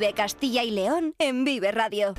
Vive Castilla y León en Vive Radio.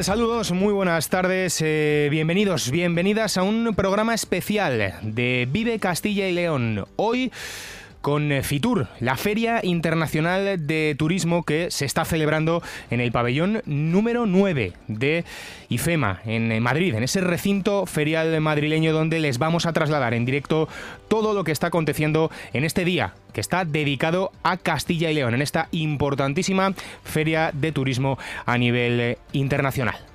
Saludos, muy buenas tardes, eh, bienvenidos, bienvenidas a un programa especial de Vive Castilla y León. Hoy con eh, Fitur, la Feria Internacional de Turismo que se está celebrando en el pabellón número 9 de IFEMA, en eh, Madrid, en ese recinto ferial madrileño donde les vamos a trasladar en directo todo lo que está aconteciendo en este día que está dedicado a Castilla y León, en esta importantísima feria de turismo a nivel eh, internacional.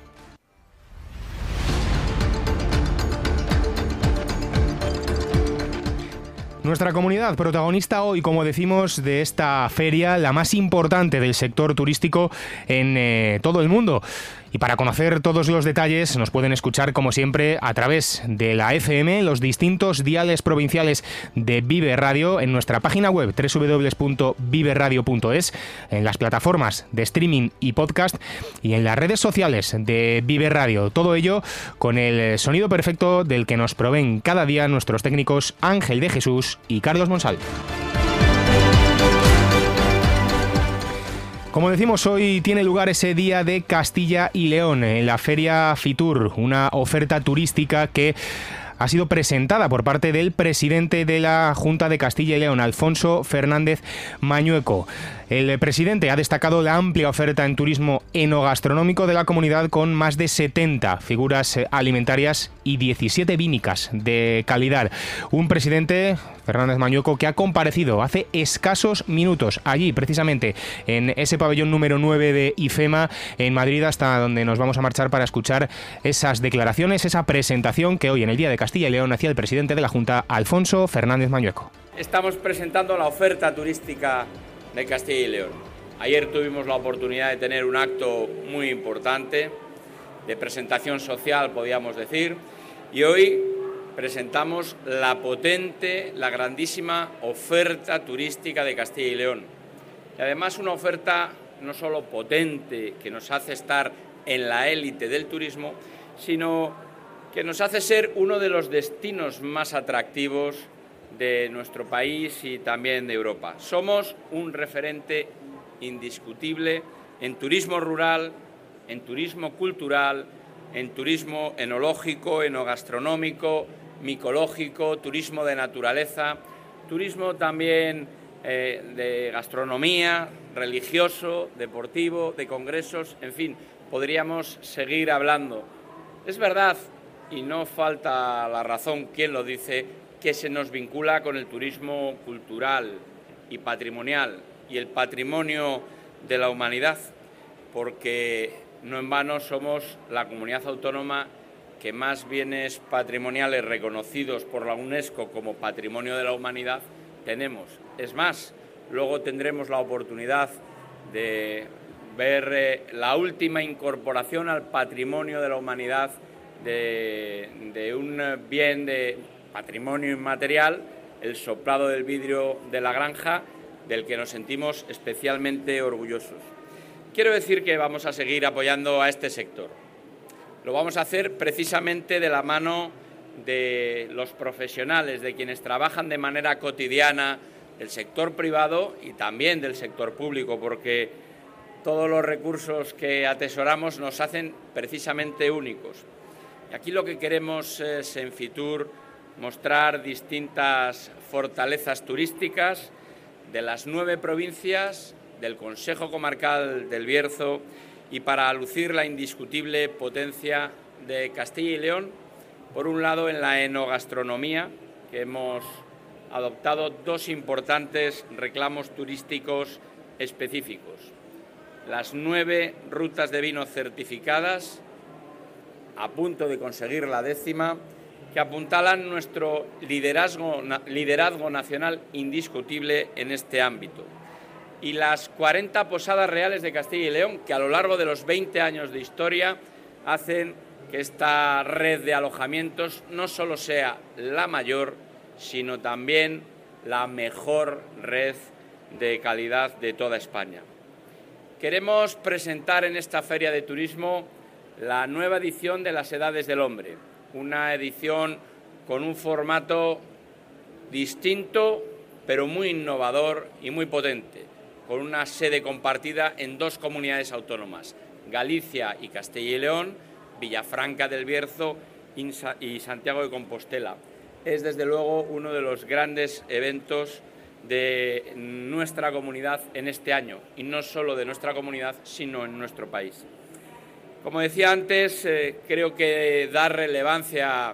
Nuestra comunidad protagonista hoy, como decimos, de esta feria, la más importante del sector turístico en eh, todo el mundo. Y para conocer todos los detalles nos pueden escuchar como siempre a través de la FM, los distintos diales provinciales de Vive Radio en nuestra página web www.viveradio.es, en las plataformas de streaming y podcast y en las redes sociales de Vive Radio. Todo ello con el sonido perfecto del que nos proveen cada día nuestros técnicos Ángel de Jesús y Carlos Monsal. Como decimos, hoy tiene lugar ese día de Castilla y León, en la Feria Fitur, una oferta turística que ha sido presentada por parte del presidente de la Junta de Castilla y León, Alfonso Fernández Mañueco. El presidente ha destacado la amplia oferta en turismo enogastronómico de la comunidad con más de 70 figuras eh, alimentarias y 17 vínicas de calidad. Un presidente, Fernández Mañueco, que ha comparecido hace escasos minutos allí, precisamente en ese pabellón número 9 de IFEMA en Madrid, hasta donde nos vamos a marchar para escuchar esas declaraciones, esa presentación que hoy en el Día de Castilla y León hacía el presidente de la Junta, Alfonso Fernández Mañueco. Estamos presentando la oferta turística de Castilla y León. Ayer tuvimos la oportunidad de tener un acto muy importante de presentación social, podríamos decir, y hoy presentamos la potente, la grandísima oferta turística de Castilla y León. Y además una oferta no solo potente, que nos hace estar en la élite del turismo, sino que nos hace ser uno de los destinos más atractivos de nuestro país y también de Europa. Somos un referente indiscutible en turismo rural, en turismo cultural, en turismo enológico, enogastronómico, micológico, turismo de naturaleza, turismo también eh, de gastronomía, religioso, deportivo, de congresos, en fin, podríamos seguir hablando. Es verdad, y no falta la razón quien lo dice, que se nos vincula con el turismo cultural y patrimonial y el patrimonio de la humanidad, porque no en vano somos la comunidad autónoma que más bienes patrimoniales reconocidos por la UNESCO como patrimonio de la humanidad tenemos. Es más, luego tendremos la oportunidad de ver eh, la última incorporación al patrimonio de la humanidad de, de un bien de patrimonio inmaterial, el soplado del vidrio de la granja, del que nos sentimos especialmente orgullosos. Quiero decir que vamos a seguir apoyando a este sector. Lo vamos a hacer precisamente de la mano de los profesionales, de quienes trabajan de manera cotidiana del sector privado y también del sector público, porque todos los recursos que atesoramos nos hacen precisamente únicos. Y aquí lo que queremos es en Fitur mostrar distintas fortalezas turísticas de las nueve provincias del Consejo Comarcal del Bierzo y para lucir la indiscutible potencia de Castilla y León, por un lado en la enogastronomía, que hemos adoptado dos importantes reclamos turísticos específicos. Las nueve rutas de vino certificadas, a punto de conseguir la décima, que apuntalan nuestro liderazgo, liderazgo nacional indiscutible en este ámbito. Y las 40 posadas reales de Castilla y León, que a lo largo de los 20 años de historia hacen que esta red de alojamientos no solo sea la mayor, sino también la mejor red de calidad de toda España. Queremos presentar en esta feria de turismo la nueva edición de las Edades del Hombre, una edición con un formato distinto, pero muy innovador y muy potente, con una sede compartida en dos comunidades autónomas, Galicia y Castilla y León, Villafranca del Bierzo y Santiago de Compostela. Es desde luego uno de los grandes eventos de nuestra comunidad en este año, y no solo de nuestra comunidad, sino en nuestro país. Como decía antes, eh, creo que dar relevancia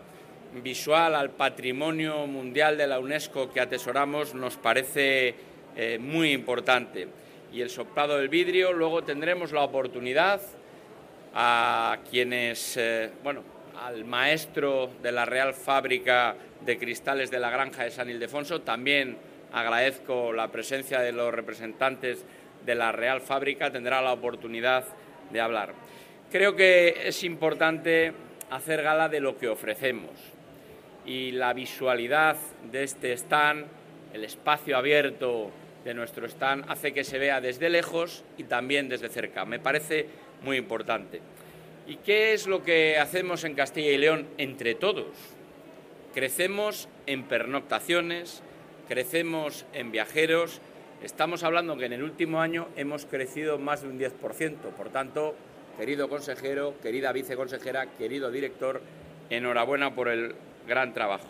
visual al patrimonio mundial de la UNESCO que atesoramos nos parece eh, muy importante. Y el soplado del vidrio, luego tendremos la oportunidad a quienes, eh, bueno, al maestro de la Real Fábrica de Cristales de la Granja de San Ildefonso, también agradezco la presencia de los representantes de la Real Fábrica, tendrá la oportunidad de hablar. Creo que es importante hacer gala de lo que ofrecemos y la visualidad de este stand, el espacio abierto de nuestro stand, hace que se vea desde lejos y también desde cerca. Me parece muy importante. ¿Y qué es lo que hacemos en Castilla y León entre todos? Crecemos en pernoctaciones, crecemos en viajeros. Estamos hablando que en el último año hemos crecido más de un 10%. Por tanto, querido consejero, querida viceconsejera, querido director, enhorabuena por el gran trabajo.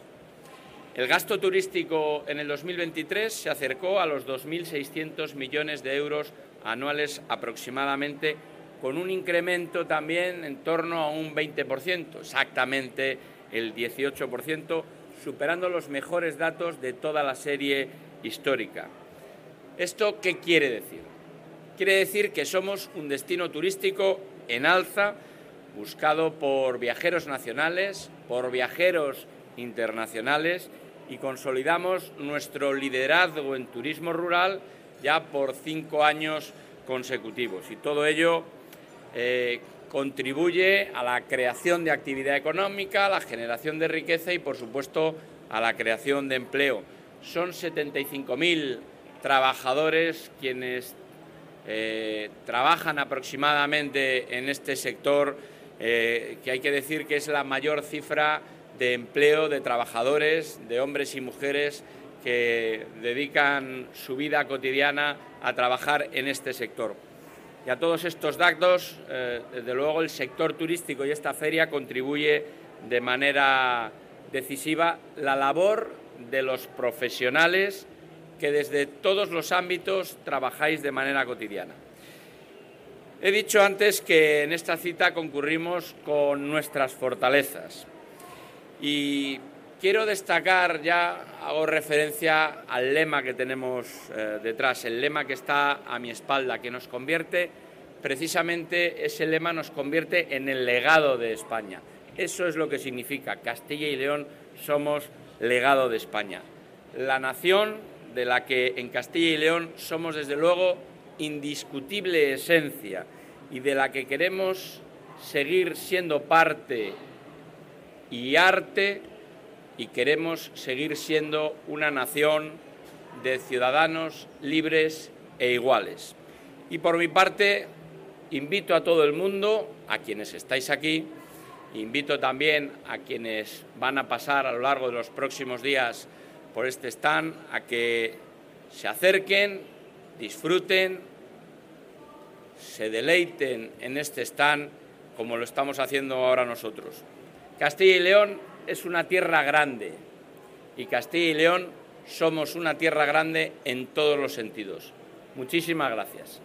El gasto turístico en el 2023 se acercó a los 2.600 millones de euros anuales aproximadamente, con un incremento también en torno a un 20%, exactamente el 18%, superando los mejores datos de toda la serie histórica. ¿Esto qué quiere decir? Quiere decir que somos un destino turístico en alza, buscado por viajeros nacionales, por viajeros internacionales y consolidamos nuestro liderazgo en turismo rural ya por cinco años consecutivos. Y todo ello eh, contribuye a la creación de actividad económica, a la generación de riqueza y, por supuesto, a la creación de empleo. Son 75.000 trabajadores quienes eh, trabajan aproximadamente en este sector, eh, que hay que decir que es la mayor cifra de empleo de trabajadores, de hombres y mujeres que dedican su vida cotidiana a trabajar en este sector. Y a todos estos datos, eh, desde luego, el sector turístico y esta feria contribuye de manera decisiva la labor de los profesionales que desde todos los ámbitos trabajáis de manera cotidiana. He dicho antes que en esta cita concurrimos con nuestras fortalezas y quiero destacar, ya hago referencia al lema que tenemos eh, detrás, el lema que está a mi espalda, que nos convierte, precisamente ese lema nos convierte en el legado de España. Eso es lo que significa Castilla y León somos legado de España. La nación de la que en Castilla y León somos desde luego indiscutible esencia y de la que queremos seguir siendo parte y arte y queremos seguir siendo una nación de ciudadanos libres e iguales. Y por mi parte, invito a todo el mundo, a quienes estáis aquí, invito también a quienes van a pasar a lo largo de los próximos días por este stand a que se acerquen, disfruten, se deleiten en este stand como lo estamos haciendo ahora nosotros. Castilla y León es una tierra grande y Castilla y León somos una tierra grande en todos los sentidos. Muchísimas gracias.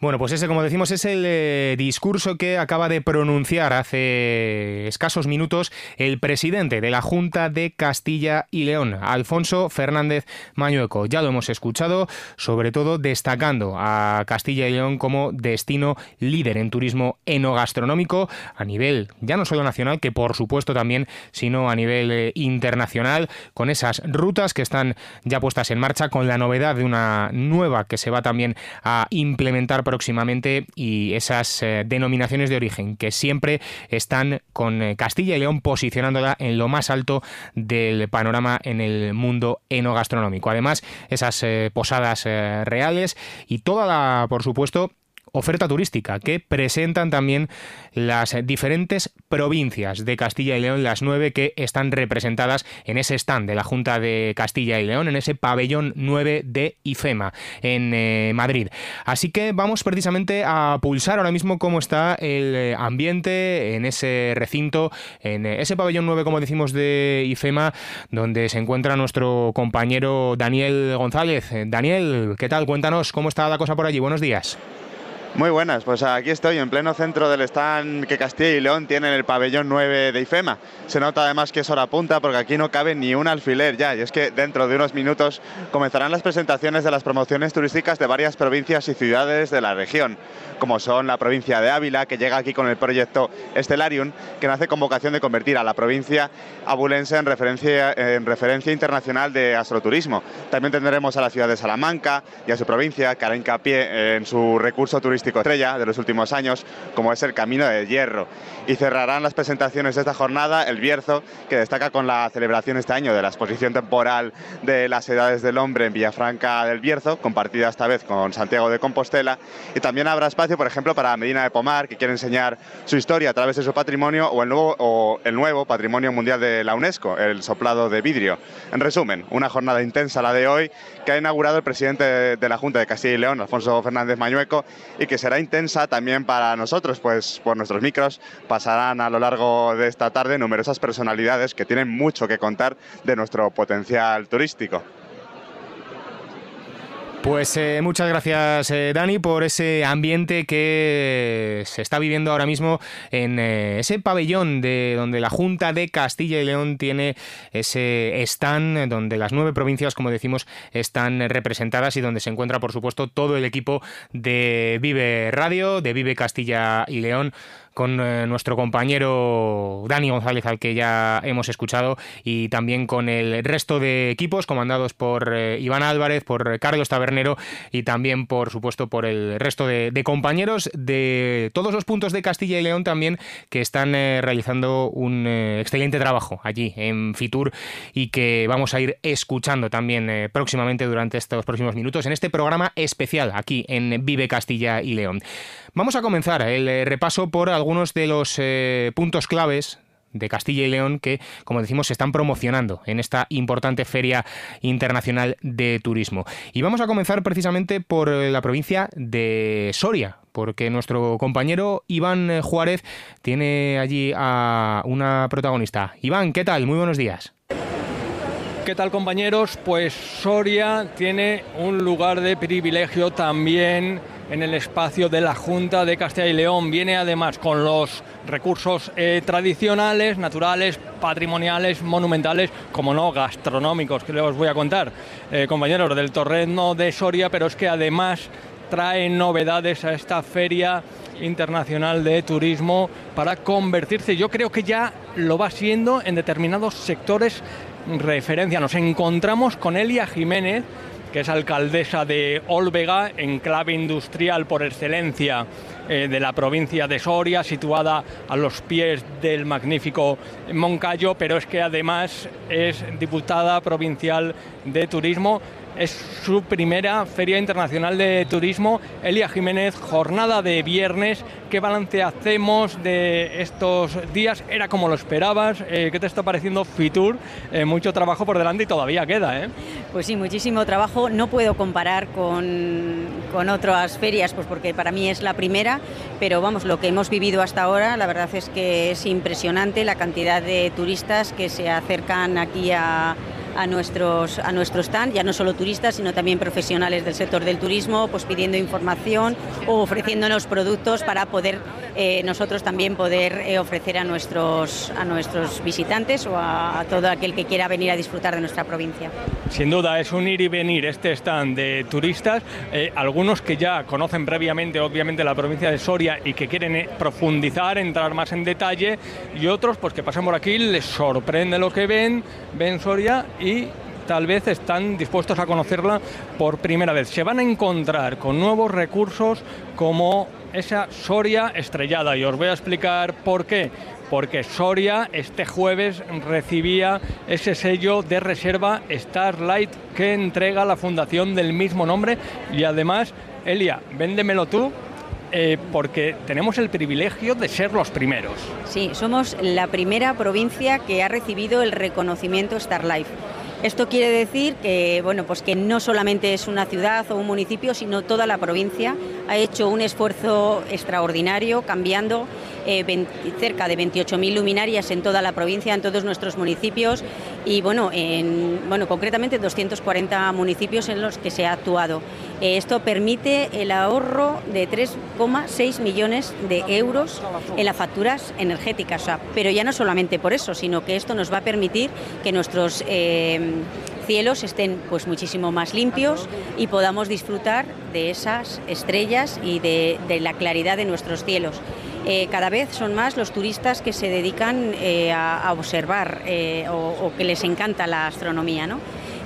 Bueno, pues ese, como decimos, es el eh, discurso que acaba de pronunciar hace escasos minutos el presidente de la Junta de Castilla y León, Alfonso Fernández Mañueco. Ya lo hemos escuchado, sobre todo destacando a Castilla y León como destino líder en turismo enogastronómico a nivel ya no solo nacional, que por supuesto también, sino a nivel eh, internacional, con esas rutas que están ya puestas en marcha, con la novedad de una nueva que se va también a implementar próximamente y esas eh, denominaciones de origen que siempre están con eh, Castilla y León posicionándola en lo más alto del panorama en el mundo enogastronómico. Además, esas eh, posadas reales y toda la, por supuesto, oferta turística que presentan también las diferentes provincias de Castilla y León, las nueve que están representadas en ese stand de la Junta de Castilla y León, en ese pabellón 9 de IFEMA en eh, Madrid. Así que vamos precisamente a pulsar ahora mismo cómo está el ambiente en ese recinto, en ese pabellón 9, como decimos, de IFEMA, donde se encuentra nuestro compañero Daniel González. Daniel, ¿qué tal? Cuéntanos cómo está la cosa por allí. Buenos días. Muy buenas, pues aquí estoy en pleno centro del stand que Castilla y León tiene en el pabellón 9 de IFEMA. Se nota además que es hora punta porque aquí no cabe ni un alfiler ya y es que dentro de unos minutos comenzarán las presentaciones de las promociones turísticas de varias provincias y ciudades de la región, como son la provincia de Ávila que llega aquí con el proyecto Stellarium que nace con vocación de convertir a la provincia abulense en referencia, en referencia internacional de astroturismo. También tendremos a la ciudad de Salamanca y a su provincia que hará hincapié en su recurso turístico estrella de los últimos años, como es el Camino de Hierro. Y cerrarán las presentaciones de esta jornada el Bierzo, que destaca con la celebración este año de la exposición temporal de las edades del hombre en Villafranca del Bierzo, compartida esta vez con Santiago de Compostela. Y también habrá espacio, por ejemplo, para Medina de Pomar, que quiere enseñar su historia a través de su patrimonio, o el nuevo, o el nuevo Patrimonio Mundial de la UNESCO, el soplado de vidrio. En resumen, una jornada intensa la de hoy, que ha inaugurado el presidente de la Junta de Castilla y León, Alfonso Fernández Mañueco, y que será intensa también para nosotros, pues por nuestros micros pasarán a lo largo de esta tarde numerosas personalidades que tienen mucho que contar de nuestro potencial turístico. Pues eh, muchas gracias eh, Dani por ese ambiente que se está viviendo ahora mismo en eh, ese pabellón de donde la Junta de Castilla y León tiene ese stand donde las nueve provincias, como decimos, están representadas y donde se encuentra, por supuesto, todo el equipo de Vive Radio, de Vive Castilla y León con eh, nuestro compañero Dani González, al que ya hemos escuchado, y también con el resto de equipos comandados por eh, Iván Álvarez, por Carlos Tabernero y también, por supuesto, por el resto de, compañeros de todos los puntos de Castilla y León también que están eh, realizando un excelente trabajo allí en Fitur y que vamos a ir escuchando también próximamente durante estos próximos minutos en este programa especial aquí en Vive Castilla y León. Vamos a comenzar el repaso por algunos algunos de los eh, puntos claves de Castilla y León que, como decimos, se están promocionando en esta importante Feria Internacional de Turismo. Y vamos a comenzar precisamente por eh, la provincia de Soria, porque nuestro compañero Iván eh, Juárez tiene allí a una protagonista. Iván, ¿qué tal? Muy buenos días. ¿Qué tal compañeros? Pues Soria tiene un lugar de privilegio también en el espacio de la Junta de Castilla y León. Viene además con los recursos eh, tradicionales, naturales, patrimoniales, monumentales, como no, gastronómicos, que os voy a contar, eh, compañeros del Torreno de Soria, pero es que además trae novedades a esta feria internacional de turismo para convertirse, yo creo que ya lo va siendo en determinados sectores referencia. Nos encontramos con Elia Jiménez, que es alcaldesa de Olvega, enclave industrial por excelencia eh, de la provincia de Soria, situada a los pies del magnífico Moncayo, pero es que además es diputada provincial de turismo es su primera Feria Internacional de Turismo. Elia Jiménez, jornada de viernes. ¿Qué balance hacemos de estos días? ¿Era como lo esperabas? Eh, ¿Qué te está pareciendo Fitur? Eh, mucho trabajo por delante y todavía queda, ¿eh? Pues sí, muchísimo trabajo. No puedo comparar con, con otras ferias, pues porque para mí es la primera, pero vamos, lo que hemos vivido hasta ahora, la verdad es que es impresionante la cantidad de turistas que se acercan aquí a a nuestros, a nuestro stand, ya no solo turistas, sino también profesionales del sector del turismo, pues pidiendo información o ofreciéndonos productos para poder eh, nosotros también poder eh, ofrecer a nuestros, a nuestros visitantes o a, todo aquel que quiera venir a disfrutar de nuestra provincia. Sin duda, es un ir y venir este stand de turistas, eh, algunos que ya conocen previamente, obviamente, la provincia de Soria y que quieren profundizar, entrar más en detalle, y otros pues que pasan por aquí, les sorprende lo que ven, ven Soria y tal vez están dispuestos a conocerla por primera vez. Se van a encontrar con nuevos recursos como esa Soria estrellada y os voy a explicar por qué. Porque Soria este jueves recibía ese sello de reserva Starlight que entrega la fundación del mismo nombre y además, Elia, véndemelo tú, eh, porque tenemos el privilegio de ser los primeros. Sí, somos la primera provincia que ha recibido el reconocimiento Starlight. Esto quiere decir que, bueno, pues que no solamente es una ciudad o un municipio, sino toda la provincia ha hecho un esfuerzo extraordinario cambiando eh, cerca de 28.000 luminarias en toda la provincia, en todos nuestros municipios y bueno, en, bueno concretamente 240 municipios en los que se ha actuado. Eh, esto permite el ahorro de 3,6 millones de euros en las facturas energéticas, pero ya no solamente por eso, sino que esto nos va a permitir que nuestros eh, cielos estén pues muchísimo más limpios y podamos disfrutar de esas estrellas y de la claridad de nuestros cielos. Eh, cada vez son más los turistas que se dedican eh, a, observar eh, o, que les encanta la astronomía. ¿no?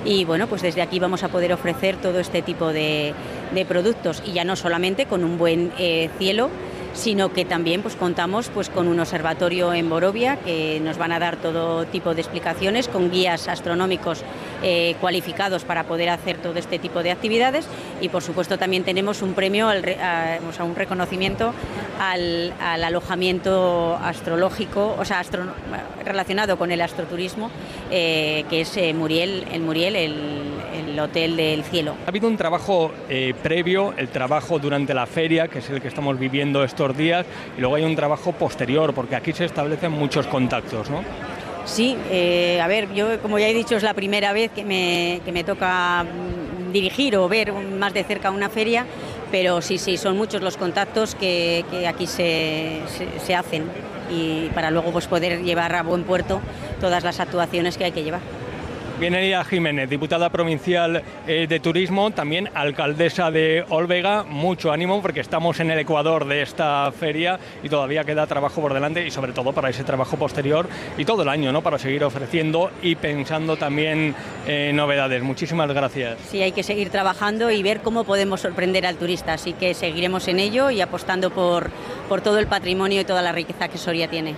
Y bueno, pues desde aquí vamos a poder ofrecer todo este tipo de, de productos y ya no solamente con un buen cielo, sino que también pues contamos pues con un observatorio en Borovia que nos van a dar todo tipo de explicaciones con guías astronómicos eh, cualificados para poder hacer todo este tipo de actividades y por supuesto también tenemos un premio, al, a, un reconocimiento al, alojamiento astrológico, o sea, relacionado con el astroturismo, eh, que es eh, Muriel, el Muriel, el, el, Hotel del Cielo. Ha habido un trabajo previo, el trabajo durante la feria, que es el que estamos viviendo estos días, y luego hay un trabajo posterior, porque aquí se establecen muchos contactos, ¿no? Sí, eh, a ver, yo como ya he dicho es la primera vez que me, que me toca dirigir o ver más de cerca una feria, pero sí, sí, son muchos los contactos que, que aquí se, se, hacen y para luego pues, poder llevar a buen puerto todas las actuaciones que hay que llevar. Viene Jiménez, diputada provincial eh, de Turismo, también alcaldesa de Olvega. Mucho ánimo porque estamos en el ecuador de esta feria y todavía queda trabajo por delante y sobre todo para ese trabajo posterior y todo el año, ¿no? Para seguir ofreciendo y pensando también eh, novedades. Muchísimas gracias. Sí, hay que seguir trabajando y ver cómo podemos sorprender al turista, así que seguiremos en ello y apostando por, por todo el patrimonio y toda la riqueza que Soria tiene.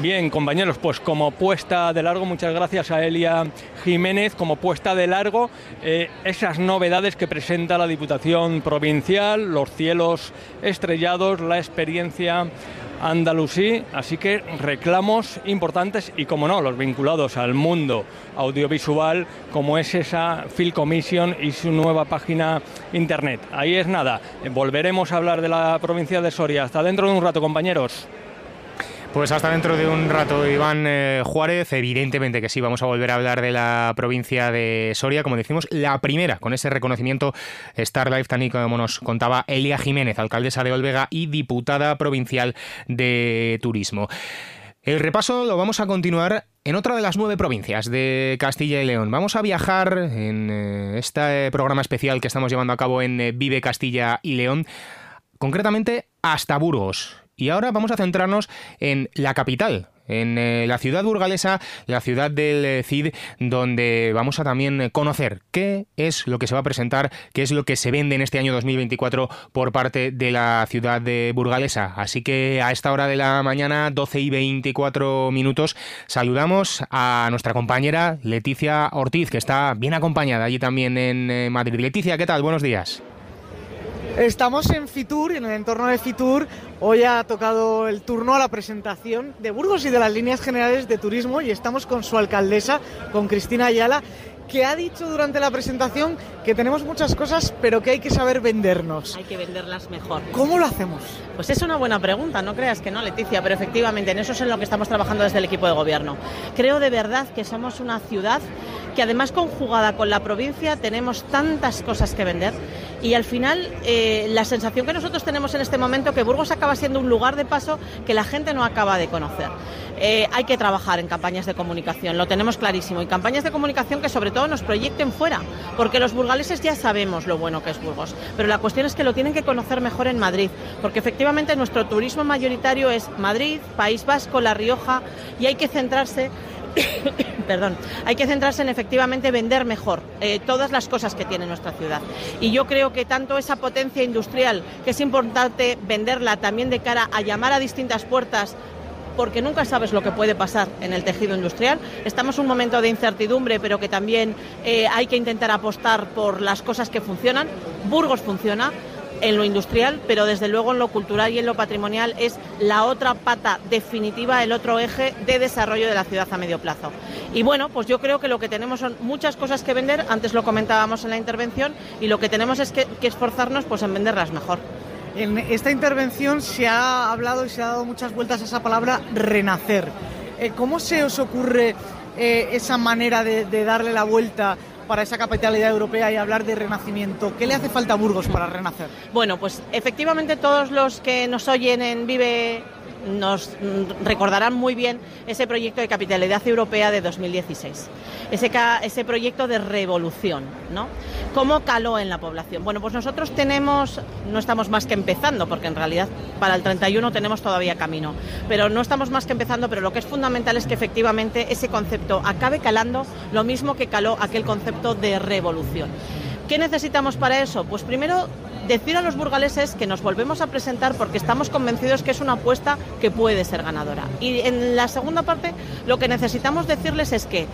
Bien, compañeros, pues como puesta de largo, muchas gracias a Elia Jiménez, como puesta de largo, eh, esas novedades que presenta la Diputación Provincial, los cielos estrellados, la experiencia andalusí, así que reclamos importantes y, como no, los vinculados al mundo audiovisual, como es esa Film Commission y su nueva página internet. Ahí es nada, volveremos a hablar de la provincia de Soria. Hasta dentro de un rato, compañeros. Pues hasta dentro de un rato, Iván eh, Juárez. Evidentemente que sí, vamos a volver a hablar de la provincia de Soria, como decimos, la primera con ese reconocimiento Starlife, tan y como nos contaba Elia Jiménez, alcaldesa de Olvega y diputada provincial de Turismo. El repaso lo vamos a continuar en otra de las nueve provincias de Castilla y León. Vamos a viajar en eh, este programa especial que estamos llevando a cabo en eh, Vive Castilla y León, concretamente hasta Burgos. Y ahora vamos a centrarnos en la capital, en eh, la ciudad burgalesa, la ciudad del eh, CID, donde vamos a también conocer qué es lo que se va a presentar, qué es lo que se vende en este año 2024 por parte de la ciudad de burgalesa. Así que a esta hora de la mañana, 12 y 24 minutos, saludamos a nuestra compañera Leticia Ortiz, que está bien acompañada allí también en eh, Madrid. Leticia, ¿qué tal? Buenos días. Estamos en Fitur, en el entorno de Fitur. Hoy ha tocado el turno a la presentación de Burgos y de las líneas generales de turismo y estamos con su alcaldesa, con Cristina Ayala, que ha dicho durante la presentación que tenemos muchas cosas, pero que hay que saber vendernos. Hay que venderlas mejor. ¿Cómo lo hacemos? Pues es una buena pregunta, no creas que no, Leticia, pero efectivamente en eso es en lo que estamos trabajando desde el equipo de gobierno. Creo de verdad que somos una ciudad que además conjugada con la provincia tenemos tantas cosas que vender y al final eh, la sensación que nosotros tenemos en este momento que Burgos acaba siendo un lugar de paso que la gente no acaba de conocer. Eh, hay que trabajar en campañas de comunicación, lo tenemos clarísimo, y campañas de comunicación que sobre todo nos proyecten fuera, porque los burgaleses ya sabemos lo bueno que es Burgos, pero la cuestión es que lo tienen que conocer mejor en Madrid, porque efectivamente nuestro turismo mayoritario es Madrid, País Vasco, La Rioja, y hay que centrarse perdón, hay que centrarse en efectivamente vender mejor eh, todas las cosas que tiene nuestra ciudad. Y yo creo que tanto esa potencia industrial, que es importante venderla también de cara a llamar a distintas puertas porque nunca sabes lo que puede pasar en el tejido industrial. Estamos en un momento de incertidumbre, pero que también eh, hay que intentar apostar por las cosas que funcionan. Burgos funciona en lo industrial, pero desde luego en lo cultural y en lo patrimonial es la otra pata definitiva, el otro eje de desarrollo de la ciudad a medio plazo. Y bueno, pues yo creo que lo que tenemos son muchas cosas que vender, antes lo comentábamos en la intervención, y lo que tenemos es que, esforzarnos pues, en venderlas mejor. En esta intervención se ha hablado y se ha dado muchas vueltas a esa palabra renacer. Eh, ¿Cómo se os ocurre eh, esa manera de, de, darle la vuelta para esa capitalidad europea y hablar de renacimiento? ¿Qué le hace falta a Burgos para renacer? Bueno, pues efectivamente todos los que nos oyen en Vive nos recordarán muy bien ese proyecto de capitalidad europea de 2016, ese, ese proyecto de revolución, ¿no? ¿Cómo caló en la población? Bueno, pues nosotros tenemos, no estamos más que empezando, porque en realidad para el 31 tenemos todavía camino, pero no estamos más que empezando, pero lo que es fundamental es que efectivamente ese concepto acabe calando lo mismo que caló aquel concepto de revolución. ¿Qué necesitamos para eso? Pues primero decir a los burgaleses que nos volvemos a presentar porque estamos convencidos que es una apuesta que puede ser ganadora. Y en la segunda parte lo que necesitamos decirles es que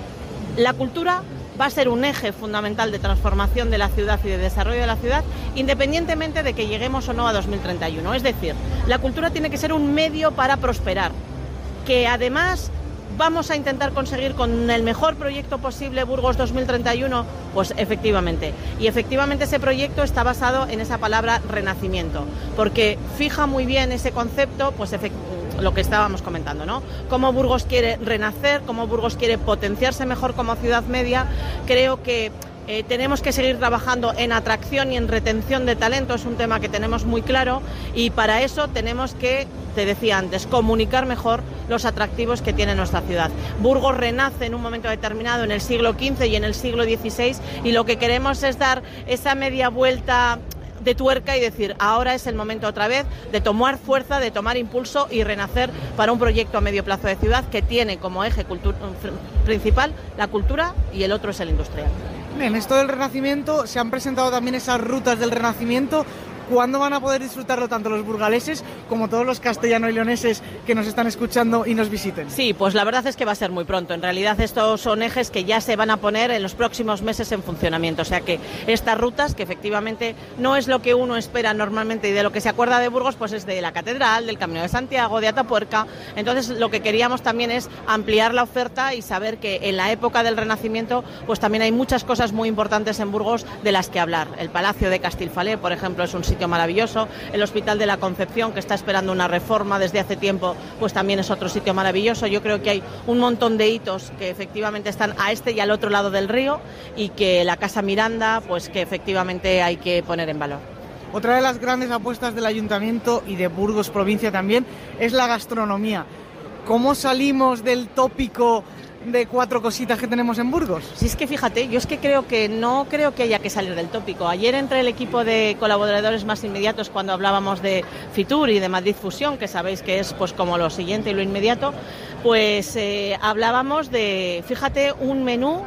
la cultura va a ser un eje fundamental de transformación de la ciudad y de desarrollo de la ciudad, independientemente de que lleguemos o no a 2031. Es decir, la cultura tiene que ser un medio para prosperar, que además vamos a intentar conseguir con el mejor proyecto posible Burgos 2031? Pues efectivamente. Y efectivamente ese proyecto está basado en esa palabra renacimiento, porque fija muy bien ese concepto, pues lo que estábamos comentando, ¿no? Cómo Burgos quiere renacer, cómo Burgos quiere potenciarse mejor como ciudad media. Creo que eh, tenemos que seguir trabajando en atracción y en retención de talento, es un tema que tenemos muy claro y para eso tenemos que, te decía antes, comunicar mejor los atractivos que tiene nuestra ciudad. Burgos renace en un momento determinado en el siglo XV y en el siglo XVI y lo que queremos es dar esa media vuelta de tuerca y decir, ahora es el momento otra vez de tomar fuerza, de tomar impulso y renacer para un proyecto a medio plazo de ciudad que tiene como eje principal la cultura y el otro es el industrial. En esto del Renacimiento se han presentado también esas rutas del Renacimiento ¿Cuándo van a poder disfrutarlo tanto los burgaleses como todos los castellano y leoneses que nos están escuchando y nos visiten? Sí, pues la verdad es que va a ser muy pronto. En realidad estos son ejes que ya se van a poner en los próximos meses en funcionamiento. O sea que estas rutas, que efectivamente no es lo que uno espera normalmente y de lo que se acuerda de Burgos, pues es de la Catedral, del Camino de Santiago, de Atapuerca. Entonces lo que queríamos también es ampliar la oferta y saber que en la época del Renacimiento pues también hay muchas cosas muy importantes en Burgos de las que hablar. El Palacio de Castilfalé, por ejemplo, es un sitio maravilloso. El Hospital de la Concepción, que está esperando una reforma desde hace tiempo, pues también es otro sitio maravilloso. Yo creo que hay un montón de hitos que efectivamente están a este y al otro lado del río y que la Casa Miranda, pues que efectivamente hay que poner en valor. Otra de las grandes apuestas del ayuntamiento y de Burgos provincia también es la gastronomía. ¿Cómo salimos del tópico de cuatro cositas que tenemos en Burgos. Si es que fíjate, yo es que creo que no creo que haya que salir del tópico. Ayer entre el equipo de colaboradores más inmediatos cuando hablábamos de Fitur y de Madrid Fusión, que sabéis que es pues como lo siguiente y lo inmediato, pues eh, hablábamos de, fíjate, un menú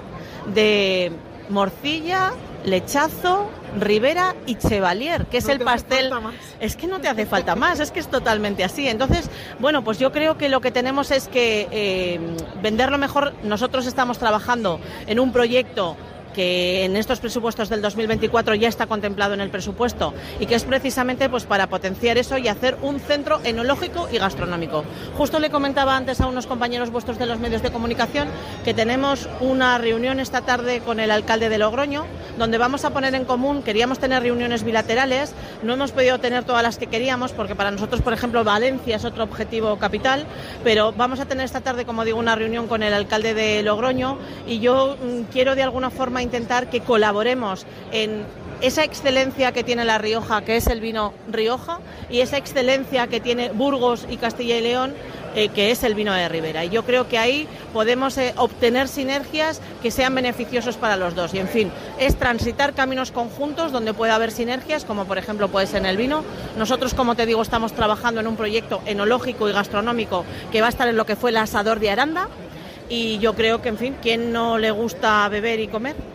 de morcilla, lechazo, Rivera y Chevalier, que es el pastel. Es que no te hace falta más, es que es totalmente así. Entonces, bueno, pues yo creo que lo que tenemos es que eh, venderlo mejor. Nosotros estamos trabajando en un proyecto que en estos presupuestos del 2024 ya está contemplado en el presupuesto y que es precisamente pues para potenciar eso y hacer un centro enológico y gastronómico. Justo le comentaba antes a unos compañeros vuestros de los medios de comunicación que tenemos una reunión esta tarde con el alcalde de Logroño donde vamos a poner en común, queríamos tener reuniones bilaterales, no hemos podido tener todas las que queríamos porque para nosotros, por ejemplo, Valencia es otro objetivo capital, pero vamos a tener esta tarde, como digo, una reunión con el alcalde de Logroño y yo mm, quiero de alguna forma intentar que colaboremos en esa excelencia que tiene La Rioja, que es el vino Rioja, y esa excelencia que tiene Burgos y Castilla y León, eh, que es el vino de Ribera. Y yo creo que ahí podemos eh, obtener sinergias que sean beneficiosos para los dos. Y en fin, es transitar caminos conjuntos donde pueda haber sinergias, como por ejemplo puede ser en el vino. Nosotros, como te digo, estamos trabajando en un proyecto enológico y gastronómico que va a estar en lo que fue el asador de Aranda. Y yo creo que, en fin, ¿quién no le gusta beber y comer?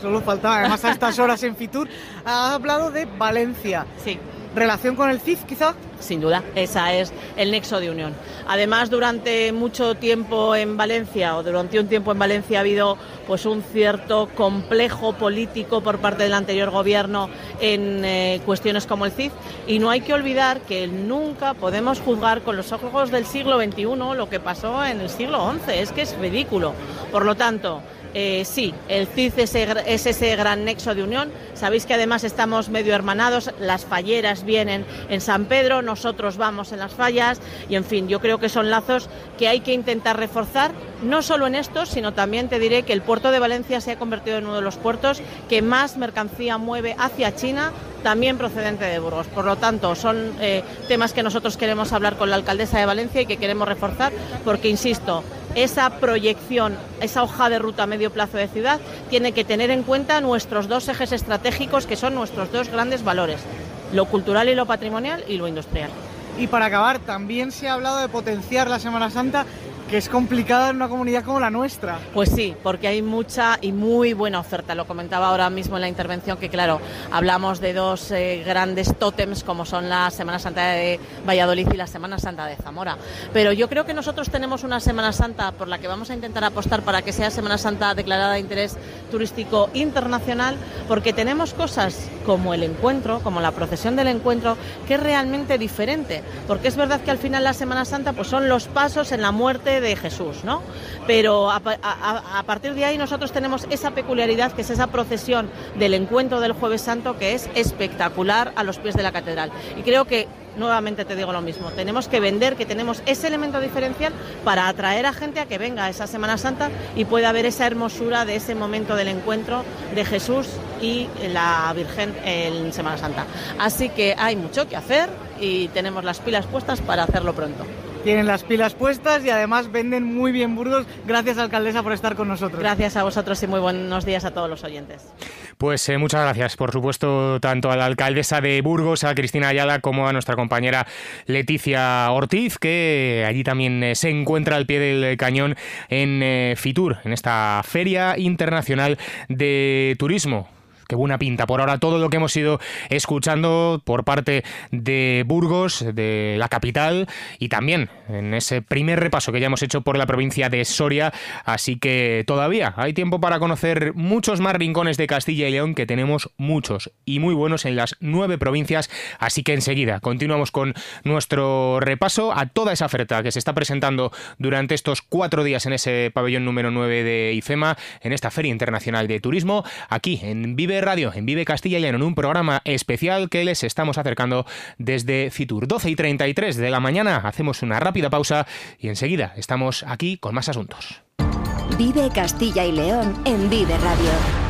Solo faltaba, además a estas horas en Fitur. Ha hablado de Valencia. Sí. ¿Relación con el CIF quizá? Sin duda, esa es el nexo de unión. Además, durante mucho tiempo en Valencia, o durante un tiempo en Valencia, ha habido pues un cierto complejo político por parte del anterior gobierno en eh, cuestiones como el CIF. Y no hay que olvidar que nunca podemos juzgar con los ojos del siglo XXI lo que pasó en el siglo XI. Es que es ridículo. Por lo tanto, eh, sí, el CID es, es, ese gran nexo de unión. Sabéis que además estamos medio hermanados, las falleras vienen en San Pedro, nosotros vamos en las fallas y en fin, yo creo que son lazos que hay que intentar reforzar, no solo en estos, sino también te diré que el puerto de Valencia se ha convertido en uno de los puertos que más mercancía mueve hacia China, también procedente de Burgos. Por lo tanto, son eh, temas que nosotros queremos hablar con la alcaldesa de Valencia y que queremos reforzar porque, insisto, esa proyección, esa hoja de ruta a medio plazo de ciudad, tiene que tener en cuenta nuestros dos ejes estratégicos, que son nuestros dos grandes valores, lo cultural y lo patrimonial y lo industrial. Y para acabar, también se ha hablado de potenciar la Semana Santa que es complicada en una comunidad como la nuestra. Pues sí, porque hay mucha y muy buena oferta. Lo comentaba ahora mismo en la intervención que, claro, hablamos de dos eh, grandes tótems como son la Semana Santa de Valladolid y la Semana Santa de Zamora. Pero yo creo que nosotros tenemos una Semana Santa por la que vamos a intentar apostar para que sea Semana Santa declarada de interés turístico internacional, porque tenemos cosas como el encuentro, como la procesión del encuentro, que es realmente diferente. Porque es verdad que al final la Semana Santa pues son los pasos en la muerte de Jesús, ¿no? Pero a, partir de ahí nosotros tenemos esa peculiaridad que es esa procesión del encuentro del Jueves Santo que es espectacular a los pies de la catedral. Y creo que nuevamente te digo lo mismo, tenemos que vender que tenemos ese elemento diferencial para atraer a gente a que venga a esa Semana Santa y pueda ver esa hermosura de ese momento del encuentro de Jesús y la Virgen en Semana Santa. Así que hay mucho que hacer y tenemos las pilas puestas para hacerlo pronto tienen las pilas puestas y además venden muy bien Burgos. Gracias, alcaldesa, por estar con nosotros. Gracias a vosotros y muy buenos días a todos los oyentes. Pues eh, muchas gracias, por supuesto, tanto a la alcaldesa de Burgos, a Cristina Ayala, como a nuestra compañera Leticia Ortiz, que allí también eh, se encuentra al pie del cañón en eh, Fitur, en esta Feria Internacional de Turismo qué buena pinta. Por ahora todo lo que hemos ido escuchando por parte de Burgos, de la capital, y también en ese primer repaso que ya hemos hecho por la provincia de Soria. Así que todavía hay tiempo para conocer muchos más rincones de Castilla y León, que tenemos muchos y muy buenos en las nueve provincias. Así que enseguida continuamos con nuestro repaso a toda esa oferta que se está presentando durante estos cuatro días en ese pabellón número 9 de IFEMA, en esta Feria Internacional de Turismo, aquí en Radio, en Vive Castilla y León, en un programa especial que les estamos acercando desde Fitur. 12 y 33 de la mañana, hacemos una rápida pausa y enseguida estamos aquí con más asuntos. Vive Castilla y León en Vive Radio.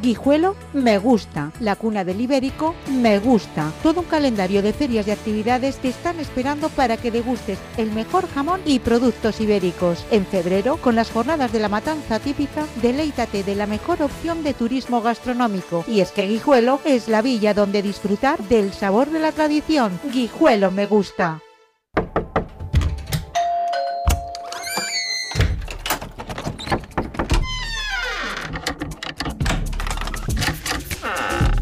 Guijuelo me gusta, la cuna del Ibérico me gusta. Todo un calendario de ferias y actividades te están esperando para que degustes el mejor jamón y productos ibéricos. En febrero, con las jornadas de la matanza típica, deleítate de la mejor opción de turismo gastronómico. Y es que Guijuelo es la villa donde disfrutar del sabor de la tradición. Guijuelo me gusta.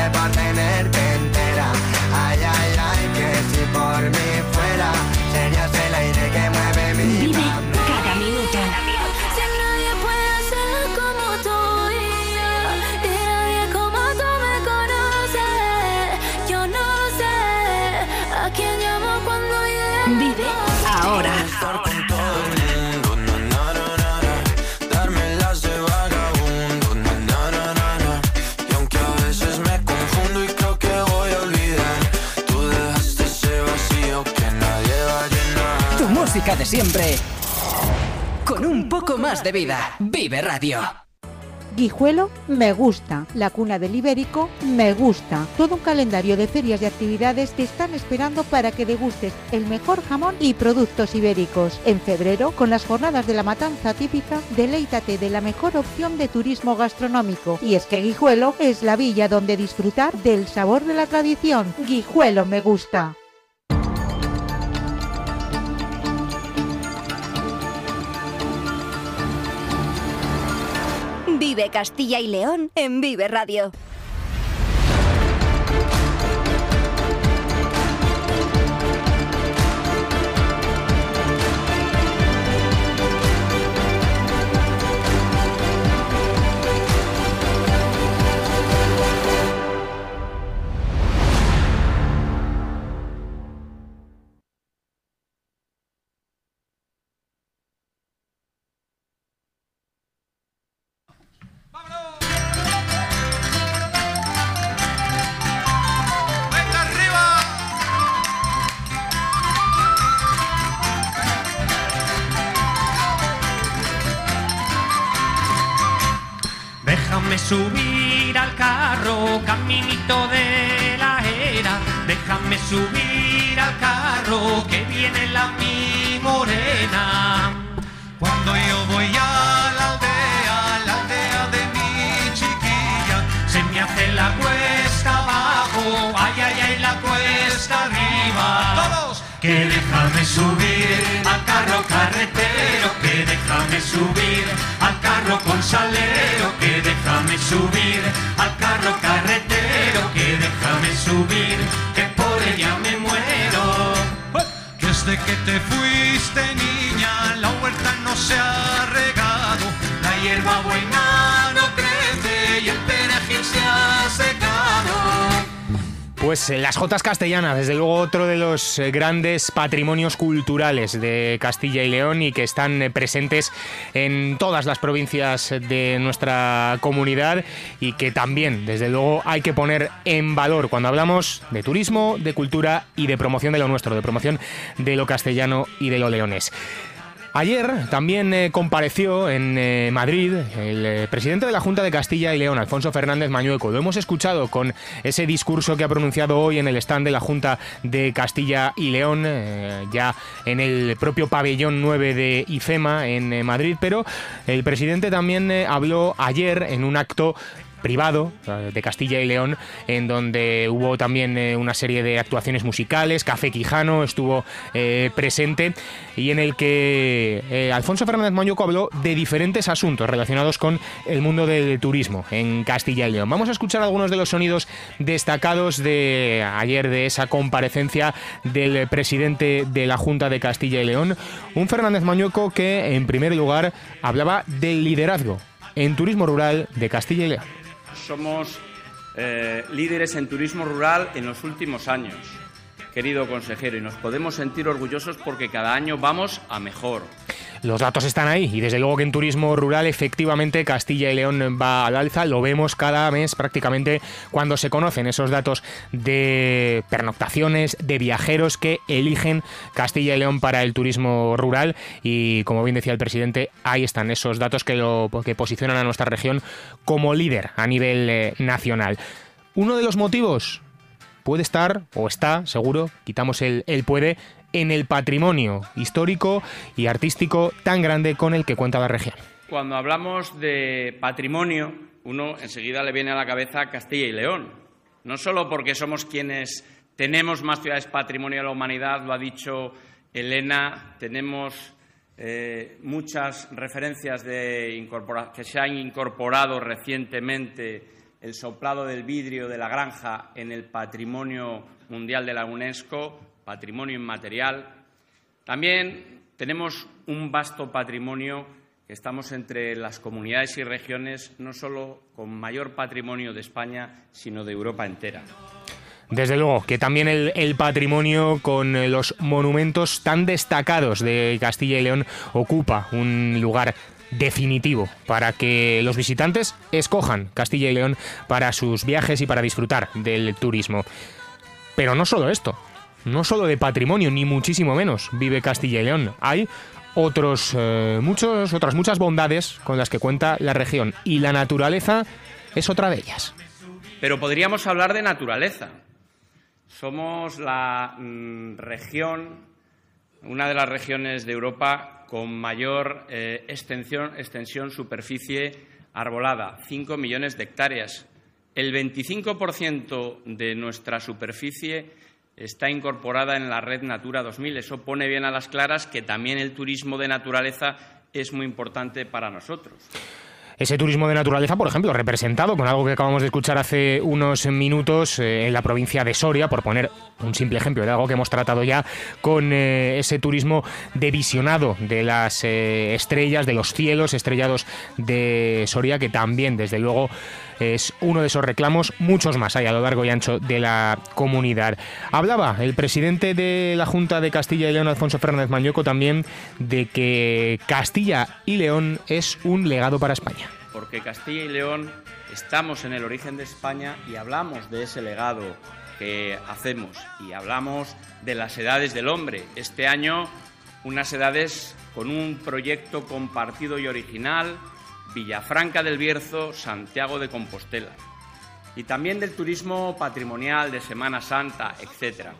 tiene para De siempre. Con un poco más de vida. Vive Radio. Guijuelo me gusta, la cuna del Ibérico me gusta. Todo un calendario de ferias y actividades te están esperando para que degustes el mejor jamón y productos ibéricos. En febrero, con las jornadas de la matanza típica, deleítate de la mejor opción de turismo gastronómico. Y es que Guijuelo es la villa donde disfrutar del sabor de la tradición. Guijuelo me gusta. Vive Castilla y León en Vive Radio. Caminito de la era. Déjame subir al carro, que viene la mi morena. Cuando yo voy a la aldea, la aldea de mi chiquilla, se me hace la cuesta abajo, ay, ay, ay, la cuesta arriba. ¡Todos! Que subir al carro carretero, que déjame subir al carro con salero, que déjame subir al carro carretero, que déjame subir, que por ella me muero. Desde que te fuiste niña, la huerta no se ha Pues eh, las Jotas Castellanas, desde luego otro de los eh, grandes patrimonios culturales de Castilla y León y que están eh, presentes en todas las provincias de nuestra comunidad y que también, desde luego, hay que poner en valor cuando hablamos de turismo, de cultura y de promoción de lo nuestro, de promoción de lo castellano y de lo leones. Ayer también eh, compareció en eh, Madrid el eh, presidente de la Junta de Castilla y León, Alfonso Fernández Mañueco. Lo hemos escuchado con ese discurso que ha pronunciado hoy en el stand de la Junta de Castilla y León, ya en el propio pabellón 9 de IFEMA en Madrid, pero el presidente también habló ayer en un acto privado de Castilla y León, en donde hubo también eh, una serie de actuaciones musicales, Café Quijano estuvo eh, presente y en el que eh, Alfonso Fernández Mañuco habló de diferentes asuntos relacionados con el mundo del turismo en Castilla y León. Vamos a escuchar algunos de los sonidos destacados de ayer de esa comparecencia del presidente de la Junta de Castilla y León, un Fernández Mañueco que en primer lugar hablaba del liderazgo en turismo rural de Castilla y León. Somos eh, líderes en turismo rural en los últimos años, querido consejero, y nos podemos sentir orgullosos porque cada año vamos a mejor. Los datos están ahí y desde luego que en turismo rural efectivamente Castilla y León va al alza, lo vemos cada mes prácticamente cuando se conocen esos datos de pernoctaciones, de viajeros que eligen Castilla y León para el turismo rural y como bien decía el presidente, ahí están esos datos que, lo, que posicionan a nuestra región como líder a nivel eh, nacional. Uno de los motivos puede estar, o está, seguro, quitamos el, el puede, en el patrimonio histórico y artístico tan grande con el que cuenta la región. Cuando hablamos de patrimonio, uno enseguida le viene a la cabeza Castilla y León. No solo porque somos quienes tenemos más ciudades patrimonio de la humanidad, lo ha dicho Elena, tenemos eh, muchas referencias de que se han incorporado recientemente el soplado del vidrio de la granja en el patrimonio mundial de la UNESCO, patrimonio inmaterial. También tenemos un vasto patrimonio que estamos entre las comunidades y regiones no solo con mayor patrimonio de España, sino de Europa entera. Desde luego, que también el, el, patrimonio con los monumentos tan destacados de Castilla y León ocupa un lugar definitivo para que los visitantes escojan Castilla y León para sus viajes y para disfrutar del turismo. Pero no solo esto, no solo de patrimonio, ni muchísimo menos, vive Castilla y León. Hay otros, eh, muchos, otras muchas bondades con las que cuenta la región y la naturaleza es otra de ellas. Pero podríamos hablar de naturaleza. Somos la mm, región, una de las regiones de Europa con mayor eh, extensión, extensión, superficie arbolada, 5 millones de hectáreas. El 25% de nuestra superficie está incorporada en la red Natura 2000. Eso pone bien a las claras que también el turismo de naturaleza es muy importante para nosotros ese turismo de naturaleza, por ejemplo, representado con algo que acabamos de escuchar hace unos minutos eh, en la provincia de Soria, por poner un simple ejemplo de algo que hemos tratado ya, con eh, ese turismo de visionado de las eh, estrellas, de los cielos estrellados de Soria, que también, desde luego, es uno de esos reclamos, muchos más hay a lo largo y ancho de la comunidad. Hablaba el presidente de la Junta de Castilla y León, Alfonso Fernández Mañueco, también de que Castilla y León es un legado para España. Porque Castilla y León estamos en el origen de España y hablamos de ese legado que hacemos y hablamos de las edades del hombre. Este año unas edades con un proyecto compartido y original Villafranca del Bierzo, Santiago de Compostela. Y también del turismo patrimonial de Semana Santa, etcétera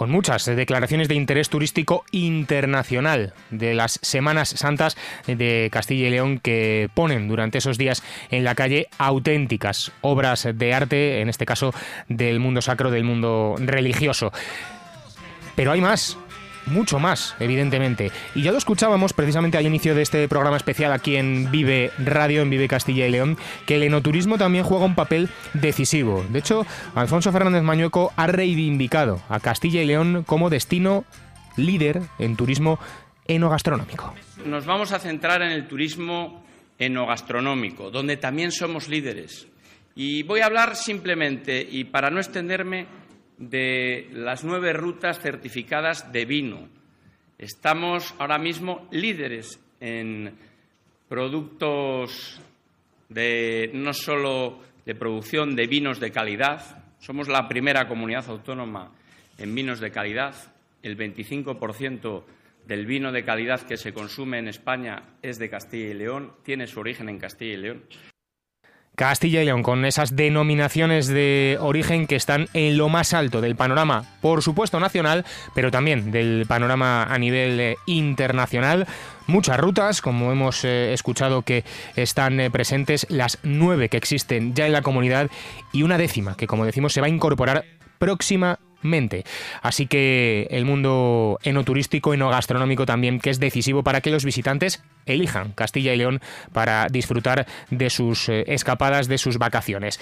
con muchas declaraciones de interés turístico internacional de las Semanas Santas de Castilla y León que ponen durante esos días en la calle auténticas obras de arte, en este caso del mundo sacro, del mundo religioso. Pero hay más mucho más, evidentemente. Y ya lo escuchábamos precisamente al inicio de este programa especial aquí en Vive Radio, en Vive Castilla y León, que el enoturismo también juega un papel decisivo. De hecho, Alfonso Fernández Mañueco ha reivindicado a Castilla y León como destino líder en turismo enogastronómico. Nos vamos a centrar en el turismo enogastronómico, donde también somos líderes. Y voy a hablar simplemente, y para no extenderme, de las nueve rutas certificadas de vino. Estamos ahora mismo líderes en productos de no solo de producción de vinos de calidad, somos la primera comunidad autónoma en vinos de calidad. El 25% del vino de calidad que se consume en España es de Castilla y León, tiene su origen en Castilla y León. Castilla y León, con esas denominaciones de origen que están en lo más alto del panorama, por supuesto nacional, pero también del panorama a nivel eh, internacional. Muchas rutas, como hemos eh, escuchado que están eh, presentes, las nueve que existen ya en la comunidad y una décima que, como decimos, se va a incorporar próxima mente. Así que el mundo enoturístico, enogastronómico también, que es decisivo para que los visitantes elijan Castilla y León para disfrutar de sus eh, escapadas, de sus vacaciones.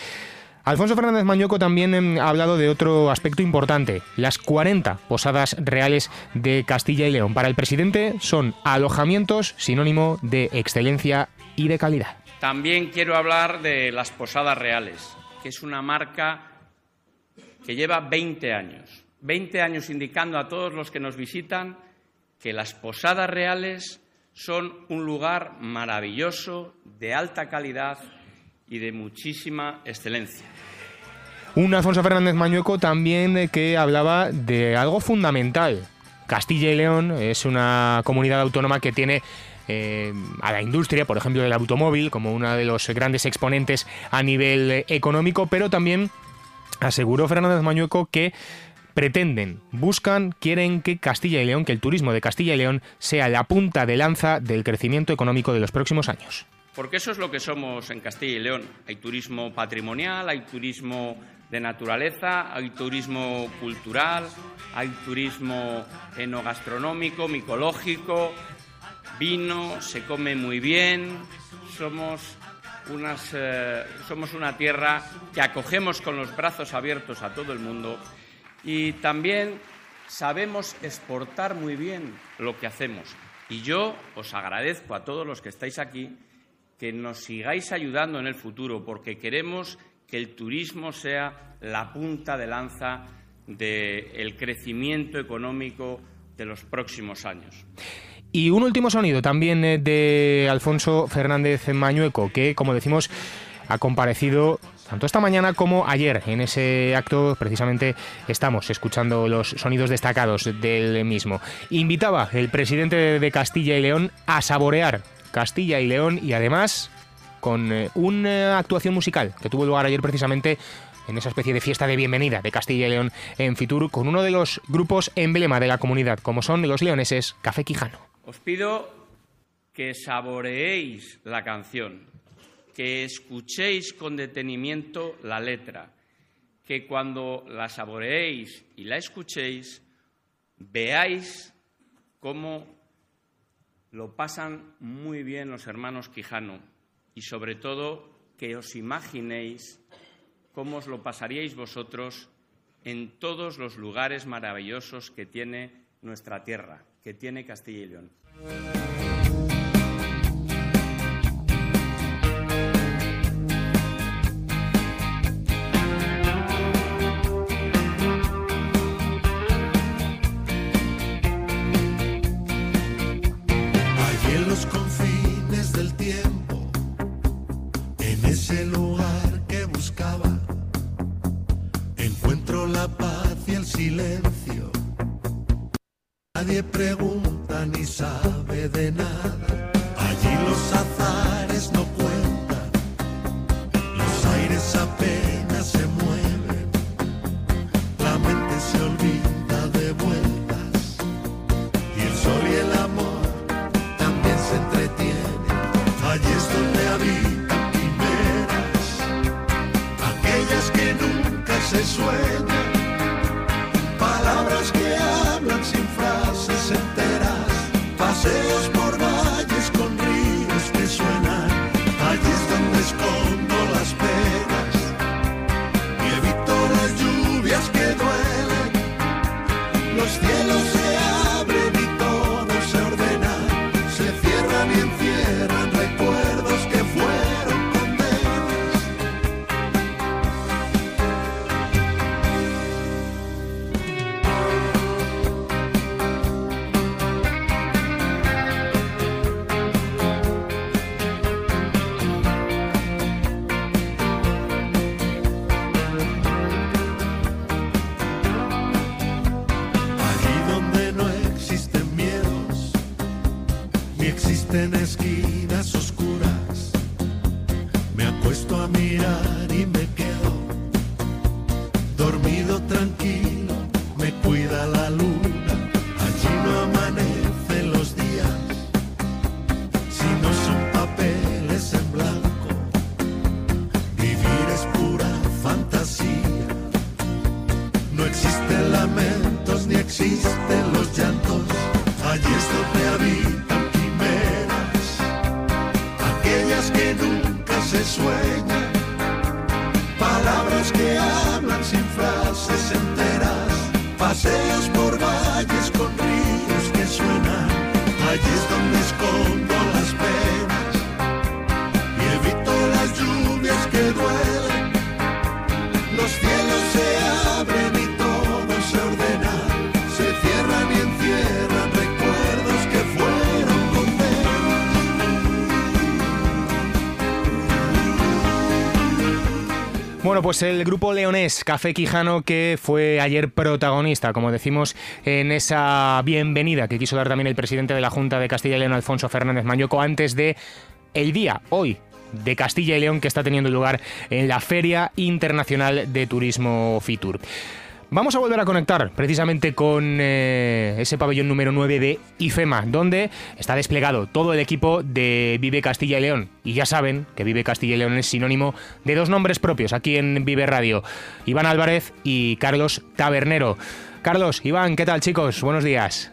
Alfonso Fernández Mañoco también em, ha hablado de otro aspecto importante, las 40 posadas reales de Castilla y León. Para el presidente son alojamientos sinónimo de excelencia y de calidad. También quiero hablar de las posadas reales. que es una marca que lleva 20 años. 20 años indicando a todos los que nos visitan que las posadas reales son un lugar maravilloso, de alta calidad y de muchísima excelencia. Un Alfonso Fernández Mañueco también eh, que hablaba de algo fundamental. Castilla y León es una comunidad autónoma que tiene eh, a la industria, por ejemplo, del automóvil, como uno de los grandes exponentes a nivel eh, económico, pero también aseguró Fernández Mañueco que pretenden, buscan, quieren que Castilla y León, que el turismo de Castilla y León sea la punta de lanza del crecimiento económico de los próximos años. Porque eso es lo que somos en Castilla y León. Hay turismo patrimonial, hay turismo de naturaleza, hay turismo cultural, hay turismo enogastronómico, micológico, vino, se come muy bien, somos, eh, somos una tierra que acogemos con los brazos abiertos a todo el mundo y también sabemos exportar muy bien lo que hacemos. Y yo os agradezco a todos los que estáis aquí que nos sigáis ayudando en el futuro, porque queremos que el turismo sea la punta de lanza del crecimiento económico de los próximos años. Y un último sonido también eh, de Alfonso Fernández Mañueco, que, como decimos, ha comparecido tanto esta mañana como ayer. En ese acto, precisamente, estamos escuchando los sonidos destacados del mismo. Invitaba el presidente de Castilla y León a saborear Castilla y León y además con eh, una actuación musical que tuvo lugar ayer precisamente en esa especie de fiesta de bienvenida de Castilla y León en Fitur con uno de los grupos emblema de la comunidad, como son los leoneses Café Quijano. Os pido que saboreéis la canción, que escuchéis con detenimiento la letra, que cuando la saboreéis y la escuchéis, veáis cómo lo pasan muy bien los hermanos Quijano y sobre todo que os imaginéis cómo os lo pasaríais vosotros en todos los lugares maravillosos que tiene nuestra tierra, que tiene Castilla y León. Nadie pregunta ni sabe de nada. Allí los azares no cuentan, los aires apenas se mueven, la mente se olvida de vueltas. Y el sol y el amor también se entretienen. Allí es donde habitan quimeras, aquellas que nunca se sueñan, seus Bueno, pues el grupo leonés Café Quijano que fue ayer protagonista, como decimos, en esa bienvenida que quiso dar también el presidente de la Junta de Castilla y León, Alfonso Fernández Mañoco, antes de el día, hoy, de Castilla y León que está teniendo lugar en la Feria Internacional de Turismo Fitur. Vamos a volver a conectar precisamente con eh, ese pabellón número 9 de IFEMA, donde está desplegado todo el equipo de Vive Castilla y León. Y ya saben que Vive Castilla y León es sinónimo de dos nombres propios aquí en Vive Radio, Iván Álvarez y Carlos Tabernero. Carlos, Iván, ¿qué tal chicos? Buenos días.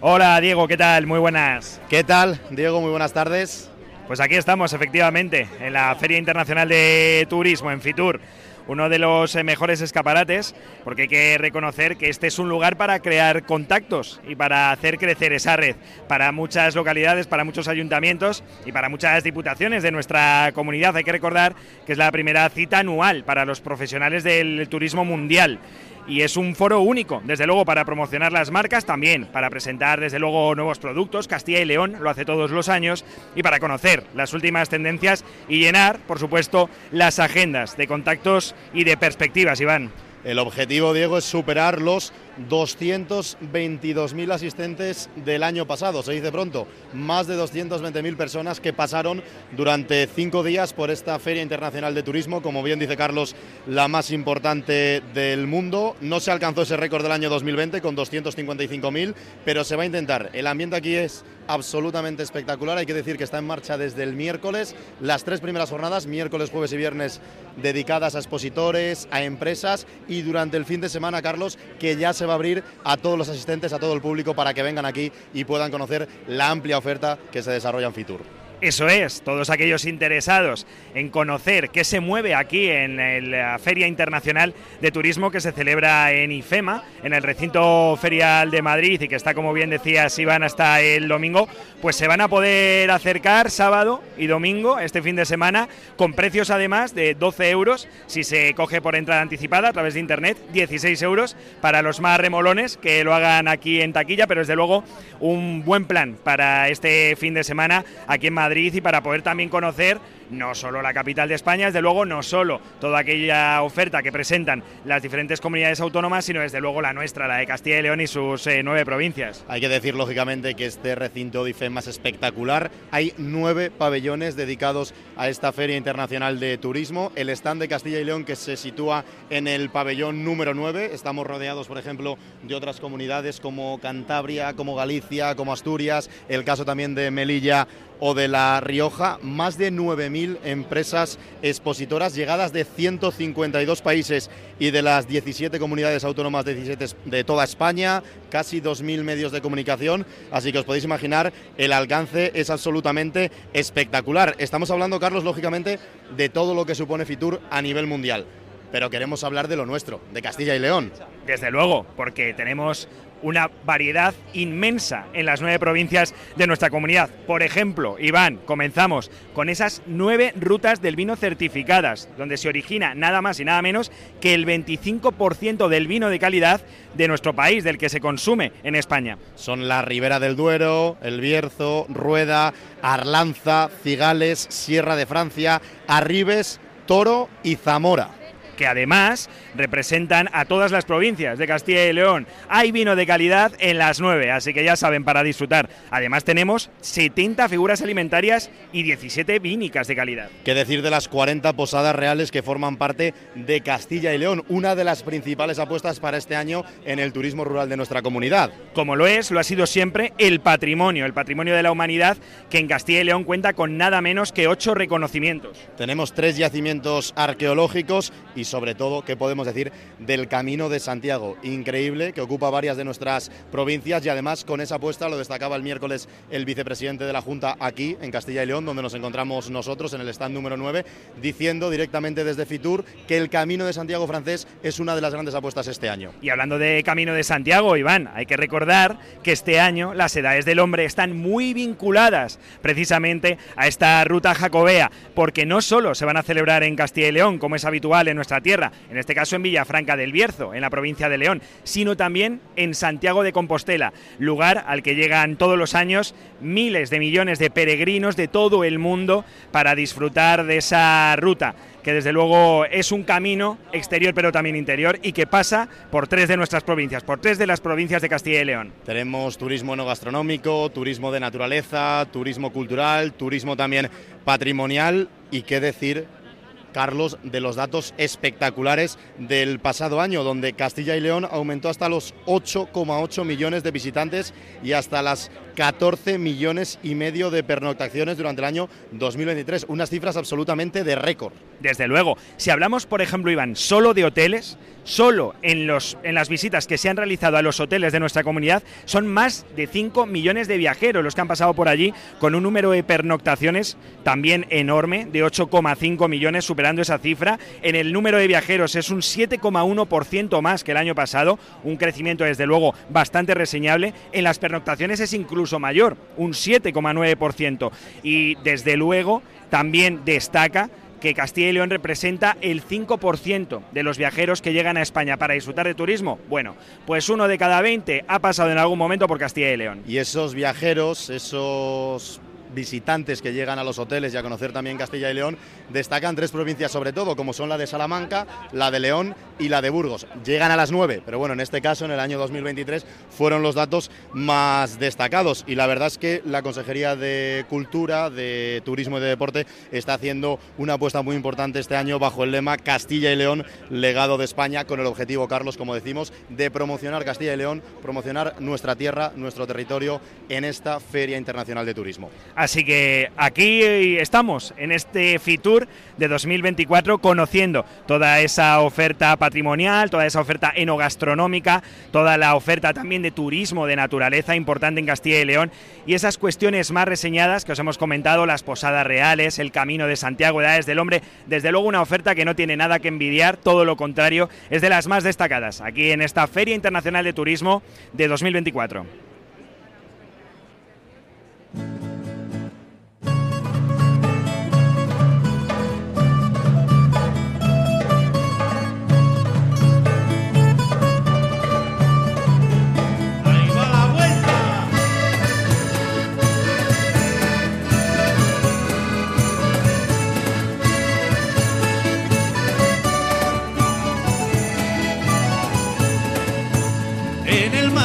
Hola Diego, ¿qué tal? Muy buenas. ¿Qué tal, Diego? Muy buenas tardes. Pues aquí estamos, efectivamente, en la Feria Internacional de Turismo, en Fitur uno de los eh, mejores escaparates, porque hay que reconocer que este es un lugar para crear contactos y para hacer crecer esa red para muchas localidades, para muchos ayuntamientos y para muchas diputaciones de nuestra comunidad. Hay que recordar que es la primera cita anual para los profesionales del turismo mundial y es un foro único, desde luego para promocionar las marcas, también para presentar desde luego nuevos productos, Castilla y León lo hace todos los años, y para conocer las últimas tendencias y llenar, por supuesto, las agendas de contactos y de perspectivas, Iván. El objetivo, Diego, es superar los 222.000 asistentes del año pasado, se dice pronto, más de 220.000 personas que pasaron durante cinco días por esta Feria Internacional de Turismo, como bien dice Carlos, la más importante del mundo. No se alcanzó ese récord del año 2020 con 255.000, pero se va a intentar. El ambiente aquí es absolutamente espectacular. Hay que decir que está en marcha desde el miércoles. Las tres primeras jornadas, miércoles, jueves y viernes, dedicadas a expositores, a empresas y durante el fin de semana, Carlos, que ya se va a abrir a todos los asistentes, a todo el público para que vengan aquí y puedan conocer la amplia oferta que se desarrolla en Fitur. Eso es, todos aquellos interesados en conocer qué se mueve aquí en la Feria Internacional de Turismo que se celebra en IFEMA, en el recinto ferial de Madrid y que está, como bien decía, si van hasta el domingo, pues se van a poder acercar sábado y domingo, este fin de semana, con precios además de 12 euros si se coge por entrada anticipada a través de internet, 16 euros para los más remolones que lo hagan aquí en taquilla, pero desde luego un buen plan para este fin de semana aquí en Madrid y para poder también conocer no solo la capital de España, desde luego no solo toda aquella oferta que presentan las diferentes comunidades autónomas, sino desde luego la nuestra, la de Castilla y León y sus eh, nueve provincias. Hay que decir lógicamente que este recinto de IFEMA es espectacular. Hay nueve pabellones dedicados a esta Feria Internacional de Turismo. El stand de Castilla y León que se sitúa en el pabellón número 9. Estamos rodeados, por ejemplo, de otras comunidades como Cantabria, como Galicia, como Asturias, el caso también de Melilla o de La Rioja, más de 9.000 empresas expositoras llegadas de 152 países y de las 17 comunidades autónomas de, 17 de toda España, casi 2.000 medios de comunicación, así que os podéis imaginar, el alcance es absolutamente espectacular. Estamos hablando, Carlos, lógicamente, de todo lo que supone Fitur a nivel mundial pero queremos hablar de lo nuestro, de Castilla y León. Desde luego, porque tenemos una variedad inmensa en las nueve provincias de nuestra comunidad. Por ejemplo, Iván, comenzamos con esas nueve rutas del vino certificadas, donde se origina nada más y nada menos que el 25% del vino de calidad de nuestro país, del que se consume en España. Son la Ribera del Duero, El Bierzo, Rueda, Arlanza, Cigales, Sierra de Francia, Arribes, Toro y Zamora que además representan a todas las provincias de Castilla y León. Hay vino de calidad en las nueve, así que ya saben, para disfrutar. Además tenemos 70 figuras alimentarias y 17 vínicas de calidad. ¿Qué decir de las 40 posadas reales que forman parte de Castilla y León? Una de las principales apuestas para este año en el turismo rural de nuestra comunidad. Como lo es, lo ha sido siempre el patrimonio, el patrimonio de la humanidad, que en Castilla y León cuenta con nada menos que ocho reconocimientos. Tenemos tres yacimientos arqueológicos y sobre todo, ¿qué podemos decir del Camino de Santiago? Increíble, que ocupa varias de nuestras provincias y además con esa apuesta lo destacaba el miércoles el vicepresidente de la Junta aquí en Castilla y León, donde nos encontramos nosotros en el stand número 9, diciendo directamente desde Fitur que el Camino de Santiago francés es una de las grandes apuestas este año. Y hablando de Camino de Santiago, Iván, hay que recordar que este año las edades del hombre están muy vinculadas precisamente a esta ruta jacobea, porque no solo se van a celebrar en Castilla y León, como es habitual en nuestra tierra, en este caso en Villafranca del Bierzo, en la provincia de León, sino también en Santiago de Compostela, lugar al que llegan todos los años miles de millones de peregrinos de todo el mundo para disfrutar de esa ruta que desde luego es un camino exterior pero también interior y que pasa por tres de nuestras provincias, por tres de las provincias de Castilla y León. Tenemos turismo no gastronómico, turismo de naturaleza, turismo cultural, turismo también patrimonial y qué decir Carlos, de los datos espectaculares del pasado año, donde Castilla y León aumentó hasta los 8,8 millones de visitantes y hasta las 14 millones y medio de pernoctaciones durante el año 2023. Unas cifras absolutamente de récord. Desde luego, si hablamos, por ejemplo, Iván, solo de hoteles, solo en, los, en las visitas que se han realizado a los hoteles de nuestra comunidad, son más de 5 millones de viajeros los que han pasado por allí, con un número de pernoctaciones también enorme, de 8,5 millones, superando esa cifra. En el número de viajeros es un 7,1% más que el año pasado, un crecimiento desde luego bastante reseñable. En las pernoctaciones es incluso mayor, un 7,9%. Y desde luego también destaca que Castilla y León representa el 5% de los viajeros que llegan a España para disfrutar de turismo. Bueno, pues uno de cada 20 ha pasado en algún momento por Castilla y León. Y esos viajeros, esos visitantes que llegan a los hoteles y a conocer también Castilla y León, destacan tres provincias sobre todo, como son la de Salamanca, la de León y la de Burgos. Llegan a las nueve, pero bueno, en este caso, en el año 2023, fueron los datos más destacados. Y la verdad es que la Consejería de Cultura, de Turismo y de Deporte está haciendo una apuesta muy importante este año bajo el lema Castilla y León, legado de España, con el objetivo, Carlos, como decimos, de promocionar Castilla y León, promocionar nuestra tierra, nuestro territorio en esta Feria Internacional de Turismo. Que aquí estamos en este Fitur de 2024 conociendo toda esa oferta patrimonial, toda esa oferta enogastronómica, toda la oferta también de turismo de naturaleza importante en Castilla y León y esas cuestiones más reseñadas que os hemos comentado, las posadas reales, el camino de Santiago, Edades del Hombre, desde luego una oferta que no tiene nada que envidiar, todo lo contrario, es de las más destacadas aquí en esta Feria Internacional de Turismo de 2024.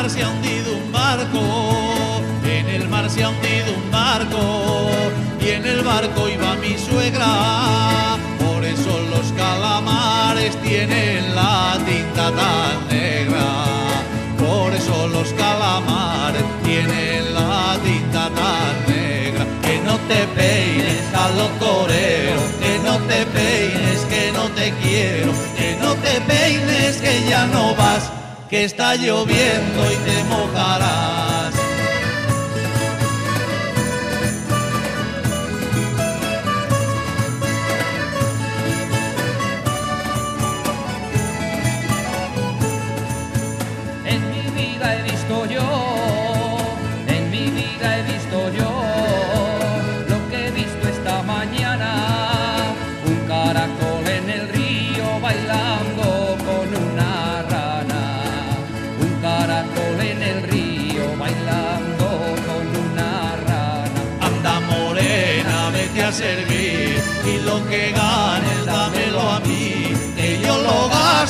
Se ha hundido un barco, en el mar se ha hundido un barco, y en el barco iba mi suegra. Por eso los calamares tienen la tinta tan negra. Por eso los calamares tienen la tinta tan negra. Que no te peines a los que no te peines, que no te quiero, que no te peines, que ya no vas que está lloviendo y te mojarás.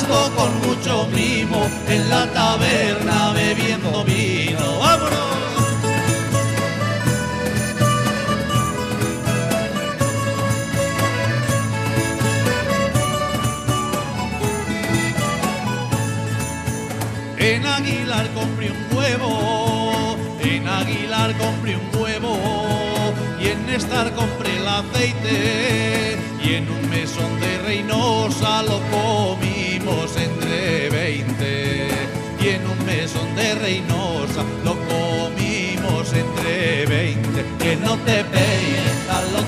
Gasto con mucho mimo en la taberna bebiendo vino. ¡Vámonos! En Aguilar compré un huevo, en Aguilar compré un huevo, y en Estar compré el aceite, y en un mesón de Reynosa lo entre 20, y en un mesón de Reynosa lo comimos entre 20. Que no te peines a los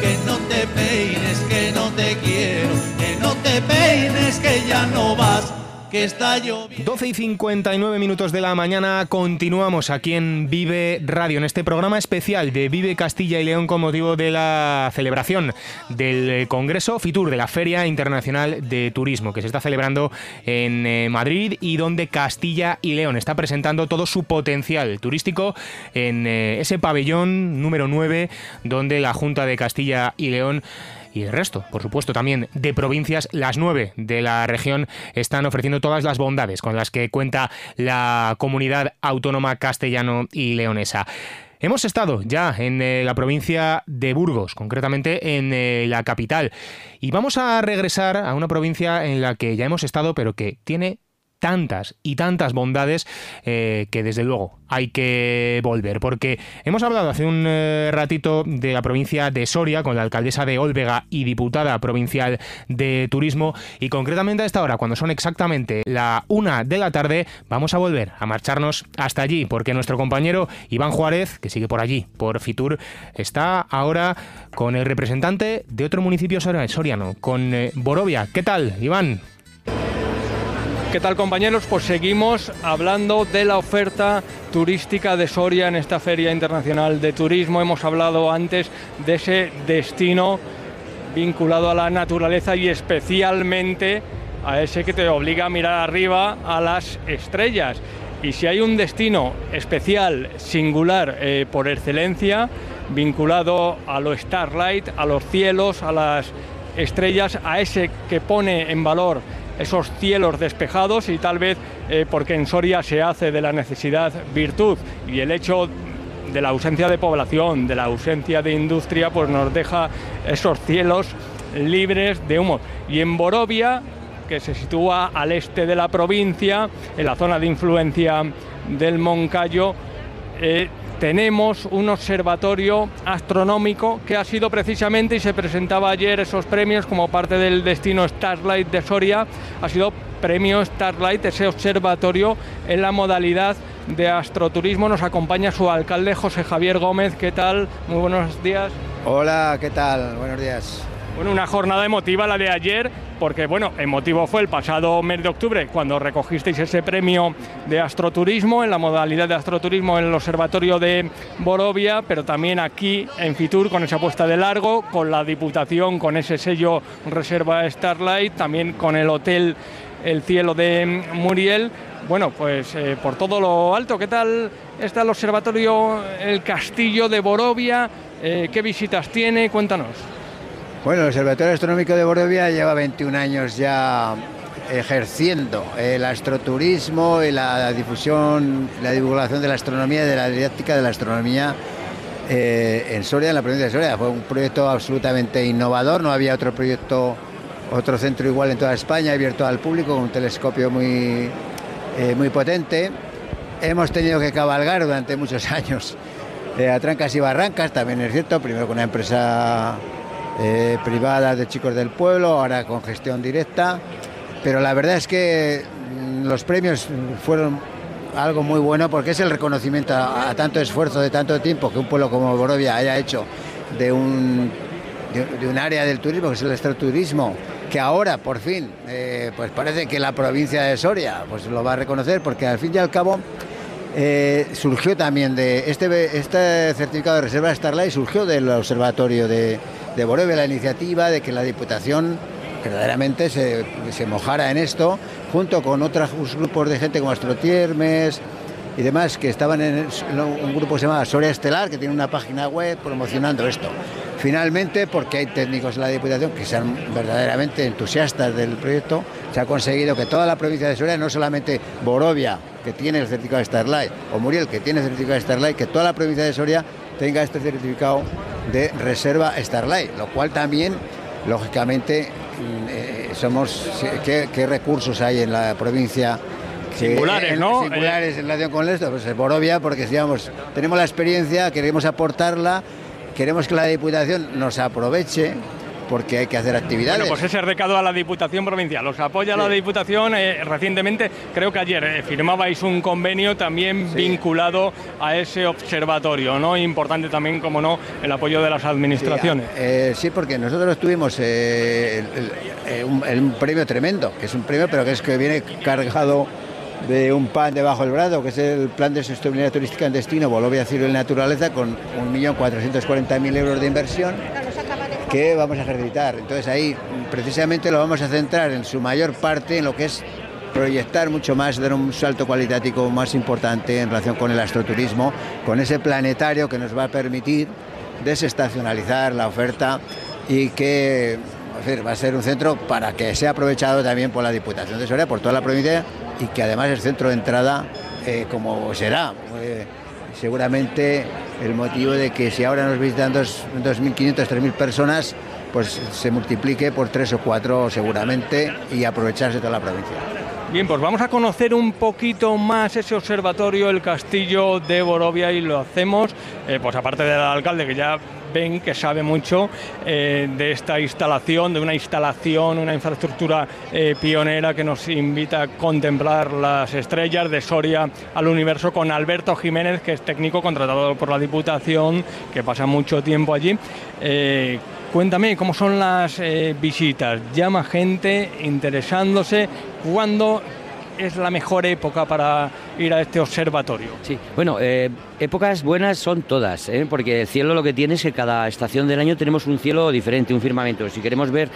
que no te peines, que no te quiero, que no te peines, que ya no vas que está lloviendo. 12 y 59 minutos de la mañana continuamos aquí en Vive Radio, en este programa especial de Vive Castilla y León con motivo de la celebración del eh, Congreso FITUR, de la Feria Internacional de Turismo, que se está celebrando en eh, Madrid y donde Castilla y León está presentando todo su potencial turístico en eh, ese pabellón número 9, donde la Junta de Castilla y León y el resto, por supuesto, también de provincias, las nueve de la región están ofreciendo todas las bondades con las que cuenta la comunidad autónoma castellano y leonesa. Hemos estado ya en eh, la provincia de Burgos, concretamente en eh, la capital, y vamos a regresar a una provincia en la que ya hemos estado, pero que tiene tantas y tantas bondades eh, que desde luego hay que volver. Porque hemos hablado hace un eh, ratito de la provincia de Soria con la alcaldesa de Olvega y diputada provincial de turismo y concretamente a esta hora, cuando son exactamente la una de la tarde, vamos a volver a marcharnos hasta allí porque nuestro compañero Iván Juárez, que sigue por allí, por Fitur, está ahora con el representante de otro municipio soriano, con eh, Borovia. ¿Qué tal, Iván? ¿Qué tal compañeros? Pues seguimos hablando de la oferta turística de Soria en esta Feria Internacional de Turismo. Hemos hablado antes de ese destino vinculado a la naturaleza y especialmente a ese que te obliga a mirar arriba a las estrellas. Y si hay un destino especial, singular eh, por excelencia, vinculado a lo Starlight, a los cielos, a las estrellas, a ese que pone en valor esos cielos despejados y tal vez eh, porque en Soria se hace de la necesidad virtud y el hecho de la ausencia de población, de la ausencia de industria, pues nos deja esos cielos libres de humo. Y en Borovia, que se sitúa al este de la provincia, en la zona de influencia del Moncayo, eh, tenemos un observatorio astronómico que ha sido precisamente, y se presentaba ayer esos premios como parte del destino Starlight de Soria, ha sido premio Starlight, ese observatorio en la modalidad de astroturismo. Nos acompaña su alcalde José Javier Gómez. ¿Qué tal? Muy buenos días. Hola, ¿qué tal? Buenos días. Bueno, una jornada emotiva la de ayer, porque bueno, emotivo fue el pasado mes de octubre cuando recogisteis ese premio de astroturismo en la modalidad de astroturismo en el Observatorio de Borovia, pero también aquí en Fitur con esa puesta de largo, con la Diputación, con ese sello Reserva Starlight, también con el Hotel El Cielo de Muriel. Bueno, pues eh, por todo lo alto, ¿qué tal está el observatorio, el castillo de Borovia? Eh, ¿Qué visitas tiene? Cuéntanos. Bueno, el Observatorio Astronómico de Borovia lleva 21 años ya ejerciendo el astroturismo y la difusión, la divulgación de la astronomía y de la didáctica de la astronomía eh, en Soria, en la provincia de Soria. Fue un proyecto absolutamente innovador, no había otro proyecto, otro centro igual en toda España, abierto al público, con un telescopio muy, eh, muy potente. Hemos tenido que cabalgar durante muchos años eh, a trancas y barrancas, también es cierto, primero con una empresa eh, privada de chicos del pueblo, ahora con gestión directa, pero la verdad es que mm, los premios fueron algo muy bueno porque es el reconocimiento a, tanto esfuerzo de tanto tiempo que un pueblo como Borovia haya hecho de un, de, un área del turismo, que es el astroturismo, que ahora por fin eh, pues parece que la provincia de Soria pues lo va a reconocer porque al fin y al cabo eh, surgió también de este, este certificado de reserva Starlight surgió del observatorio de, de Borovia la iniciativa de que la Diputación verdaderamente se, se mojara en esto junto con otros grupos de gente como Astrotiermes y demás que estaban en un grupo que se llama Soria Estelar que tiene una página web promocionando esto. Finalmente, porque hay técnicos en la Diputación que sean verdaderamente entusiastas del proyecto, se ha conseguido que toda la provincia de Soria, no solamente Borovia, que tiene el certificado de Starlight, o Muriel, que tiene el certificado de Starlight, que toda la provincia de Soria tenga este certificado de reserva Starlight, lo cual también, lógicamente, eh, somos ¿qué, qué, recursos hay en la provincia que, singulares, en, ¿no? Singulares en relación con esto, pues Borovia, porque digamos, tenemos la experiencia, queremos aportarla queremos que la Diputación nos aproveche porque hay que hacer actividades. Bueno, pues ese recado a la Diputación Provincial. Os apoya la Diputación. eh, recientemente, creo que ayer, eh, firmabais un convenio también vinculado a ese observatorio, ¿no? Importante también, como no, el apoyo de las administraciones. Eh, sí, porque nosotros tuvimos eh, el- el- eh, un, el- un premio tremendo, que es un premio, pero que es que viene cargado de un pan debajo del brazo, que es el Plan de Sostenibilidad Turística en Destino, Bolovia, Cielo y Naturaleza, con 1.440.000 euros de inversión que vamos a ejercitar. Entonces ahí precisamente lo vamos a centrar en su mayor parte en lo que es proyectar mucho más, dar un salto cualitativo más importante en relación con el astroturismo, con ese planetario que nos va a permitir desestacionalizar la oferta y que va a ser un centro para que sea aprovechado también por la Diputación de Soria, por toda la provincia y que además es centro de entrada eh, como será. eh, seguramente el motivo de que si ahora nos visitan dos- 2.500, 3.000 personas, pues se multiplique por tres o cuatro seguramente y aprovecharse toda la provincia. Bien, pues vamos a conocer un poquito más ese observatorio, el castillo de Borovia, y lo hacemos, eh, pues aparte del alcalde, que ya ven que sabe mucho eh, de esta instalación, de una instalación, una infraestructura eh, pionera que nos invita a contemplar las estrellas de Soria al universo con Alberto Jiménez, que es técnico contratado por la Diputación, que pasa mucho tiempo allí. Eh, Cuéntame, ¿cómo son las visitas? ¿Llama gente interesándose? ¿Cuándo es la mejor época para ir a este observatorio? Sí, bueno, eh, épocas buenas son todas, ¿eh? porque el cielo lo que tiene es que cada estación del año tenemos un cielo diferente, un firmamento. Si queremos ver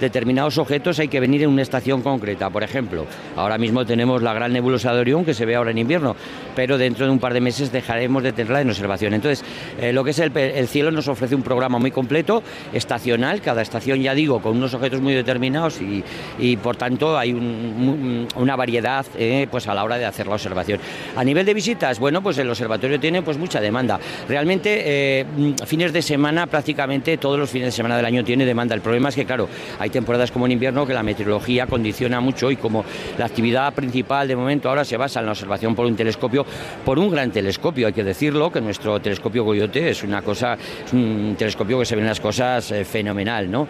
determinados objetos hay que venir en una estación concreta. Por ejemplo, ahora mismo tenemos la gran nebulosa de Orión que se ve ahora en invierno, pero dentro de un par de meses dejaremos de tenerla en observación. Entonces, eh, lo que es el, cielo nos ofrece un programa muy completo, estacional, cada estación, ya digo, con unos objetos muy determinados y, por tanto hay un- una variedad eh, pues a la hora de hacer la observación. A nivel de visitas, bueno, pues el observatorio tiene pues mucha demanda. Realmente, eh, mm, fines de semana, prácticamente todos los fines de semana del año tiene demanda. El problema es que, claro, hay temporadas como en invierno que la meteorología condiciona mucho y como la actividad principal de momento ahora se basa en la observación por un telescopio, por un gran telescopio, hay que decirlo, que nuestro telescopio Coyote es una cosa, es un telescopio que se ven las cosas eh, fenomenal, ¿no?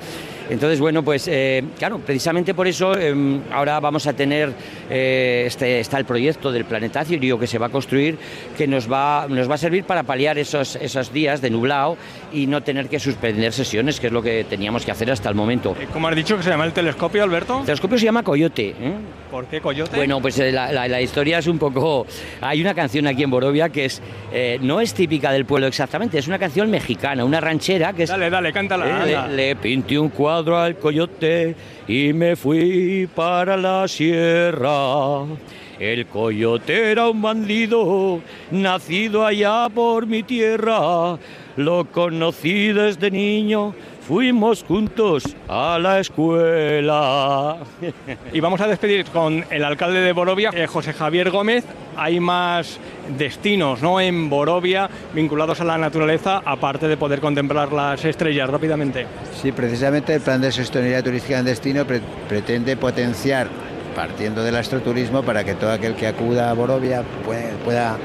Entonces, bueno, pues eh, claro, precisamente por eso eh, ahora vamos a tener, eh, este, está el proyecto del planetario que se va a construir, que nos va, nos va a servir para paliar esos, esos días de nublado y no tener que suspender sesiones, que es lo que teníamos que hacer hasta el momento. ¿Cómo has dicho que se llama el telescopio, Alberto? El telescopio se llama Coyote. ¿Por qué Coyote? Bueno, pues la, la- la historia es un poco... Hay una canción aquí en Borovia que es no es típica del pueblo exactamente, es una canción mexicana, una ranchera que es... Dale, dale, cántala. Eh, le, le pinté un cuadro al coyote y me fui para la sierra. El coyote era un bandido, nacido allá por mi tierra. Lo conocí desde niño, fuimos juntos a la escuela. Y vamos a despedir con el alcalde de Borovia, eh, José Javier Gómez. Hay más destinos ¿no? en Borovia vinculados a la naturaleza, aparte de poder contemplar las estrellas rápidamente. Sí, precisamente el plan de sostenibilidad turística en destino pre- pretende potenciar, partiendo del astroturismo, para que todo aquel que acuda a Borovia puede- pueda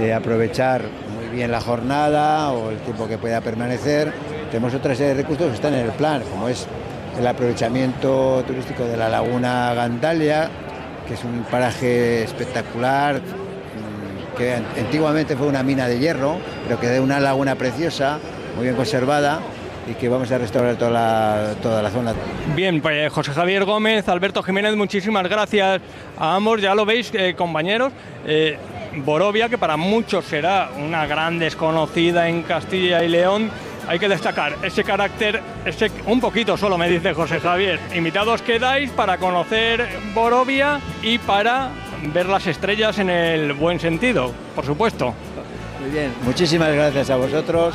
eh, aprovechar muy bien la jornada o el tiempo que pueda permanecer. Tenemos otra serie de recursos que están en el plan, como es el aprovechamiento turístico de la laguna Gandalia, que es un paraje espectacular, mm, que an- antiguamente fue una mina de hierro, pero que es una laguna preciosa, muy bien conservada y que vamos a restaurar toda la, toda la zona. Bien, pues José Javier Gómez, Alberto Jiménez, muchísimas gracias a ambos. Ya lo veis, eh, compañeros. eh, Borovia, que para muchos será una gran desconocida en Castilla y León. Hay que destacar ese carácter, ese, un poquito solo me dice José Javier. Invitados quedáis para conocer Borovia y para ver las estrellas en el buen sentido, por supuesto. Muy bien, muchísimas gracias a vosotros.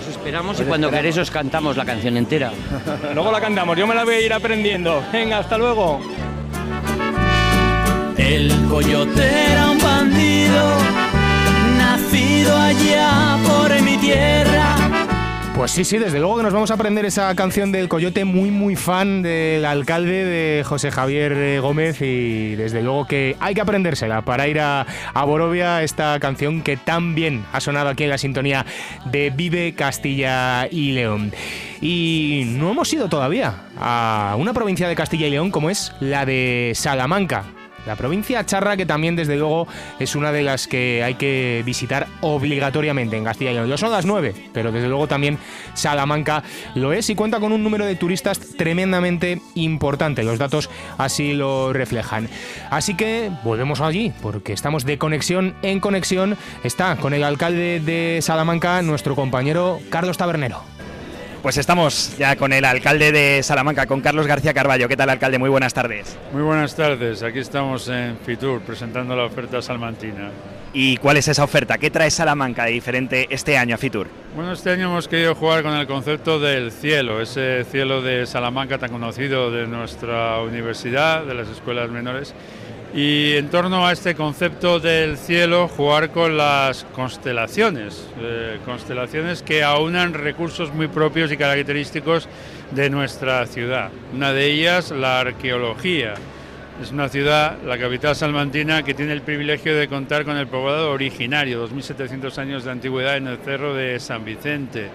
Os esperamos y cuando esperamos. queréis os cantamos la canción entera. Luego la cantamos, yo me la voy a ir aprendiendo. Venga, hasta luego. El coyote era un bandido, nacido allá por mi tierra. Pues sí, sí, desde luego que nos vamos a aprender esa canción del Coyote, muy, muy fan del alcalde de José Javier eh, Gómez y desde luego que hay que aprendérsela para ir a, a esta canción que tan bien ha sonado aquí en la sintonía de Vive Castilla y León. Y no hemos ido todavía a una provincia de Castilla y León como es la de Salamanca. La provincia charra que también desde luego es una de las que hay que visitar obligatoriamente en Castilla y León. Son las nueve, pero desde luego también Salamanca lo es y cuenta con un número de turistas tremendamente importante. Los datos así lo reflejan. Así que volvemos allí porque estamos de conexión en conexión. Está con el alcalde de Salamanca, nuestro compañero Carlos Tabernero. Pues estamos ya con el alcalde de Salamanca, con Carlos García Carballo. ¿Qué tal, alcalde? Muy buenas tardes. Muy buenas tardes, aquí estamos en Fitur presentando la oferta salmantina. ¿Y cuál es esa oferta? ¿Qué trae Salamanca de diferente este año a Fitur? Bueno, este año hemos querido jugar con el concepto del cielo, ese cielo de Salamanca tan conocido de nuestra universidad, de las escuelas menores. Y en torno a este concepto del cielo, jugar con las constelaciones, eh, constelaciones que aunan recursos muy propios y característicos de nuestra ciudad. Una de ellas, la arqueología. Es una ciudad, la capital salmantina, que tiene el privilegio de contar con el poblado originario, 2.700 años de antigüedad en el cerro de San Vicente.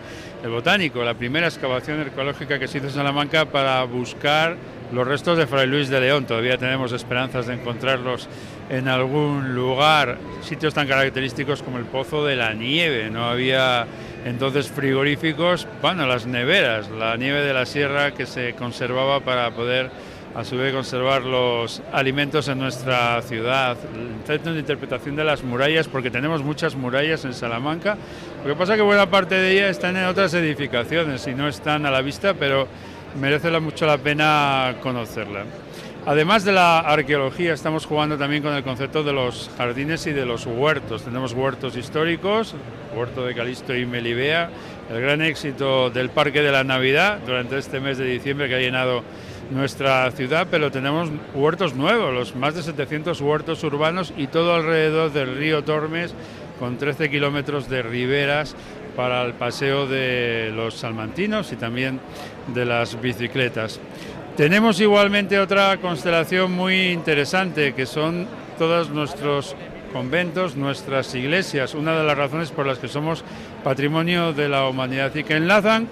El botánico, la primera excavación arqueológica que se hizo en Salamanca para buscar los restos de Fray Luis de León. Todavía tenemos esperanzas de encontrarlos en algún lugar, sitios tan característicos como el Pozo de la Nieve. No había entonces frigoríficos, bueno, las neveras, la nieve de la sierra que se conservaba para poder a su vez conservar los alimentos en nuestra ciudad, centro de interpretación de las murallas, porque tenemos muchas murallas en Salamanca. Lo que pasa es que buena parte de ellas están en otras edificaciones y no están a la vista, pero merece mucho la pena conocerla. Además de la arqueología, estamos jugando también con el concepto de los jardines y de los huertos. Tenemos huertos históricos, huerto de Calisto y Melibea, el gran éxito del Parque de la Navidad durante este mes de diciembre que ha llenado nuestra ciudad, pero tenemos huertos nuevos, los más de 700 huertos urbanos y todo alrededor del río Tormes, con 13 kilómetros de riberas para el paseo de los salmantinos y también de las bicicletas. Tenemos igualmente otra constelación muy interesante, que son todos nuestros conventos, nuestras iglesias, una de las razones por las que somos patrimonio de la humanidad y que enlazan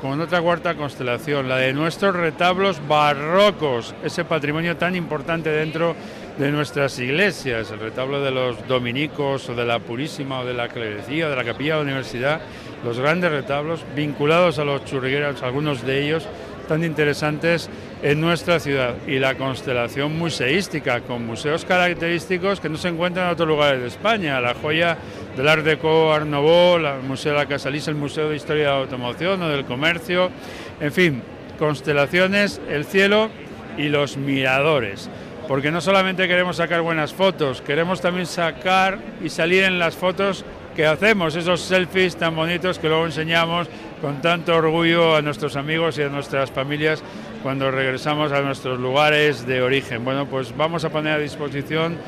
con otra cuarta constelación, la de nuestros retablos barrocos, ese patrimonio tan importante dentro de nuestras iglesias, el retablo de los dominicos o de la Purísima o de la Clerecía de la Capilla de la Universidad, los grandes retablos vinculados a los churrigueros, algunos de ellos tan interesantes en nuestra ciudad. Y la constelación museística con museos característicos que no se encuentran en otros lugares de España, la joya del Art Deco Art el Museo de la Casalís, el Museo de Historia de la Automoción o del Comercio, en fin, constelaciones, el cielo y los miradores. Porque no solamente queremos sacar buenas fotos, queremos también sacar y salir en las fotos que hacemos, esos selfies tan bonitos que luego enseñamos con tanto orgullo a nuestros amigos y a nuestras familias cuando regresamos a nuestros lugares de origen. Bueno, pues vamos a poner a disposición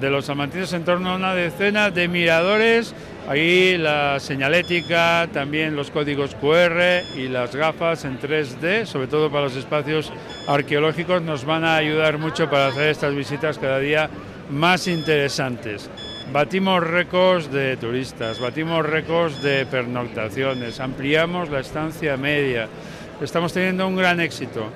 de los salmantinos en torno a una decena de miradores. Ahí la señalética, también los códigos QR y las gafas en 3D, sobre todo para los espacios arqueológicos, nos van a ayudar mucho para hacer estas visitas cada día más interesantes. Batimos récords de turistas, batimos récords de pernoctaciones, ampliamos la estancia media. Estamos teniendo un gran éxito.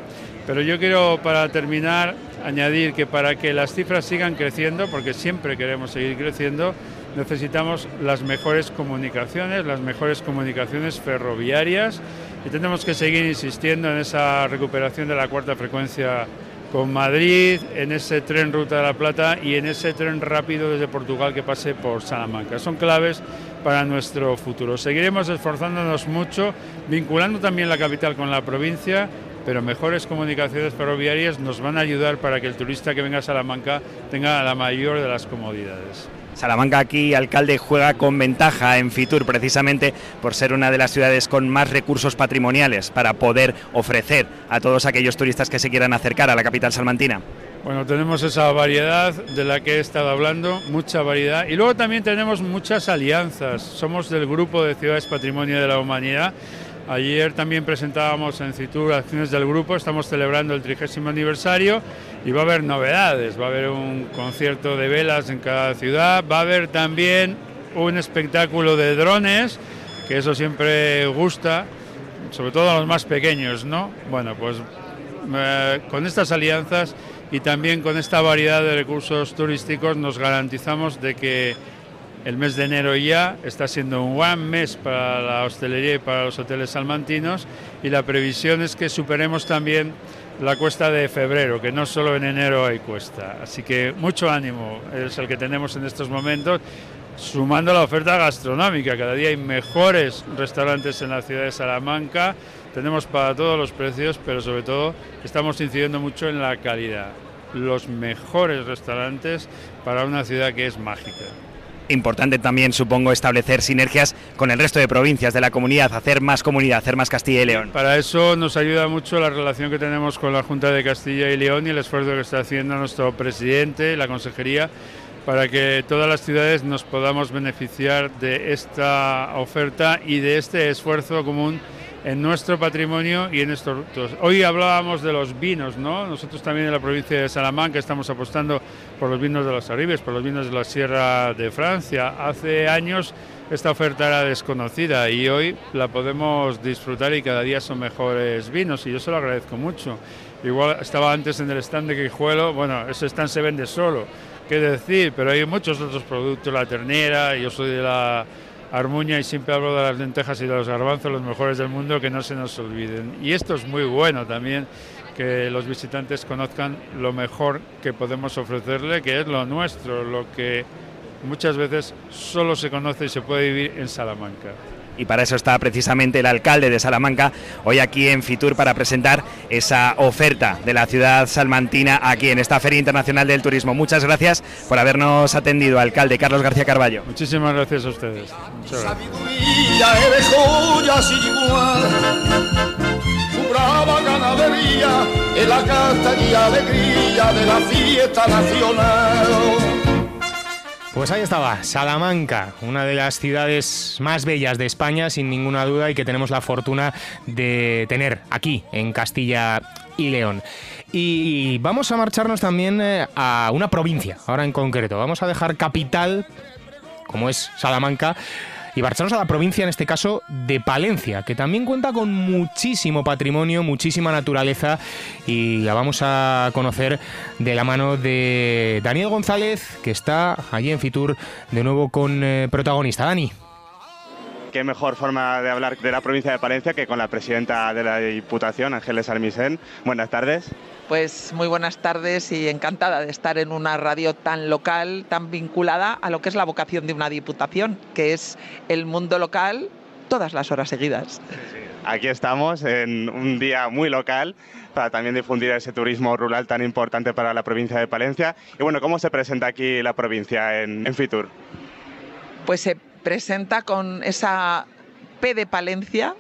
Pero yo quiero, para terminar, añadir que para que las cifras sigan creciendo, porque siempre queremos seguir creciendo, necesitamos las mejores comunicaciones, las mejores comunicaciones ferroviarias y tenemos que seguir insistiendo en esa recuperación de la cuarta frecuencia con Madrid, en ese tren Ruta de la Plata y en ese tren rápido desde Portugal que pase por Salamanca. Son claves para nuestro futuro. Seguiremos esforzándonos mucho, vinculando también la capital con la provincia, pero mejores comunicaciones ferroviarias nos van a ayudar para que el turista que venga a Salamanca tenga la mayor de las comodidades. Salamanca aquí, alcalde, juega con ventaja en Fitur precisamente por ser una de las ciudades con más recursos patrimoniales para poder ofrecer a todos aquellos turistas que se quieran acercar a la capital salmantina. Bueno, tenemos esa variedad de la que he estado hablando, mucha variedad. Y luego también tenemos muchas alianzas. Somos del grupo de ciudades patrimonio de la humanidad. Ayer también presentábamos en Citur acciones del grupo, estamos celebrando el trigésimo aniversario y va a haber novedades, va a haber un concierto de velas en cada ciudad, va a haber también un espectáculo de drones, que eso siempre gusta, sobre todo a los más pequeños, ¿no? Bueno, pues eh, con estas alianzas y también con esta variedad de recursos turísticos nos garantizamos de que el mes de enero ya está siendo un buen mes para la hostelería y para los hoteles salmantinos y la previsión es que superemos también la cuesta de febrero, que no solo en enero hay cuesta. Así que mucho ánimo es el que tenemos en estos momentos, sumando la oferta gastronómica. Cada día hay mejores restaurantes en la ciudad de Salamanca, tenemos para todos los precios, pero sobre todo estamos incidiendo mucho en la calidad. Los mejores restaurantes para una ciudad que es mágica. Importante también, supongo, establecer sinergias con el resto de provincias de la comunidad, hacer más comunidad, hacer más Castilla y León. Para eso nos ayuda mucho la relación que tenemos con la Junta de Castilla y León y el esfuerzo que está haciendo nuestro presidente, la consejería, para que todas las ciudades nos podamos beneficiar de esta oferta y de este esfuerzo común en nuestro patrimonio y en estos Hoy hablábamos de los vinos, ¿no? Nosotros también en la provincia de Salamanca estamos apostando por los vinos de los Arribes, por los vinos de la Sierra de Francia. Hace años esta oferta era desconocida y hoy la podemos disfrutar y cada día son mejores vinos y yo se lo agradezco mucho. Igual estaba antes en el stand de Quijuelo, bueno, ese stand se vende solo, qué decir, pero hay muchos otros productos, la ternera, yo soy de la Armuña y siempre hablo de las lentejas y de los garbanzos, los mejores del mundo, que no se nos olviden. Y esto es muy bueno también, que los visitantes conozcan lo mejor que podemos ofrecerle, que es lo nuestro, lo que muchas veces solo se conoce y se puede vivir en Salamanca y para eso está precisamente el alcalde de Salamanca hoy aquí en Fitur para presentar esa oferta de la ciudad salmantina aquí en esta Feria Internacional del Turismo. Muchas gracias por habernos atendido, alcalde Carlos García Carballo. Muchísimas gracias a ustedes. Muchas gracias. brava ganadería en la casta y alegría de la fiesta nacional. Pues ahí estaba, Salamanca, una de las ciudades más bellas de España, sin ninguna duda, y que tenemos la fortuna de tener aquí, en Castilla y León. Y vamos a marcharnos también eh, a una provincia, ahora en concreto. Vamos a dejar capital, como es Salamanca, y marcharnos a la provincia, en este caso, de Palencia, que también cuenta con muchísimo patrimonio, muchísima naturaleza y la vamos a conocer de la mano de Daniel González, que está allí en Fitur de nuevo con eh, protagonista. Dani. Qué mejor forma de hablar de la provincia de Palencia que con la presidenta de la Diputación, Ángeles Armisen. Buenas tardes. Pues muy buenas tardes y encantada de estar en una radio tan local, tan vinculada a lo que es la vocación de una diputación, que es el mundo local todas las horas seguidas. Aquí estamos en un día muy local para también difundir ese turismo rural tan importante para la provincia de Palencia. Y bueno, ¿cómo se presenta aquí la provincia en, en Fitur? Pues se presenta con esa P de Palencia,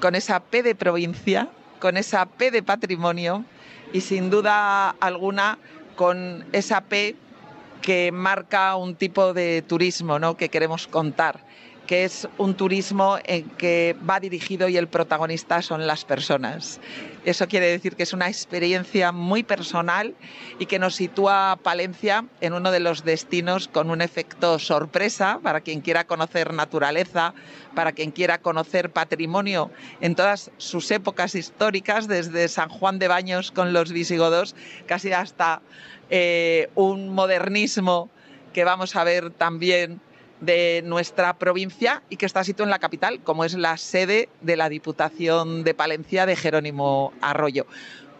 con esa P de provincia, con esa P de patrimonio y sin duda alguna con esa P que marca un tipo de turismo ¿no? que queremos contar que es un turismo en que va dirigido y el protagonista son las personas. Eso quiere decir que es una experiencia muy personal y que nos sitúa a Palencia en uno de los destinos con un efecto sorpresa para quien quiera conocer naturaleza, para quien quiera conocer patrimonio en todas sus épocas históricas, desde San Juan de Baños con los visigodos, casi hasta eh, un modernismo que vamos a ver también de nuestra provincia y que está situado en la capital, como es la sede de la Diputación de Palencia de Jerónimo Arroyo.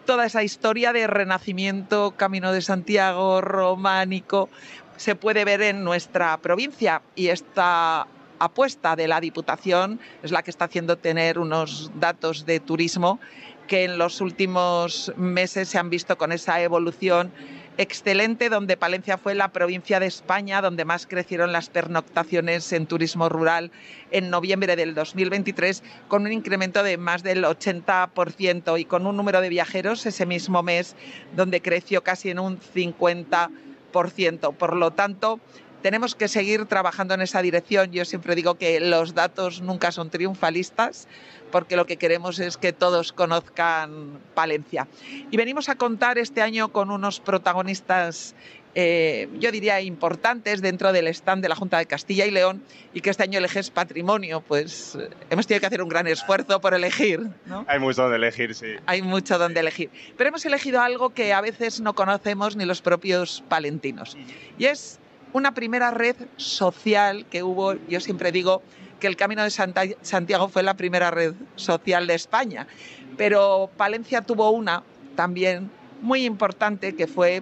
Toda esa historia de renacimiento, Camino de Santiago, románico, se puede ver en nuestra provincia y esta apuesta de la Diputación es la que está haciendo tener unos datos de turismo que en los últimos meses se han visto con esa evolución excelente, donde Palencia fue la provincia de España donde más crecieron las pernoctaciones en turismo rural en noviembre del 2023, con un incremento de más del 80% y con un número de viajeros ese mismo mes donde creció casi en un 50%. Por lo tanto, tenemos que seguir trabajando en esa dirección. Yo siempre digo que los datos nunca son triunfalistas, porque lo que queremos es que todos conozcan Palencia. Y venimos a contar este año con unos protagonistas eh, yo diría, importantes dentro del stand de la Junta de Castilla y León y que este año eleges patrimonio, pues eh, hemos tenido que hacer un gran esfuerzo por elegir. ¿no? Hay mucho donde elegir, sí. Hay mucho donde elegir. Pero hemos elegido algo que a veces no conocemos ni los propios palentinos. Y es una primera red social que hubo, yo siempre digo que el Camino de Santiago fue la primera red social de España, pero Palencia tuvo una también muy importante que fue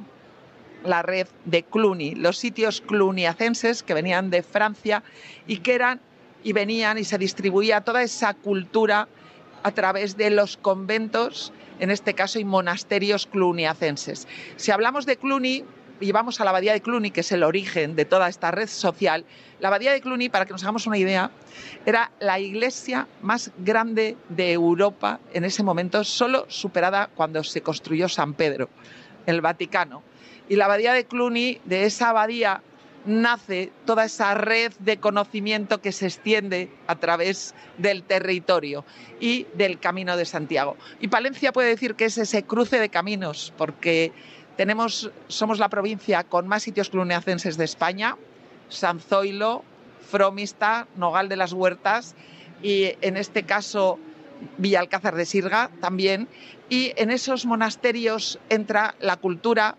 la red de Cluny, los sitios cluniacenses que venían de Francia y que eran y venían y se distribuía toda esa cultura a través de los conventos, en este caso y monasterios cluniacenses. Si hablamos de Cluny y vamos a la abadía de Cluny, que es el origen de toda esta red social, la abadía de Cluny, para que nos hagamos una idea, era la iglesia más grande de Europa en ese momento, solo superada cuando se construyó San Pedro, el Vaticano. Y la abadía de Cluny, de esa abadía nace toda esa red de conocimiento que se extiende a través del territorio y del Camino de Santiago. Y Palencia puede decir que es ese cruce de caminos, porque somos la provincia con más sitios cluniacenses de España, Sanzoilo, Fromista, Nogal de las Huertas y en este caso Villalcázar de Sirga también. Y en esos monasterios entra la cultura,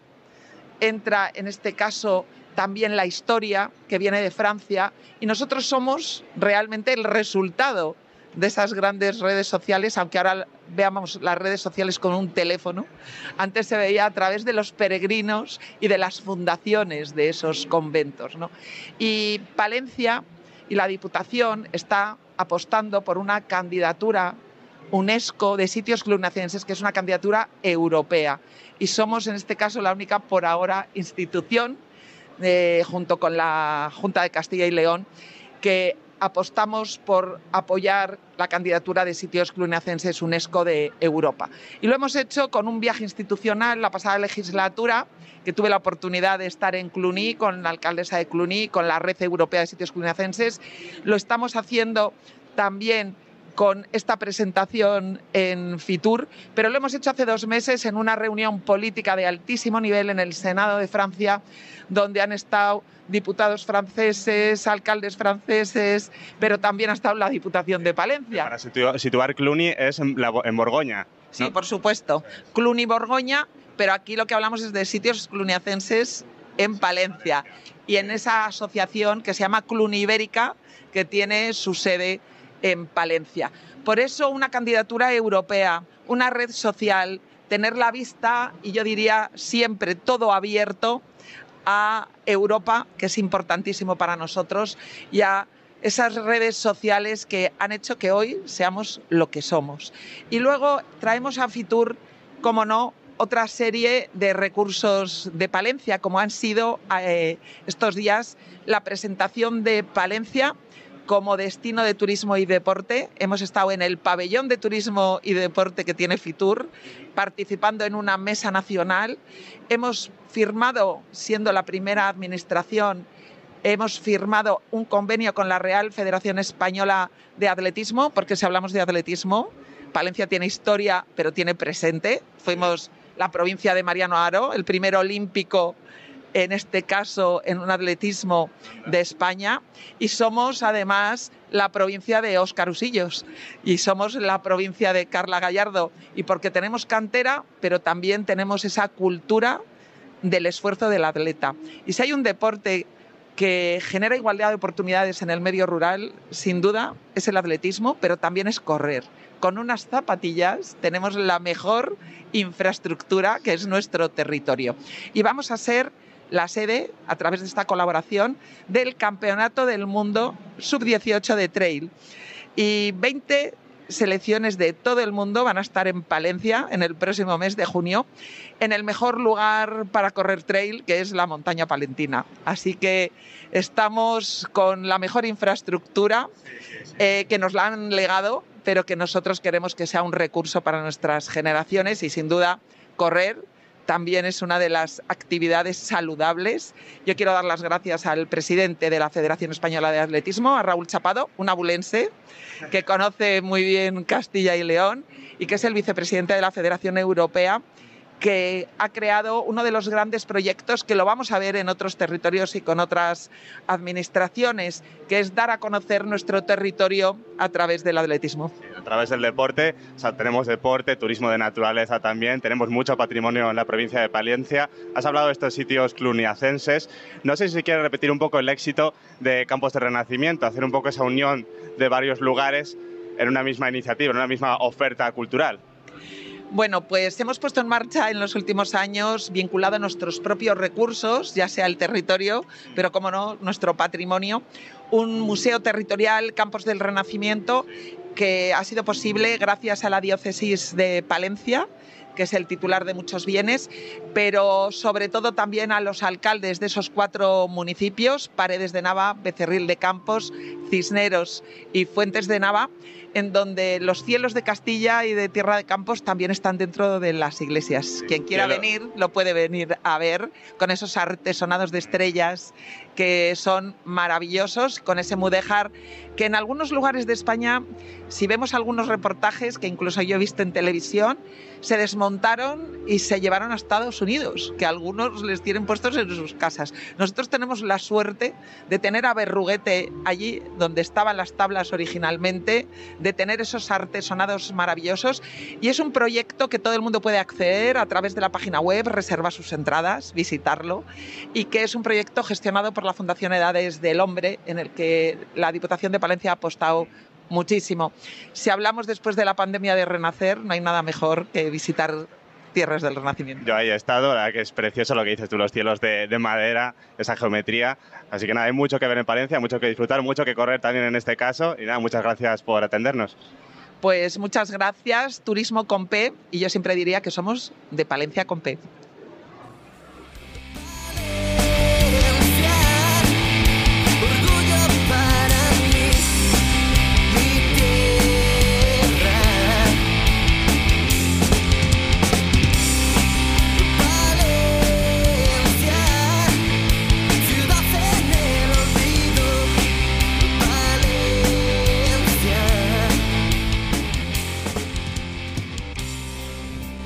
entra en este caso también la historia que viene de Francia y nosotros somos realmente el resultado de esas grandes redes sociales, aunque ahora veamos las redes sociales con un teléfono, antes se veía a través de los peregrinos y de las fundaciones de esos conventos. ¿no? Y Palencia y la Diputación está apostando por una candidatura UNESCO de sitios clunacenses, que es una candidatura europea. Y somos, en este caso, la única, por ahora, institución, eh, junto con la Junta de Castilla y León, que apostamos por apoyar la candidatura de sitios cluniacenses UNESCO de Europa. Y lo hemos hecho con un viaje institucional la pasada legislatura, que tuve la oportunidad de estar en Cluny con la alcaldesa de Cluny, con la Red Europea de Sitios Cluniacenses. Lo estamos haciendo también con esta presentación en Fitur, pero lo hemos hecho hace dos meses en una reunión política de altísimo nivel en el Senado de Francia, donde han estado diputados franceses, alcaldes franceses, pero también ha estado la Diputación de Palencia. Para situ- situar Cluny es en, la- en Borgoña. Sí, por supuesto. Cluny Borgoña, pero aquí lo que hablamos es de sitios cluniacenses en Palencia y en esa asociación que se llama Cluny Ibérica, que tiene su sede en Palencia. Por eso una candidatura europea, una red social, tener la vista y yo diría siempre todo abierto a Europa, que es importantísimo para nosotros, y a esas redes sociales que han hecho que hoy seamos lo que somos. Y luego traemos a Fitur, como no, otra serie de recursos de Palencia, como han sido eh, estos días la presentación de Palencia como destino de turismo y deporte. Hemos estado en el pabellón de turismo y deporte que tiene Fitur, participando en una mesa nacional. Hemos firmado, siendo la primera administración, hemos firmado un convenio con la Real Federación Española de Atletismo, porque si hablamos de atletismo, Palencia tiene historia, pero tiene presente. Fuimos la provincia de Mariano Aro, el primer olímpico en este caso en un atletismo de España y somos además la provincia de Óscar Usillos y somos la provincia de Carla Gallardo y porque tenemos cantera pero también tenemos esa cultura del esfuerzo del atleta y si hay un deporte que genera igualdad de oportunidades en el medio rural, sin duda es el atletismo, pero también es correr. Con unas zapatillas tenemos la mejor infraestructura que es nuestro territorio. Y vamos a ser la sede, a través de esta colaboración, del Campeonato del Mundo Sub-18 de Trail. Y 20 selecciones de todo el mundo van a estar en Palencia en el próximo mes de junio, en el mejor lugar para correr trail, que es la montaña palentina. Así que estamos con la mejor infraestructura eh, que nos la han legado, pero que nosotros queremos que sea un recurso para nuestras generaciones y sin duda correr también es una de las actividades saludables. Yo quiero dar las gracias al presidente de la Federación Española de Atletismo, a Raúl Chapado, un abulense que conoce muy bien Castilla y León y que es el vicepresidente de la Federación Europea que ha creado uno de los grandes proyectos que lo vamos a ver en otros territorios y con otras administraciones, que es dar a conocer nuestro territorio a través del atletismo. A través del deporte, o tenemos deporte, turismo de naturaleza también, tenemos mucho patrimonio en la provincia de Palencia. Has hablado de estos sitios cluniacenses. No sé si quieres repetir un poco el éxito de Campos de Renacimiento, hacer un poco esa unión de varios lugares en una misma iniciativa, en una misma oferta cultural. Bueno, pues hemos puesto en marcha en los últimos años, vinculado a nuestros propios recursos, ya sea el territorio, pero como no, nuestro patrimonio, un museo territorial Campos del Renacimiento que ha sido posible gracias a la diócesis de Palencia que es el titular de muchos bienes, pero sobre todo también a los alcaldes de esos cuatro municipios, Paredes de Nava, Becerril de Campos, Cisneros y Fuentes de Nava, en donde los cielos de Castilla y de Tierra de Campos también están dentro de las iglesias. Quien quiera venir lo puede venir a ver con esos artesonados de estrellas que son maravillosos, con ese mudéjar que en algunos lugares de España, si vemos algunos reportajes que incluso yo he visto en televisión, se desmontaron y se llevaron a Estados Unidos, que algunos les tienen puestos en sus casas. Nosotros tenemos la suerte de tener a Berruguete allí donde estaban las tablas originalmente, de tener esos artesonados maravillosos y es un proyecto que todo el mundo puede acceder a través de la página web, reserva sus entradas, visitarlo y que es un proyecto gestionado por la Fundación Edades del Hombre en el que la Diputación de Palencia ha apostado muchísimo. Si hablamos después de la pandemia de renacer, no hay nada mejor que visitar tierras del Renacimiento. Yo ahí he estado, la verdad que es precioso lo que dices tú, los cielos de, de madera, esa geometría. Así que nada, hay mucho que ver en Palencia, mucho que disfrutar, mucho que correr también en este caso. Y nada, muchas gracias por atendernos. Pues muchas gracias, Turismo con P, y yo siempre diría que somos de Palencia con P.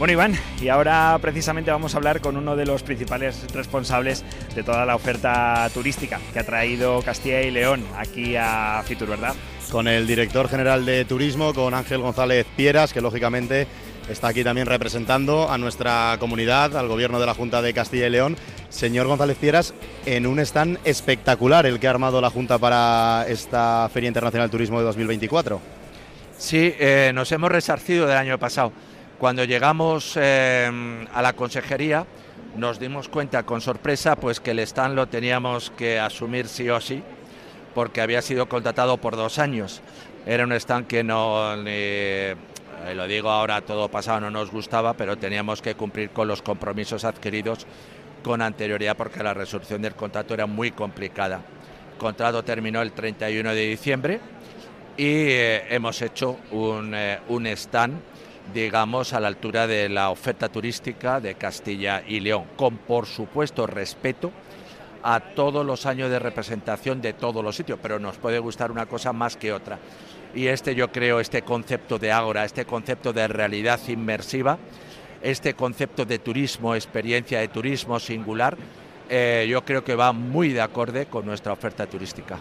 Bueno, Iván, y ahora precisamente vamos a hablar con uno de los principales responsables de toda la oferta turística que ha traído Castilla y León aquí a Fitur, ¿verdad? Con el director general de turismo, con Ángel González Pieras, que lógicamente está aquí también representando a nuestra comunidad, al gobierno de la Junta de Castilla y León. Señor González Pieras, en un stand espectacular el que ha armado la Junta para esta Feria Internacional de Turismo de 2024. Sí, eh, nos hemos resarcido del año pasado. Cuando llegamos eh, a la consejería nos dimos cuenta con sorpresa pues que el stand lo teníamos que asumir sí o sí porque había sido contratado por dos años. Era un stand que no, eh, lo digo ahora todo pasado, no nos gustaba, pero teníamos que cumplir con los compromisos adquiridos con anterioridad porque la resolución del contrato era muy complicada. El contrato terminó el 31 de diciembre y eh, hemos hecho un, eh, un stand, digamos, a la altura de la oferta turística de Castilla y León, con por supuesto respeto a todos los años de representación de todos los sitios, pero nos puede gustar una cosa más que otra. Y este yo creo, este concepto de ágora, este concepto de realidad inmersiva, este concepto de turismo, experiencia de turismo singular, eh, yo creo que va muy de acorde con nuestra oferta turística.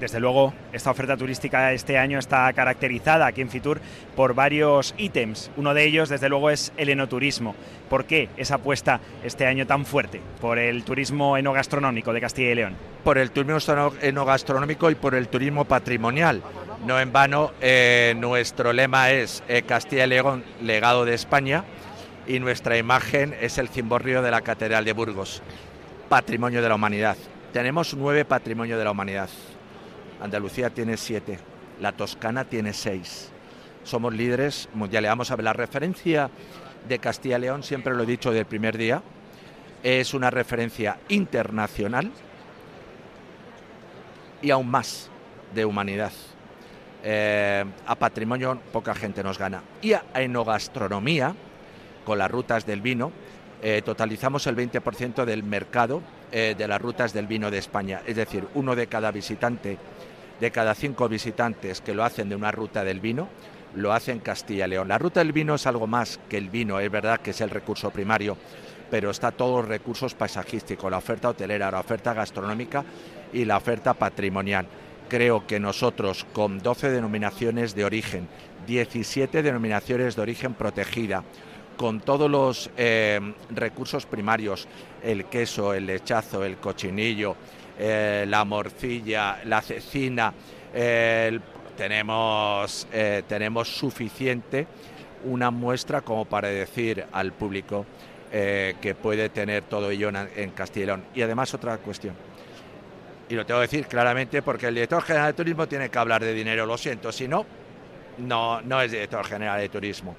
Desde luego, esta oferta turística este año está caracterizada aquí en Fitur por varios ítems. Uno de ellos, desde luego, es el enoturismo. ¿Por qué esa apuesta este año tan fuerte por el turismo enogastronómico de Castilla y León? por el turismo eno- enogastronómico y por el turismo patrimonial. No en vano, eh, nuestro lema es eh, Castilla y León, legado de España, y nuestra imagen es el cimborrio de la Catedral de Burgos, patrimonio de la humanidad. Tenemos nueve patrimonios de la humanidad. Andalucía tiene siete, la Toscana tiene seis. Somos líderes mundiales. Vamos a ver, la referencia de Castilla y León, siempre lo he dicho del primer día, es una referencia internacional y aún más de humanidad. Eh, a patrimonio poca gente nos gana. Y a enogastronomía, con las rutas del vino, eh, totalizamos el 20% del mercado eh, de las rutas del vino de España. Es decir, uno de cada visitante, de cada cinco visitantes que lo hacen de una ruta del vino, lo hace en Castilla y León. La ruta del vino es algo más que el vino, es verdad que es el recurso primario, pero está todos los recursos paisajísticos, la oferta hotelera, la oferta gastronómica y la oferta patrimonial. Creo que nosotros con 12 denominaciones de origen, 17 denominaciones de origen protegida, con todos los eh, recursos primarios, el queso, el lechazo, el cochinillo, eh, la morcilla, la cecina, tenemos, eh, tenemos suficiente una muestra como para decir al público eh, que puede tener todo ello en, Castilla y además otra cuestión, y lo tengo que decir claramente porque el director general de turismo tiene que hablar de dinero, lo siento, si no, no, no es director general de turismo.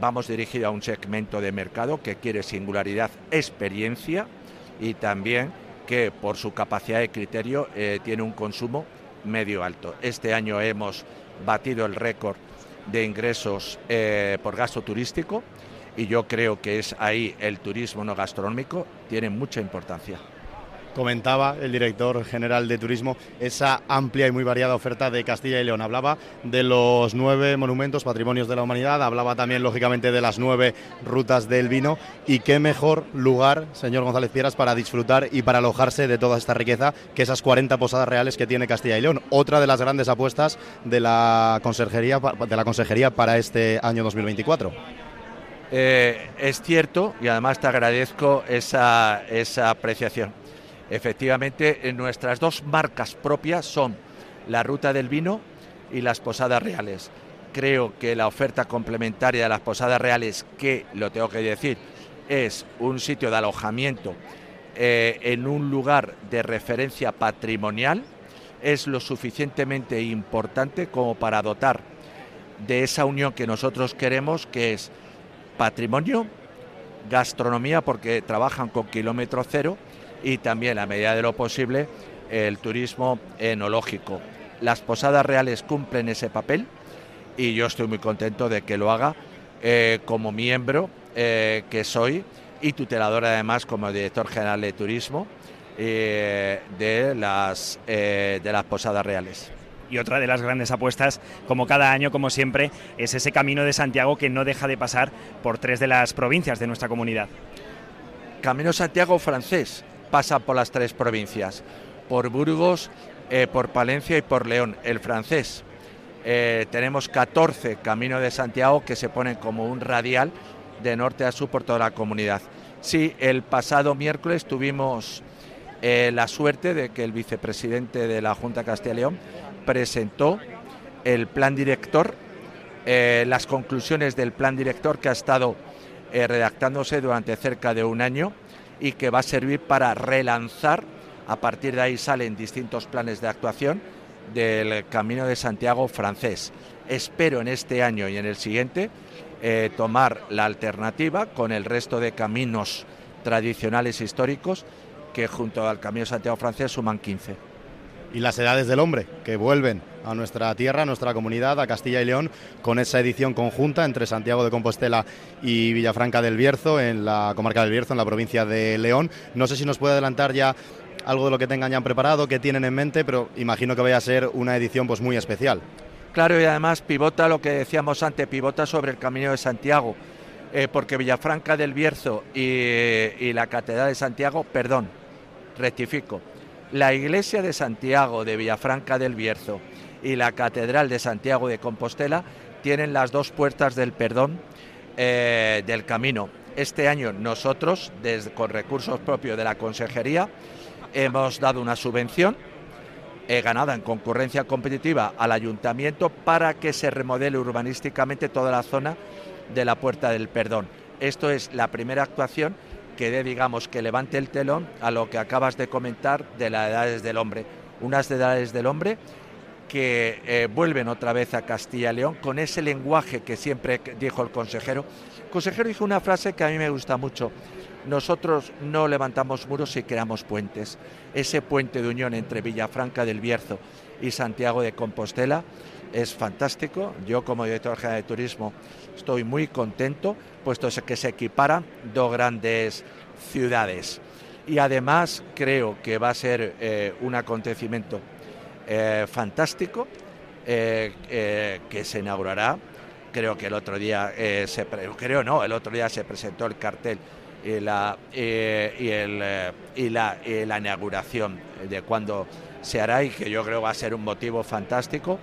Vamos dirigido a un segmento de mercado que quiere singularidad, experiencia y también que por su capacidad de criterio eh, tiene un consumo medio alto. Este año hemos batido el récord de ingresos eh, por gasto turístico y yo creo que es ahí el turismo no gastronómico tiene mucha importancia. Comentaba el director general de turismo esa amplia y muy variada oferta de Castilla y León. Hablaba de los nueve monumentos, patrimonios de la humanidad, hablaba también lógicamente de las nueve rutas del vino y qué mejor lugar, señor González Pieras, para disfrutar y para alojarse de toda esta riqueza que esas 40 posadas reales que tiene Castilla y León. Otra de las grandes apuestas de la consejería, de la consejería para este año 2024. Eh, es cierto y además te agradezco esa, esa apreciación. Efectivamente, eh, nuestras dos marcas propias son la Ruta del Vino y las Posadas Reales. Creo que la oferta complementaria de las Posadas Reales, que lo tengo que decir, es un sitio de alojamiento eh, en un lugar de referencia patrimonial, es lo suficientemente importante como para dotar de esa unión que nosotros queremos, que es patrimonio, gastronomía, porque trabajan con kilómetro cero, y también, a medida de lo posible, el turismo enológico. Las posadas reales cumplen ese papel y yo estoy muy contento de que lo haga eh, como miembro eh, que soy y tutelador además como director general de turismo eh, de, las, de las posadas reales. Y otra de las grandes apuestas, como cada año, como siempre, es ese camino de Santiago que no deja de pasar por tres de las provincias de nuestra comunidad. Camino Santiago francés pasa por las tres provincias, por Burgos, eh, por Palencia y por León. El francés, eh, tenemos 14 Camino de Santiago que se ponen como un radial de norte a sur por toda la comunidad. Sí, el pasado miércoles tuvimos eh, la suerte de que el vicepresidente de la Junta Castilla y León presentó el plan director, las conclusiones del plan director que ha estado redactándose durante cerca de un año y que va a servir para relanzar, a partir de ahí salen distintos planes de actuación del Camino de Santiago francés. Espero en este año y en el siguiente eh, tomar la alternativa con el resto de caminos tradicionales históricos que junto al Camino de Santiago francés suman 15. y las edades del hombre que vuelven a nuestra tierra, a nuestra comunidad, a Castilla y León, con esa edición conjunta entre Santiago de Compostela y Villafranca del Bierzo, en la comarca del Bierzo, en la provincia de León. No sé si nos puede adelantar ya algo de lo que tengan ya preparado, que tienen en mente, pero imagino que vaya a ser una edición pues muy especial. Claro, y además pivota lo que decíamos antes, pivota sobre el Camino de Santiago, eh, porque Villafranca del Bierzo y, y la Catedral de Santiago, perdón, rectifico, la iglesia de Santiago de Villafranca del Bierzo y la Catedral de Santiago de Compostela tienen las dos puertas del perdón eh, del camino. Este año nosotros, con recursos propios de la Consejería, hemos dado una subvención ganada en concurrencia competitiva al ayuntamiento para que se remodele urbanísticamente toda la zona de la Puerta del Perdón. Esto es la primera actuación que dé, digamos, que levante el telón a lo que acabas de comentar de las edades del hombre. Unas edades del hombre que eh, vuelven otra vez a Castilla y León con ese lenguaje que siempre dijo el consejero. El consejero dijo una frase que a mí me gusta mucho. Nosotros no levantamos muros y creamos puentes. Ese puente de unión entre Villafranca del Bierzo y Santiago de Compostela es fantástico. Yo como director general de turismo estoy muy contento, puesto que se equiparan dos grandes ciudades. Y además creo que va a ser eh, un acontecimiento eh, fantástico eh, eh, que se inaugurará. Creo que el otro día se creo no, el otro día se presentó el cartel y la y, el, y la, y la inauguración de cuándo se hará y que yo creo va a ser un motivo fantástico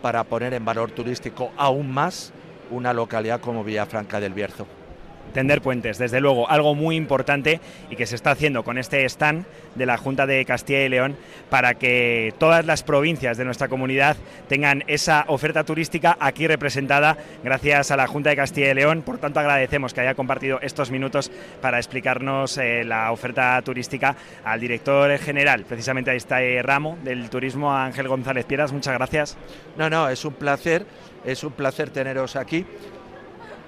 para poner en valor turístico aún más una localidad como Villafranca del Bierzo. Tender puentes, desde luego, algo muy importante y que se está haciendo con este stand de la Junta de Castilla y León para que todas las provincias de nuestra comunidad tengan esa oferta turística aquí representada gracias a la Junta de Castilla y León. Por tanto, agradecemos que haya compartido estos minutos para explicarnos eh, la oferta turística al director general, precisamente a este ramo del turismo, Ángel González Pieras. Muchas gracias. No, no, es un placer, es un placer teneros aquí.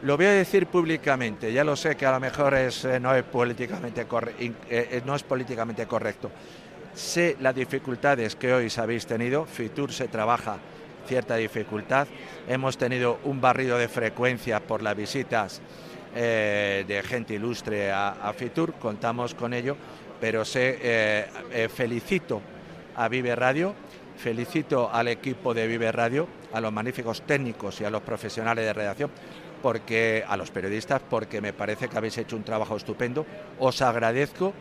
Lo voy a decir públicamente, ya lo sé que a lo mejor es, eh, no, es políticamente eh, eh, no es políticamente correcto. Sé las dificultades que hoy habéis tenido, Fitur se trabaja cierta dificultad, hemos tenido un barrido de frecuencia por las visitas de gente ilustre a, a Fitur, contamos con ello, pero sé, felicito a Vive Radio, felicito al equipo de Vive Radio, a los magníficos técnicos y a los profesionales de redacción, porque a los periodistas, porque me parece que habéis hecho un trabajo estupendo. Os agradezco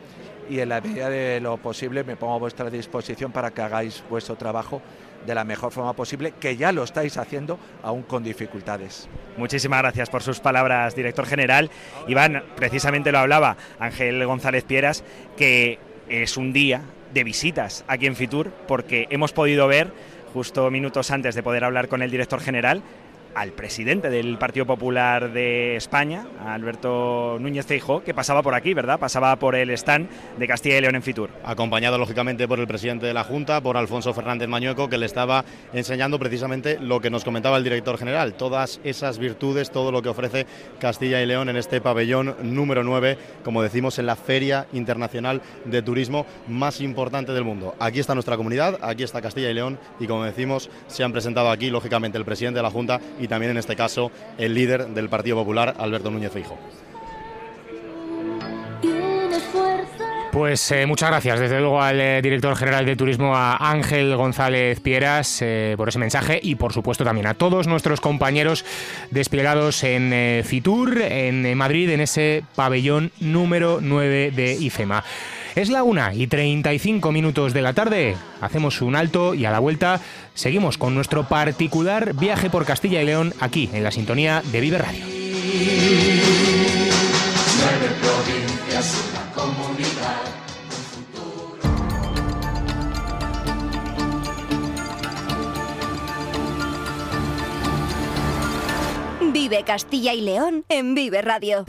y en la medida de lo posible me pongo a vuestra disposición para que hagáis vuestro trabajo de la mejor forma posible, que ya lo estáis haciendo aún con dificultades. Muchísimas gracias por sus palabras, director general. Iván, precisamente lo hablaba Ángel González Pieras, que es un día de visitas aquí en Fitur, porque hemos podido ver, justo minutos antes de poder hablar con el director general, al presidente del Partido Popular de España, Alberto Núñez Feijóo, que pasaba por aquí, ¿verdad? Pasaba por el stand de Castilla y León en Fitur. acompañado lógicamente por el presidente de la Junta, por Alfonso Fernández Mañueco, que le estaba enseñando precisamente lo que nos comentaba el director general, todas esas virtudes, todo lo que ofrece Castilla y León en este pabellón número 9, como decimos, en la Feria Internacional de Turismo más importante del mundo. Aquí está nuestra comunidad, aquí está Castilla y León y como decimos, se han presentado aquí lógicamente el presidente de la Junta también en este caso el líder del Partido Popular, Alberto Núñez Feijóo. Pues eh, muchas gracias, desde luego, al eh, director general de turismo, a Ángel González Pieras, eh, por ese mensaje y, por supuesto, también a todos nuestros compañeros desplegados en Fitur, en Madrid, en ese pabellón número 9 de IFEMA. Es la una y 35 minutos de la tarde. Hacemos un alto y a la vuelta seguimos con nuestro particular viaje por Castilla y León aquí en la sintonía de Vive Radio. Vive Castilla y León en Vive Radio.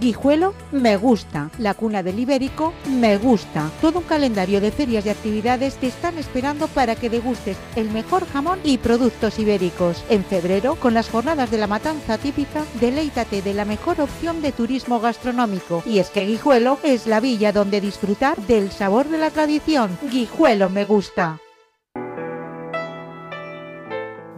Guijuelo me gusta, la cuna del Ibérico me gusta. Todo un calendario de ferias y actividades te están esperando para que degustes el mejor jamón y productos ibéricos. En febrero, con las jornadas de la matanza típica, deleítate de la mejor opción de turismo gastronómico. Y es que Guijuelo es la villa donde disfrutar del sabor de la tradición. Guijuelo me gusta.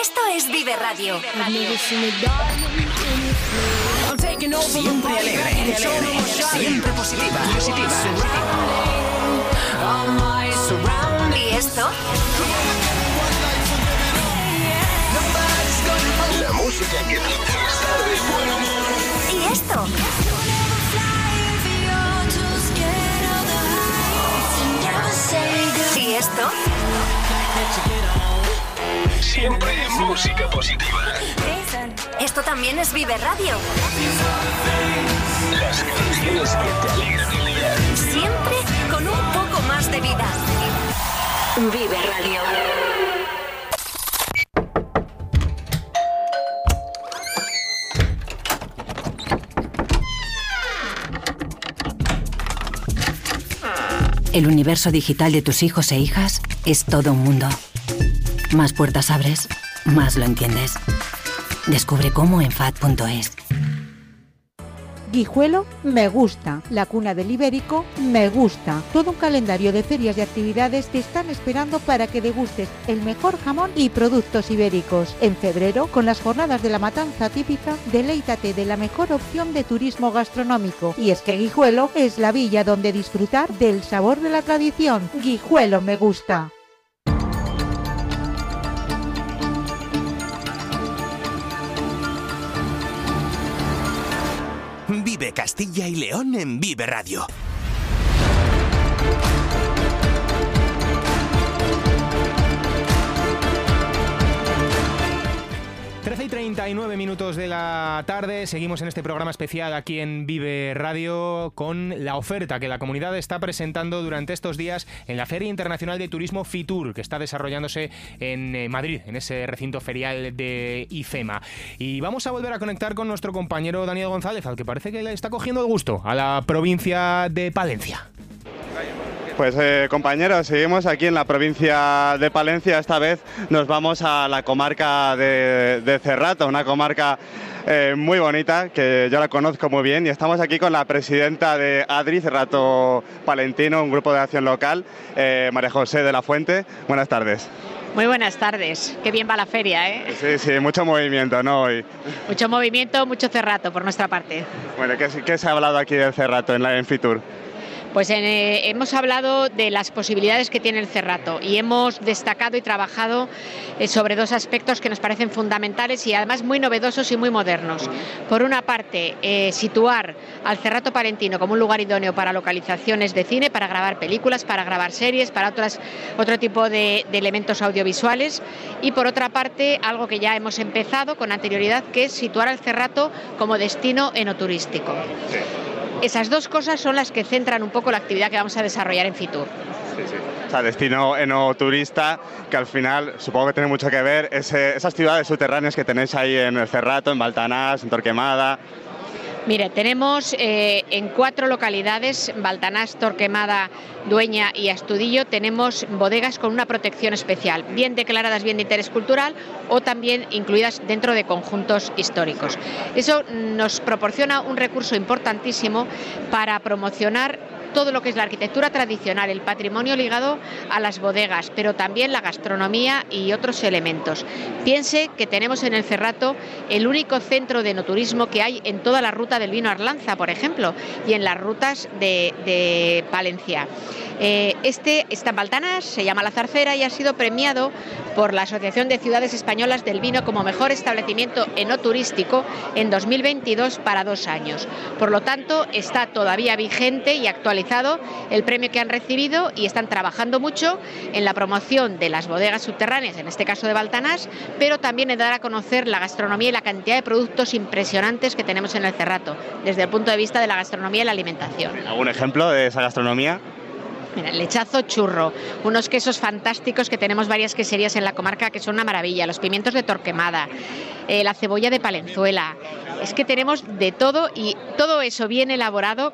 Esto es Vive Radio. Siempre alegre, siempre positiva. ¿Y esto? La música que te. ¿Y esto? Siempre música positiva. Esto también es Vive Radio. Las canciones que te alegran el día. Siempre con un poco más de vida. Vive Radio. El universo digital de tus hijos e hijas es todo un mundo. Más puertas abres, más lo entiendes. Descubre cómo en FAD.es. Guijuelo me gusta. La cuna del Ibérico me gusta. Todo un calendario de ferias y actividades te están esperando para que degustes el mejor jamón y productos ibéricos. En febrero, con las jornadas de la matanza típica, deleítate de la mejor opción de turismo gastronómico. Y es que Guijuelo es la villa donde disfrutar del sabor de la tradición. Guijuelo me gusta. Castilla y León en Vive Radio. Trece y 39 minutos de la tarde, seguimos en este programa especial aquí en Vive Radio con la oferta que la comunidad está presentando durante estos días en la Feria Internacional de Turismo FITUR, que está desarrollándose en eh, Madrid, en ese recinto ferial de IFEMA. Y vamos a volver a conectar con nuestro compañero Daniel González, al que parece que le está cogiendo el gusto a la provincia de Palencia. Pues eh, compañeros, seguimos aquí en la provincia de Palencia. Esta vez nos vamos a la comarca de, de Cerrato, una comarca eh, muy bonita que yo la conozco muy bien y estamos aquí con la presidenta de ADRI, Cerrato Palentino, un grupo de acción local, eh, María José de la Fuente. Buenas tardes. Muy buenas tardes. Qué bien va la feria, ¿eh? Sí, sí, mucho movimiento, ¿no? Hoy. Mucho movimiento, mucho cerrato por nuestra parte. Bueno, ¿qué, qué se ha hablado aquí del Cerrato en la en Fitur? Pues eh, hemos hablado de las posibilidades que tiene el cerrato y hemos destacado y trabajado eh, sobre dos aspectos que nos parecen fundamentales y además muy novedosos y muy modernos. Por una parte, eh, situar al cerrato palentino como un lugar idóneo para localizaciones de cine, para grabar películas, para grabar series, para otro tipo de, de elementos audiovisuales y por otra parte, algo que ya hemos empezado con anterioridad, que es situar al cerrato como destino enoturístico. Esas dos cosas son las que centran un poco la actividad que vamos a desarrollar en Fitur. Sí, sí. O sea, destino enoturista, que al final supongo que tiene mucho que ver esas ciudades subterráneas que tenéis ahí en el Cerrato, en Baltanás, en Torquemada. Mire, tenemos eh, en cuatro localidades, Baltanás, Torquemada, Dueña y Astudillo, tenemos bodegas con una protección especial, bien declaradas bien de interés cultural o también incluidas dentro de conjuntos históricos. Eso nos proporciona un recurso importantísimo para promocionar todo lo que es la arquitectura tradicional, el patrimonio ligado a las bodegas, pero también la gastronomía y otros elementos. Piense que tenemos en el Cerrato el único centro de enoturismo que hay en toda la ruta del vino Arlanza, por ejemplo, y en las rutas de, de Palencia. Eh, este está en Baltanas, se llama La Zarcera y ha sido premiado por la Asociación de Ciudades Españolas del Vino como mejor establecimiento enoturístico en 2022 para dos años. Por lo tanto, está todavía vigente y actualizado el premio que han recibido y están trabajando mucho en la promoción de las bodegas subterráneas, en este caso de Baltanás, pero también en dar a conocer la gastronomía y la cantidad de productos impresionantes que tenemos en el Cerrato, desde el punto de vista de la gastronomía y la alimentación. ¿Algún ejemplo de esa gastronomía? Mira, lechazo churro, unos quesos fantásticos que tenemos varias queserías en la comarca que son una maravilla, los pimientos de Torquemada, eh, la cebolla de Palenzuela. Es que tenemos de todo y todo eso bien elaborado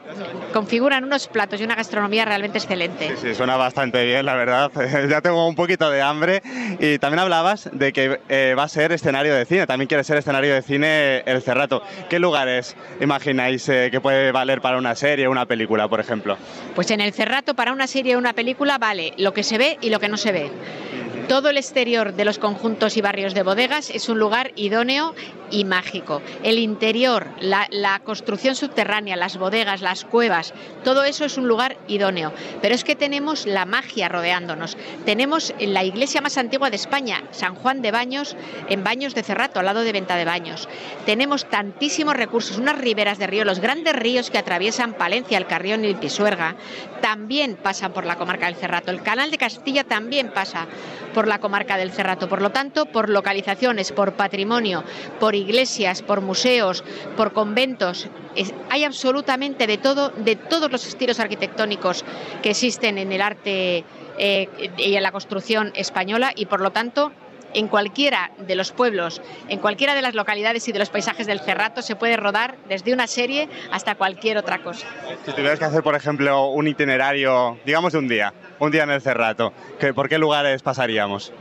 configuran unos platos y una gastronomía realmente excelente. Sí, suena bastante bien, la verdad. ya tengo un poquito de hambre. Y también hablabas de que eh, va a ser escenario de cine, también quiere ser escenario de cine el Cerrato. ¿Qué lugares imagináis eh, que puede valer para una serie o una película, por ejemplo? Pues en el Cerrato para una serie o una película vale lo que se ve y lo que no se ve. Todo el exterior de los conjuntos y barrios de bodegas es un lugar idóneo y mágico. El interior, la, construcción subterránea, las bodegas, las cuevas, todo eso es un lugar idóneo. Pero es que tenemos la magia rodeándonos. Tenemos la iglesia más antigua de España, San Juan de Baños, en Baños de Cerrato, al lado de Venta de Baños. Tenemos tantísimos recursos, unas riberas de río, los grandes ríos que atraviesan Palencia, el Carrión y el Pisuerga, también pasan por la comarca del Cerrato. El canal de Castilla también pasa por la comarca del Cerrato. Por lo tanto, por localizaciones, por patrimonio, por iglesias, por museos, por conventos, hay absolutamente de todo, de todos los estilos arquitectónicos que existen en el arte eh, y en la construcción española y por lo tanto en cualquiera de los pueblos, en cualquiera de las localidades y de los paisajes del Cerrato se puede rodar desde una serie hasta cualquier otra cosa. Si tuvieras que hacer, por ejemplo, un itinerario, digamos de un día, un día en el Cerrato, ¿qué- ¿por qué lugares pasaríamos?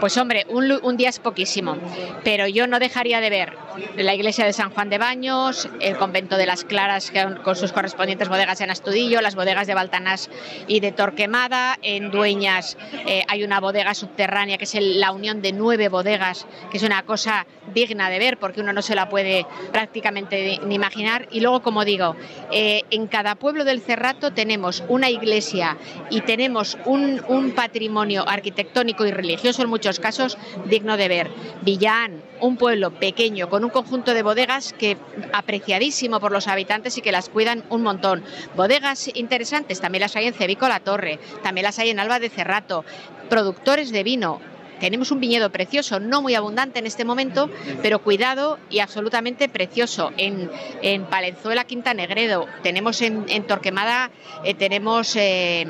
Pues hombre, un, día es poquísimo, pero yo no dejaría de ver la iglesia de San Juan de Baños, el convento de las Claras con, sus correspondientes bodegas en Astudillo, las bodegas de Baltanás y de Torquemada, en Dueñas eh, hay una bodega subterránea que es la unión de nueve bodegas, que es una cosa digna de ver porque uno no se la puede prácticamente ni imaginar. Y luego, como digo, eh, en cada pueblo del Cerrato tenemos una iglesia y tenemos un, un patrimonio arquitectónico y religioso en muchos casos digno de ver. Villán, un pueblo pequeño con un conjunto de bodegas que apreciadísimo por los habitantes y que las cuidan un montón. Bodegas interesantes también las hay en Cebico la Torre, también las hay en Alba de Cerrato, productores de vino. Tenemos un viñedo precioso, no muy abundante en este momento, pero cuidado y absolutamente precioso. En, en Palenzuela, Quinta Negredo, tenemos en, Torquemada, eh, tenemos eh,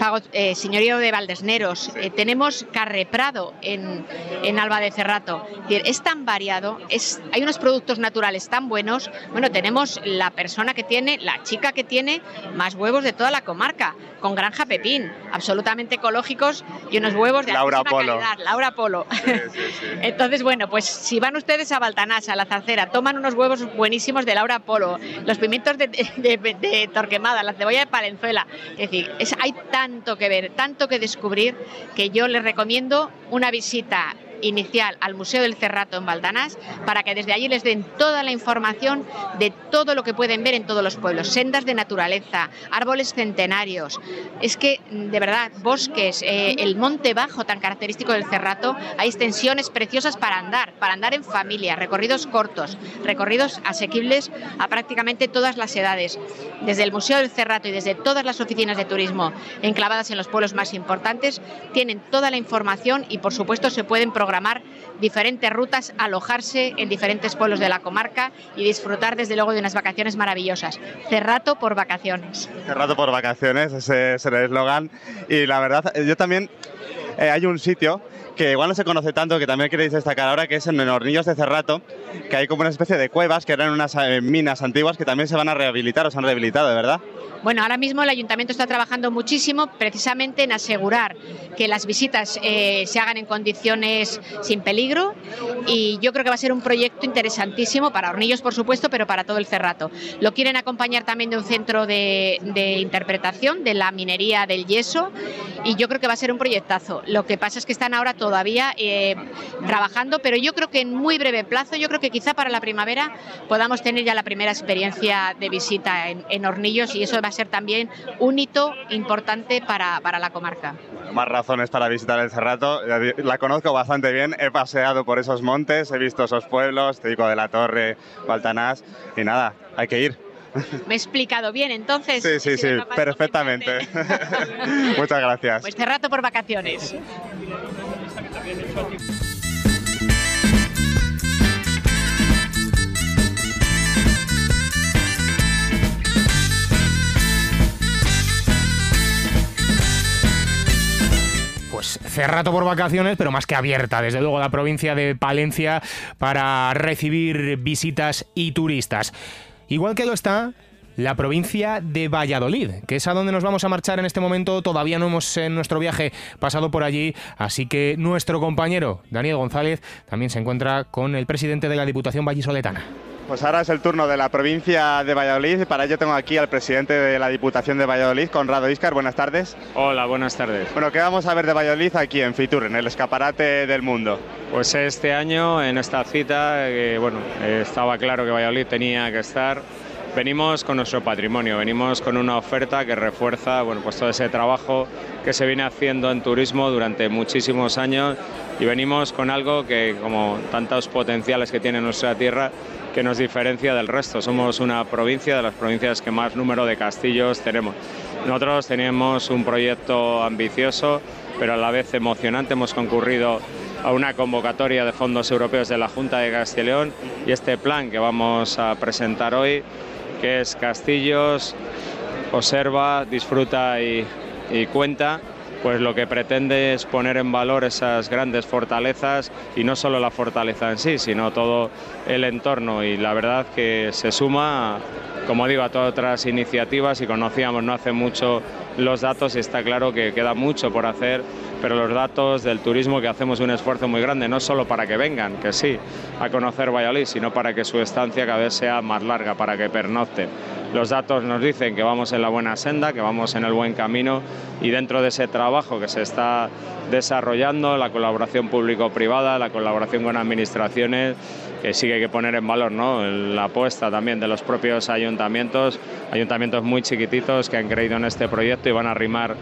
Pago- eh, Señorío de Valdesneros, eh, tenemos Carreprado en, en Alba de Cerrato. Es decir, Es tan variado, es, hay unos productos naturales tan buenos. Bueno, tenemos la persona que tiene, la chica que tiene más huevos de toda la comarca, con granja Pepín, absolutamente ecológicos y unos huevos de Laura Polo. calidad. Laura Polo. Entonces, bueno, pues si van ustedes a Baltanás, a la Zarcera, toman unos huevos buenísimos de Laura Polo, los pimientos de, de- de Torquemada, la cebolla de Palenzuela. Es decir, es- hay tanto que ver, tanto que descubrir, que yo les recomiendo una visita inicial al Museo del Cerrato en Baltanás para que desde allí les den toda la información de todo lo que pueden ver en todos los pueblos, sendas de naturaleza, árboles centenarios, es que de verdad bosques, eh, el monte bajo tan característico del Cerrato, hay extensiones preciosas para andar, para andar en familia, recorridos cortos, recorridos asequibles a prácticamente todas las edades. Desde el Museo del Cerrato y desde todas las oficinas de turismo enclavadas en los pueblos más importantes, tienen toda la información y por supuesto se pueden programar diferentes rutas, alojarse en diferentes pueblos de la comarca y disfrutar desde luego de unas vacaciones maravillosas. Cerrato por vacaciones. Cerrato por vacaciones, ese es el eslogan. Y la verdad, eh, yo también, eh, hay un sitio que igual no se conoce tanto, que también queréis destacar ahora, que es en Hornillos de Cerrato, que hay como una especie de cuevas que eran unas eh, minas antiguas que también se van a rehabilitar o se han rehabilitado, verdad. Bueno, ahora mismo el ayuntamiento está trabajando muchísimo precisamente en asegurar que las visitas eh, se hagan en condiciones sin peligro y yo creo que va a ser un proyecto interesantísimo para Hornillos, por supuesto, pero para todo el Cerrato. Lo quieren acompañar también de un centro de, de interpretación de la minería del yeso y yo creo que va a ser un proyectazo. Lo que pasa es que están ahora todavía eh, trabajando, pero yo creo que en muy breve plazo, yo creo que quizá para la primavera podamos tener ya la primera experiencia de visita en, en Hornillos y eso va a ser también un hito importante para, para la comarca. Más razones para visitar el Cerrato. La conozco bastante bien, he paseado por esos montes, he visto esos pueblos, te digo de la Torre, Baltanás, y nada, hay que ir. ¿Me he explicado bien entonces? Sí, sí, sí, perfectamente. Muchas gracias. Pues Cerrato por vacaciones. Pues Cerrato por vacaciones, pero más que abierta, desde luego, la provincia de Palencia para recibir visitas y turistas. Igual que lo está la provincia de Valladolid, que es a donde nos vamos a marchar en este momento. Todavía no hemos en nuestro viaje pasado por allí, así que nuestro compañero Daniel González también se encuentra con el presidente de la Diputación Vallisoletana. Pues ahora es el turno de la provincia de Valladolid. Para ello tengo aquí al presidente de la Diputación de Valladolid, Conrado Iscar. Buenas tardes. Hola, buenas tardes. Bueno, ¿qué vamos a ver de Valladolid aquí en Fitur, en el escaparate del mundo? Pues este año, en esta cita, eh, bueno, eh, estaba claro que Valladolid tenía que estar. Venimos con nuestro patrimonio, venimos con una oferta que refuerza bueno, pues todo ese trabajo que se viene haciendo en turismo durante muchísimos años y venimos con algo que, como tantos potenciales que tiene nuestra tierra, que nos diferencia del resto. Somos una provincia de las provincias que más número de castillos tenemos. Nosotros tenemos un proyecto ambicioso, pero a la vez emocionante. Hemos concurrido a una convocatoria de fondos europeos de la Junta de Castilla y León y este plan que vamos a presentar hoy, que es Castillos, observa, disfruta y, y cuenta, pues lo que pretende es poner en valor esas grandes fortalezas y no solo la fortaleza en sí, sino todo el entorno. Y la verdad que se suma, como digo, a todas otras iniciativas y conocíamos no hace mucho los datos y está claro que queda mucho por hacer, pero los datos del turismo que hacemos un esfuerzo muy grande, no solo para que vengan, que sí, a conocer Valladolid, sino para que su estancia cada vez sea más larga, para que pernocten. Los datos nos dicen que vamos en la buena senda, que vamos en el buen camino y dentro de ese trabajo que se está desarrollando, la colaboración público-privada, la colaboración con administraciones, que sí que hay que poner en valor ¿no? la apuesta también de los propios ayuntamientos, ayuntamientos muy chiquititos que han creído en este proyecto y van a arrimar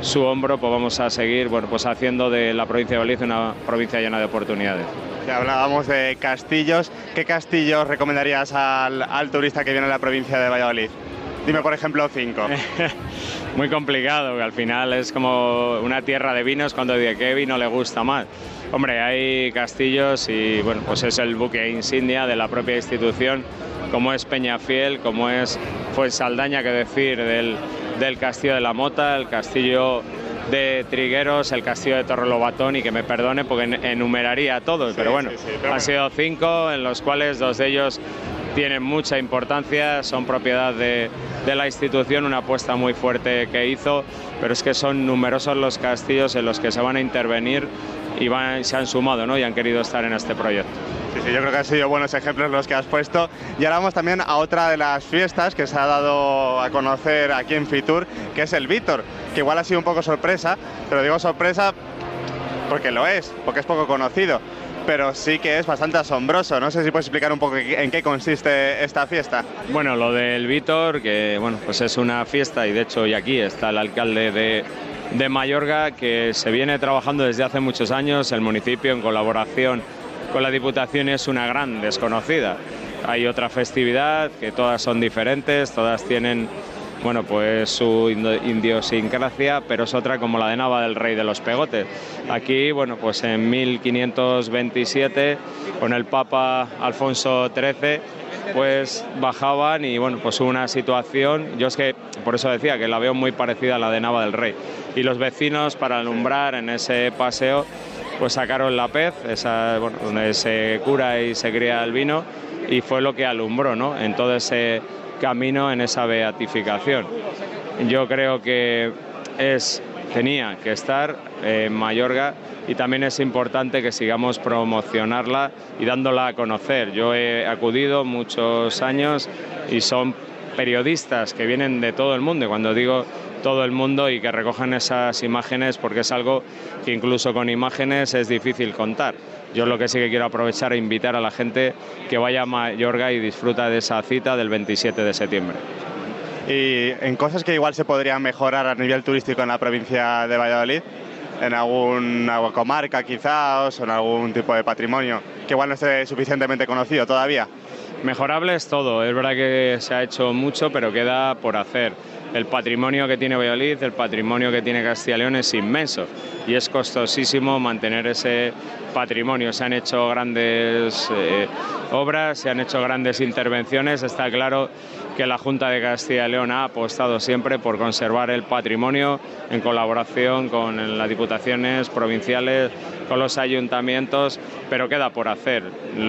su hombro, pues vamos a seguir bueno, pues haciendo de la provincia de Valladolid una provincia llena de oportunidades. Hablábamos de castillos. ¿Qué castillos recomendarías al, al turista que viene a la provincia de Valladolid? Dime, por ejemplo, cinco. Muy complicado, que al final es como una tierra de vinos cuando de qué vino le gusta más. Hombre, hay castillos y bueno, pues es el buque insignia de la propia institución, como es Peñafiel, como es Fuensaldaña, que decir, del, del Castillo de la Mota, el Castillo de Trigueros, el Castillo de Torrelobatón y que me perdone porque en- enumeraría a todos, pero bueno, han sido cinco en los cuales dos de ellos tienen mucha importancia, son propiedad de, de la institución, una apuesta muy fuerte que hizo, pero es que son numerosos los castillos en los que se van a intervenir y van, se han sumado ¿no? y han querido estar en este proyecto. Sí, sí, yo creo que han sido buenos ejemplos los que has puesto. Y ahora vamos también a otra de las fiestas que se ha dado a conocer aquí en Fitur, que es el Víctor, que igual ha sido un poco sorpresa, pero digo sorpresa porque lo es, porque es poco conocido, pero sí que es bastante asombroso. No sé si puedes explicar un poco en qué consiste esta fiesta. Bueno, lo del Vítor, que bueno, pues es una fiesta y de hecho hoy aquí está el alcalde de, de Mayorga que se viene trabajando desde hace muchos años. El municipio en colaboración con la Diputación es una gran desconocida. Hay otra festividad que todas son diferentes, todas tienen bueno, pues su idiosincrasia, pero es otra como la de Nava del Rey de los Pegotes. Aquí, bueno, pues en 1527, con el Papa Alfonso XIII, pues bajaban y bueno, pues una situación, yo es que por eso decía que la veo muy parecida a la de Nava del Rey. Y los vecinos para alumbrar en ese paseo, pues sacaron la pez, donde se cura y se cría el vino, y fue lo que alumbró, ¿no? En todo ese camino, en esa beatificación. Yo creo que es tenía que estar en Mayorga y también es importante que sigamos promocionarla y dándola a conocer. Yo he acudido muchos años y son periodistas que vienen de todo el mundo y cuando digo todo el mundo y que recogen esas imágenes porque es algo que incluso con imágenes es difícil contar. Yo lo que sí que quiero aprovechar e invitar a la gente que vaya a Mayorga y disfruta de esa cita del 27 de septiembre. Y en cosas que igual se podrían mejorar a nivel turístico en la provincia de Valladolid, en alguna comarca quizás o en algún tipo de patrimonio que igual no esté suficientemente conocido todavía. Mejorable es todo, es verdad que se ha hecho mucho, pero queda por hacer. El patrimonio que tiene Valladolid, el patrimonio que tiene Castilla y León es inmenso y es costosísimo mantener ese patrimonio. Se han hecho grandes eh, obras, se han hecho grandes intervenciones. Está claro que la Junta de Castilla y León ha apostado siempre por conservar el patrimonio en colaboración con las diputaciones provinciales, con los ayuntamientos, pero queda por hacer.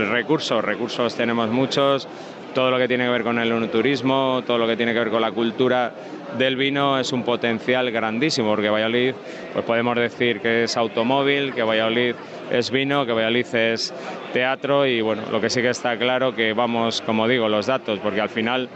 Recursos, recursos tenemos muchos, todo lo que tiene que ver con el turismo, todo lo que tiene que ver con la cultura del vino es un potencial grandísimo, porque Valladolid, pues podemos decir que es automóvil, que Valladolid es vino, que Valladolid es teatro y bueno, lo que sí que está claro que vamos, como digo, los datos, porque al final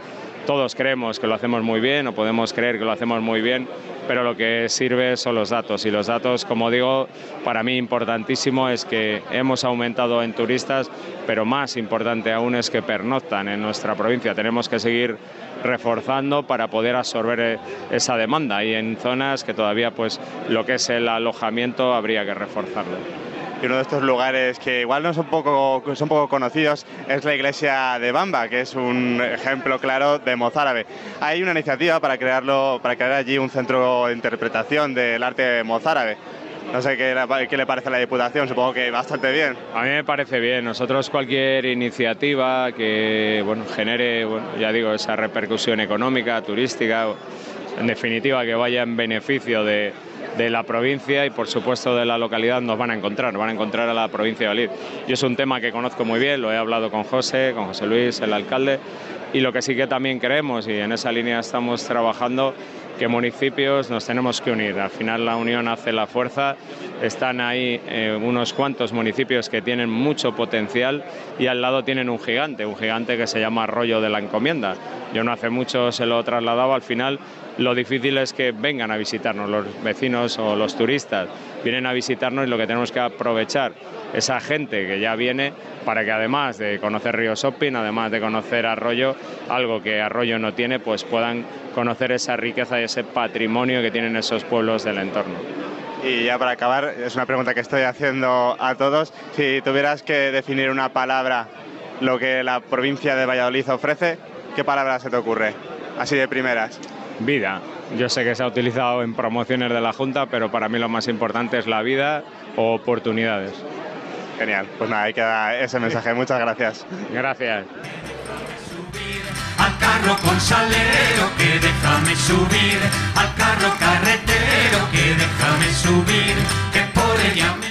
todos creemos que lo hacemos muy bien o podemos creer que lo hacemos muy bien, pero lo que sirve son los datos. Y los datos, como digo, para mí importantísimo es que hemos aumentado en turistas, pero más importante aún es que pernoctan en nuestra provincia. Tenemos que seguir reforzando para poder absorber eh, esa demanda. Y en zonas que todavía pues lo que es el alojamiento habría que reforzarlo y uno de estos lugares que igual no son poco, son poco conocidos es la iglesia de Bamba, que es un ejemplo claro de mozárabe. Hay una iniciativa para, crearlo, para crear allí un centro de interpretación del arte mozárabe. No sé qué, qué, le parece a la Diputación, supongo que bastante bien. A mí me parece bien. Nosotros cualquier iniciativa que bueno, genere, bueno, ya digo, esa repercusión económica, turística, en definitiva que vaya en beneficio de, de la provincia y por supuesto de la localidad nos van a encontrar, van a encontrar a la provincia de Valladolid. Yo es un tema que conozco muy bien, lo he hablado con José, con José Luis, el alcalde, y lo que sí que también creemos, y en esa línea estamos trabajando, que municipios nos tenemos que unir. Al final la unión hace la fuerza. Están ahí eh, unos cuantos municipios que tienen mucho potencial y al lado tienen un gigante, un gigante que se llama Arroyo de la Encomienda. Yo no hace mucho se lo trasladaba, al final lo difícil es que vengan a visitarnos los vecinos o los turistas. Vienen a visitarnos y lo que tenemos que aprovechar esa gente que ya viene para que además de conocer Río Shopping, además de conocer Arroyo, algo que Arroyo no tiene, pues puedan conocer esa riqueza y ese patrimonio que tienen esos pueblos del entorno. Y ya para acabar, es una pregunta que estoy haciendo a todos. Si tuvieras que definir una palabra lo que la provincia de Valladolid ofrece, ¿qué palabra se te ocurre? Así de primeras. Vida. Yo sé que se ha utilizado en promociones de la Junta, pero para mí lo más importante es la vida o oportunidades. Genial, pues nada, ahí queda ese mensaje. Muchas gracias. Gracias. Al carro con salero que déjame subir, al carro carretero que déjame subir, que por ella me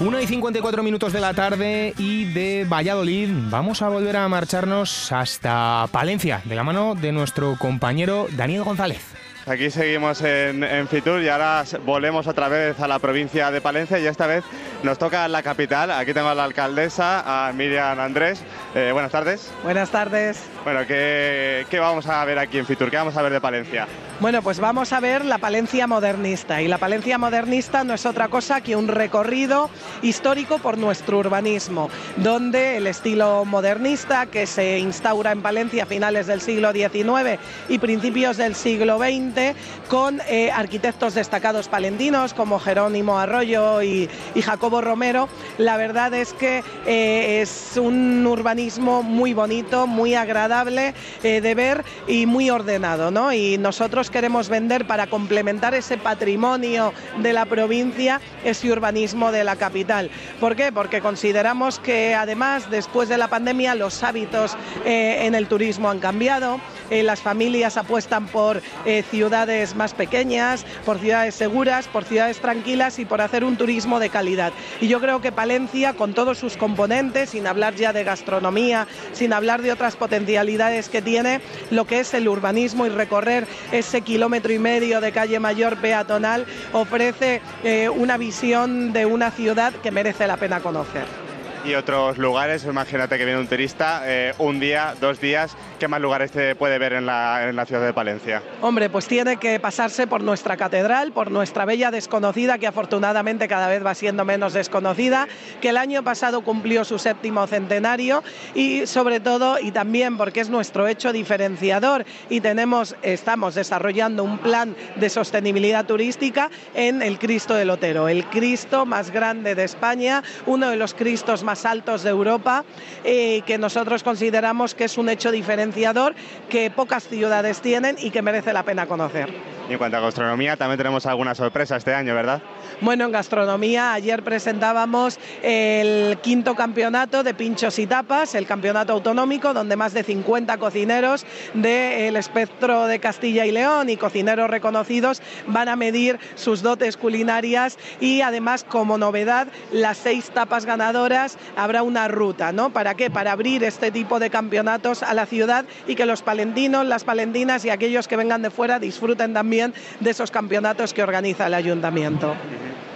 1 y 54 minutos de la tarde y de Valladolid vamos a volver a marcharnos hasta Palencia, de la mano de nuestro compañero Daniel González. Aquí seguimos en, Fitur y ahora volvemos otra vez a la provincia de Palencia y esta vez nos toca la capital. Aquí tengo a la alcaldesa, a Miriam Andrés. Eh, buenas tardes. Buenas tardes. Bueno, ¿qué, ¿qué vamos a ver aquí en Fitur? ¿Qué vamos a ver de Palencia? Bueno, pues vamos a ver la Palencia modernista. Y la Palencia modernista no es otra cosa que un recorrido histórico por nuestro urbanismo, donde el estilo modernista que se instaura en Palencia a finales del siglo XIX y principios del siglo XX con eh, arquitectos destacados palentinos como Jerónimo Arroyo y, Jacobo Romero. La verdad es que eh, es un urbanismo muy bonito, muy agradable eh, de ver y muy ordenado. ¿no? Y nosotros queremos vender para complementar ese patrimonio de la provincia, ese urbanismo de la capital. ¿Por qué? Porque consideramos que además después de la pandemia los hábitos en el turismo han cambiado, las familias apuestan por ciudades ciudades más pequeñas, por ciudades seguras, por ciudades tranquilas y por hacer un turismo de calidad. Y yo creo que Palencia, con todos sus componentes, sin hablar ya de gastronomía, sin hablar de otras potencialidades que tiene, lo que es el urbanismo y recorrer ese kilómetro y medio de calle mayor peatonal, ofrece eh, una visión de una ciudad que merece la pena conocer y otros lugares. Imagínate que viene un turista eh, un día, dos días. ¿Qué más lugares te puede ver en la, en la, ciudad de Palencia? Hombre, pues tiene que pasarse por nuestra catedral, por nuestra bella desconocida, que afortunadamente cada vez va siendo menos desconocida, que el año pasado cumplió su séptimo centenario y sobre todo, y también porque es nuestro hecho diferenciador y tenemos, estamos desarrollando un plan de sostenibilidad turística en el Cristo del Otero, el Cristo más grande de España, uno de los Cristos más altos de Europa, eh, que nosotros consideramos que es un hecho diferenciador que pocas ciudades tienen y que merece la pena conocer. Y en cuanto a gastronomía, también tenemos alguna sorpresa este año, ¿verdad? Bueno, en gastronomía ayer presentábamos el quinto campeonato de pinchos y tapas, el campeonato autonómico, donde más de 50 cocineros del espectro de Castilla y León y cocineros reconocidos van a medir sus dotes culinarias y además como novedad las seis tapas ganadoras habrá una ruta, ¿no? ¿Para qué? Para abrir este tipo de campeonatos a la ciudad y que los palentinos, las palentinas y aquellos que vengan de fuera disfruten también de esos campeonatos que organiza el ayuntamiento.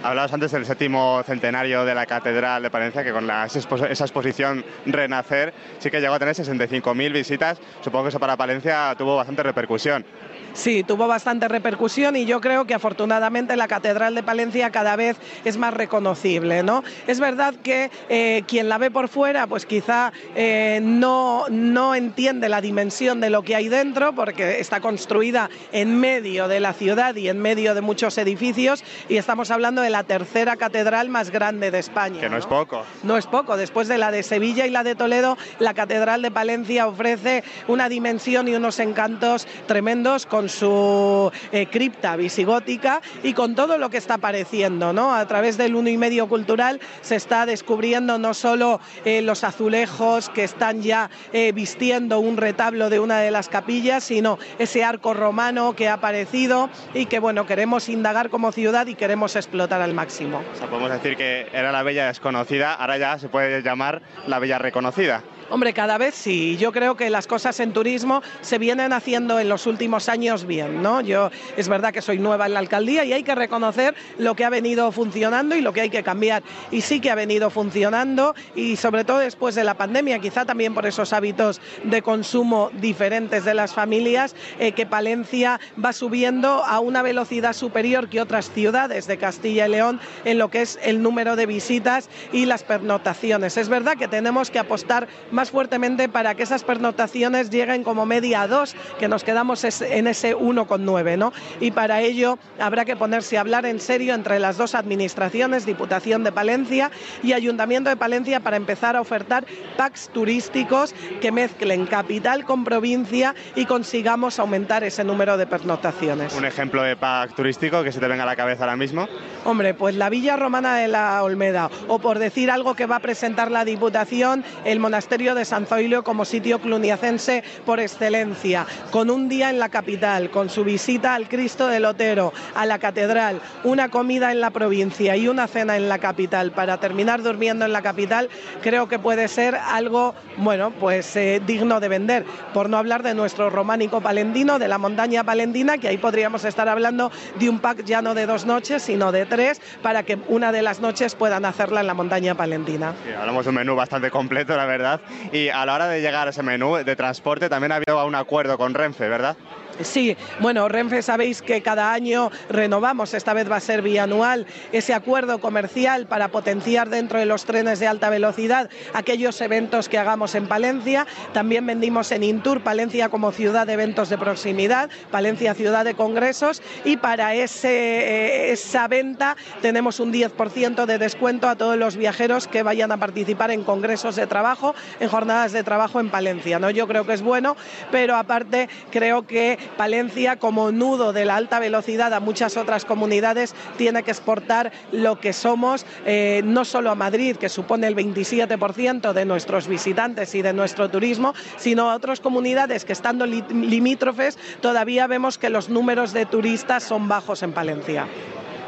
Hablabas antes del séptimo centenario de la Catedral de Palencia, que con esa exposición Renacer sí que llegó a tener 65.000 visitas. Supongo que eso para Palencia tuvo bastante repercusión. Sí, tuvo bastante repercusión y yo creo que afortunadamente la Catedral de Palencia cada vez es más reconocible. ¿no? Es verdad que eh, quien la ve por fuera, pues quizá eh, no, no entiende la dimensión de lo que hay dentro, porque está construida en medio de la ciudad y en medio de muchos edificios, y estamos hablando de la tercera catedral más grande de España. Que no, es poco. No es poco. Después de la de Sevilla y la de Toledo, la Catedral de Palencia ofrece una dimensión y unos encantos tremendos con su eh, cripta visigótica y con todo lo que está apareciendo. ¿no? A través del uno y medio cultural se está descubriendo no solo eh, los azulejos que están ya eh, vistiendo un retablo de una de las capillas, sino ese arco romano que ha aparecido y que bueno, queremos indagar como ciudad y queremos explotar al máximo. Podemos decir que era la bella desconocida, ahora ya se puede llamar la bella reconocida. Hombre, cada vez sí. Yo creo que las cosas en turismo se vienen haciendo en los últimos años bien, ¿no? Yo es verdad que soy nueva en la alcaldía y hay que reconocer lo que ha venido funcionando y lo que hay que cambiar. Y sí que ha venido funcionando y sobre todo después de la pandemia, quizá también por esos hábitos de consumo diferentes de las familias, eh, que Palencia va subiendo a una velocidad superior que otras ciudades de Castilla y León en lo que es el número de visitas y las pernotaciones. Es verdad que tenemos que apostar más fuertemente para que esas pernotaciones lleguen como media a dos, que nos quedamos en ese 1,9, ¿no? Y para ello habrá que ponerse a hablar en serio entre las dos administraciones, Diputación de Palencia y Ayuntamiento de Palencia, para empezar a ofertar packs turísticos que mezclen capital con provincia y consigamos aumentar ese número de pernotaciones. Un ejemplo de pack turístico que se te venga a la cabeza ahora mismo. Hombre, pues la Villa Romana de la Olmeda, o por decir algo que va a presentar la Diputación, el Monasterio de San Zoilo como sitio cluniacense por excelencia, con un día en la capital, con su visita al Cristo del Otero, a la catedral, una comida en la provincia y una cena en la capital para terminar durmiendo en la capital, creo que puede ser algo, bueno, pues eh, digno de vender. Por no hablar de nuestro románico palentino, de la montaña palentina, que ahí podríamos estar hablando de un pack ya no de dos noches, sino de tres, para que una de las noches puedan hacerla en la montaña palentina. hablamos de un menú bastante completo, la verdad. Y a la hora de llegar a ese menú de transporte también había un acuerdo con Renfe, ¿verdad? Sí, bueno, Renfe sabéis que cada año renovamos, esta vez va a ser bianual, ese acuerdo comercial para potenciar dentro de los trenes de alta velocidad aquellos eventos que hagamos en Palencia. También vendimos en Intur Palencia como ciudad de eventos de proximidad, Palencia ciudad de congresos y para ese, eh, esa venta tenemos un 10% de descuento a todos los viajeros que vayan a participar en congresos de trabajo, en jornadas de trabajo en Palencia. ¿no? Yo creo que es bueno, pero aparte creo que Palencia, como nudo de la alta velocidad a muchas otras comunidades, tiene que exportar lo que somos, eh, no solo a Madrid, que supone el 27% de nuestros visitantes y de nuestro turismo, sino a otras comunidades que estando limítrofes todavía vemos que los números de turistas son bajos en Palencia.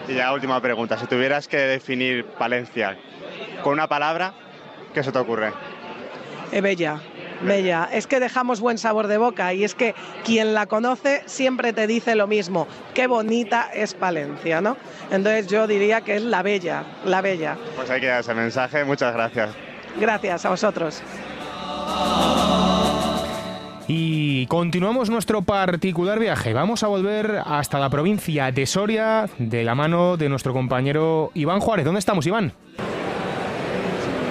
Y ya última pregunta, si tuvieras que definir Palencia con una palabra, ¿qué se te ocurre? Es bella. Bella, es que dejamos buen sabor de boca y es que quien la conoce siempre te dice lo mismo, qué bonita es Palencia, ¿no? Entonces yo diría que es la bella, la bella. Pues hay que dar ese mensaje, muchas gracias. Gracias a vosotros. Y continuamos nuestro particular viaje. Vamos a volver hasta la provincia de Soria de la mano de nuestro compañero Iván Juárez. ¿Dónde estamos, Iván?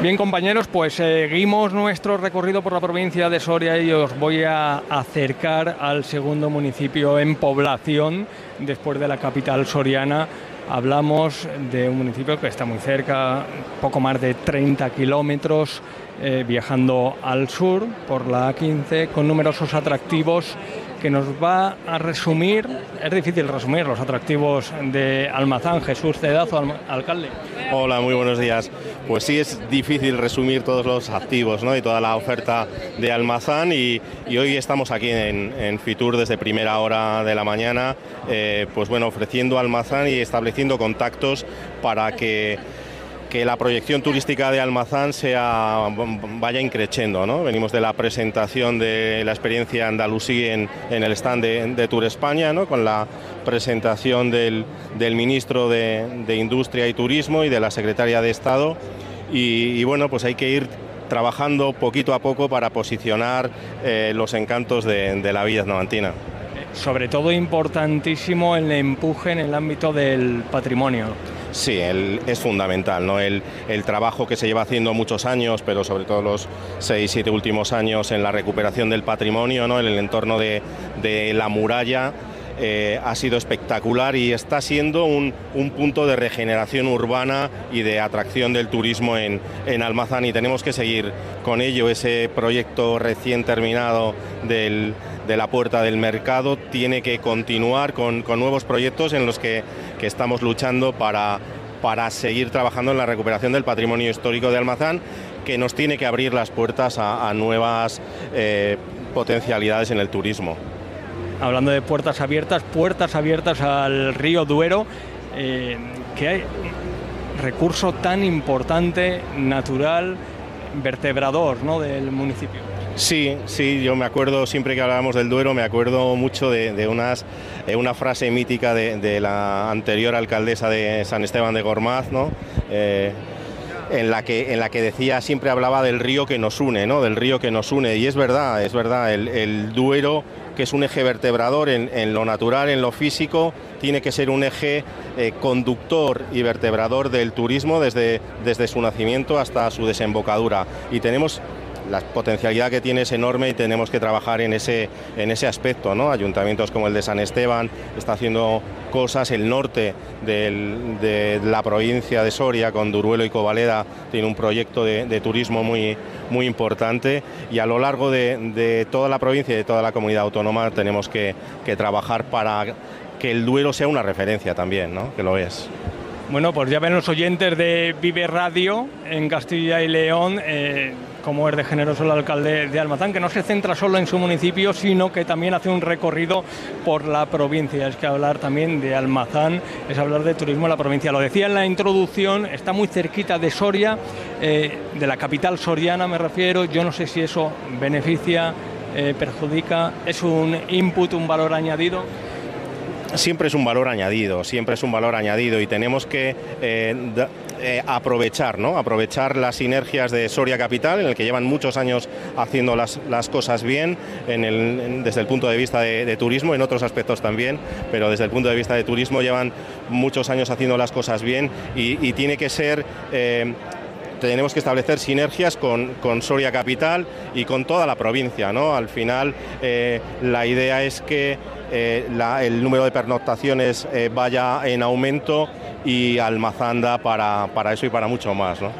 Bien compañeros, pues seguimos nuestro recorrido por la provincia de Soria y os voy a acercar al segundo municipio en población después de la capital soriana. Hablamos de un municipio que está muy cerca, poco más de 30 kilómetros, eh, viajando al sur por la A15 con numerosos atractivos que nos va a resumir, es difícil resumir los atractivos de Almazán. Jesús Cedazo, alcalde. Hola, muy buenos días. Pues sí, es difícil resumir todos los activos ¿no? y toda la oferta de Almazán y, hoy estamos aquí en, Fitur desde primera hora de la mañana, eh, pues bueno, ofreciendo Almazán y estableciendo contactos para que que la proyección turística de Almazán vaya increciendo. ¿no? Venimos de la presentación de la experiencia andalusí en, el stand de, Tour España, con la presentación del, ministro de, Industria y Turismo y de la secretaria de Estado. Y, bueno, pues hay que ir trabajando poquito a poco para posicionar eh, los encantos de, la Villa Novantina. Sobre todo importantísimo el empuje en el ámbito del patrimonio. Sí, el, es fundamental, ¿no? El, el, trabajo que se lleva haciendo muchos años, pero sobre todo los seis, siete últimos años en la recuperación del patrimonio, ¿no? En el entorno de, de la muralla. Eh, ha sido espectacular y está siendo un, un, punto de regeneración urbana y de atracción del turismo en, en, Almazán y tenemos que seguir con ello. Ese proyecto recién terminado del, de la puerta del mercado tiene que continuar con, con nuevos proyectos en los que, que estamos luchando para, para seguir trabajando en la recuperación del patrimonio histórico de Almazán, que nos tiene que abrir las puertas a, nuevas eh, potencialidades en el turismo. Hablando de puertas abiertas, puertas abiertas al río Duero, eh, que hay recurso tan importante, natural, vertebrador ¿no? del municipio. Sí, sí, yo me acuerdo, siempre que hablábamos del Duero, me acuerdo mucho de, de una frase mítica de, la anterior alcaldesa de San Esteban de Gormaz, ¿no? Eh, en la, que, decía, siempre hablaba del río que nos une, ¿no? Del río que nos une. Y es verdad, es verdad, el, Duero, que es un eje vertebrador en, en, lo natural, en lo físico, tiene que ser un eje eh, conductor y vertebrador del turismo desde, desde su nacimiento hasta su desembocadura. Y tenemos la potencialidad que tiene es enorme y tenemos que trabajar en ese, en ese aspecto. ¿no? Ayuntamientos como el de San Esteban está haciendo cosas, el norte de la provincia de Soria con Duruelo y Covaleda tiene un proyecto de, turismo muy, muy importante y a lo largo de, toda la provincia y de toda la comunidad autónoma tenemos que, que trabajar para que el Duero sea una referencia también, ¿no? que lo es. Bueno, pues ya ven los oyentes de Vive Radio en Castilla y León. Eh, como es de generoso el alcalde de Almazán, que no se centra solo en su municipio, sino que también hace un recorrido por la provincia. Es que hablar también de Almazán es hablar de turismo en la provincia. Lo decía en la introducción, está muy cerquita de Soria, eh, de la capital soriana me refiero. Yo no sé si eso beneficia, eh, perjudica, es un input, un valor añadido siempre es un valor añadido, siempre es un valor añadido y tenemos que eh, eh, aprovechar, ¿no? aprovechar las sinergias de Soria Capital, en el que llevan muchos años haciendo las, las cosas bien, desde el punto de vista de, turismo, en otros aspectos también, pero desde el punto de vista de turismo llevan muchos años haciendo las cosas bien y, y tiene que ser... Eh, tenemos que establecer sinergias con, con, Soria Capital y con toda la provincia. ¿no? Al final, eh, la idea es que eh, la, el número de pernoctaciones eh, vaya en aumento y Almazanda para, para eso y para mucho más. ¿no?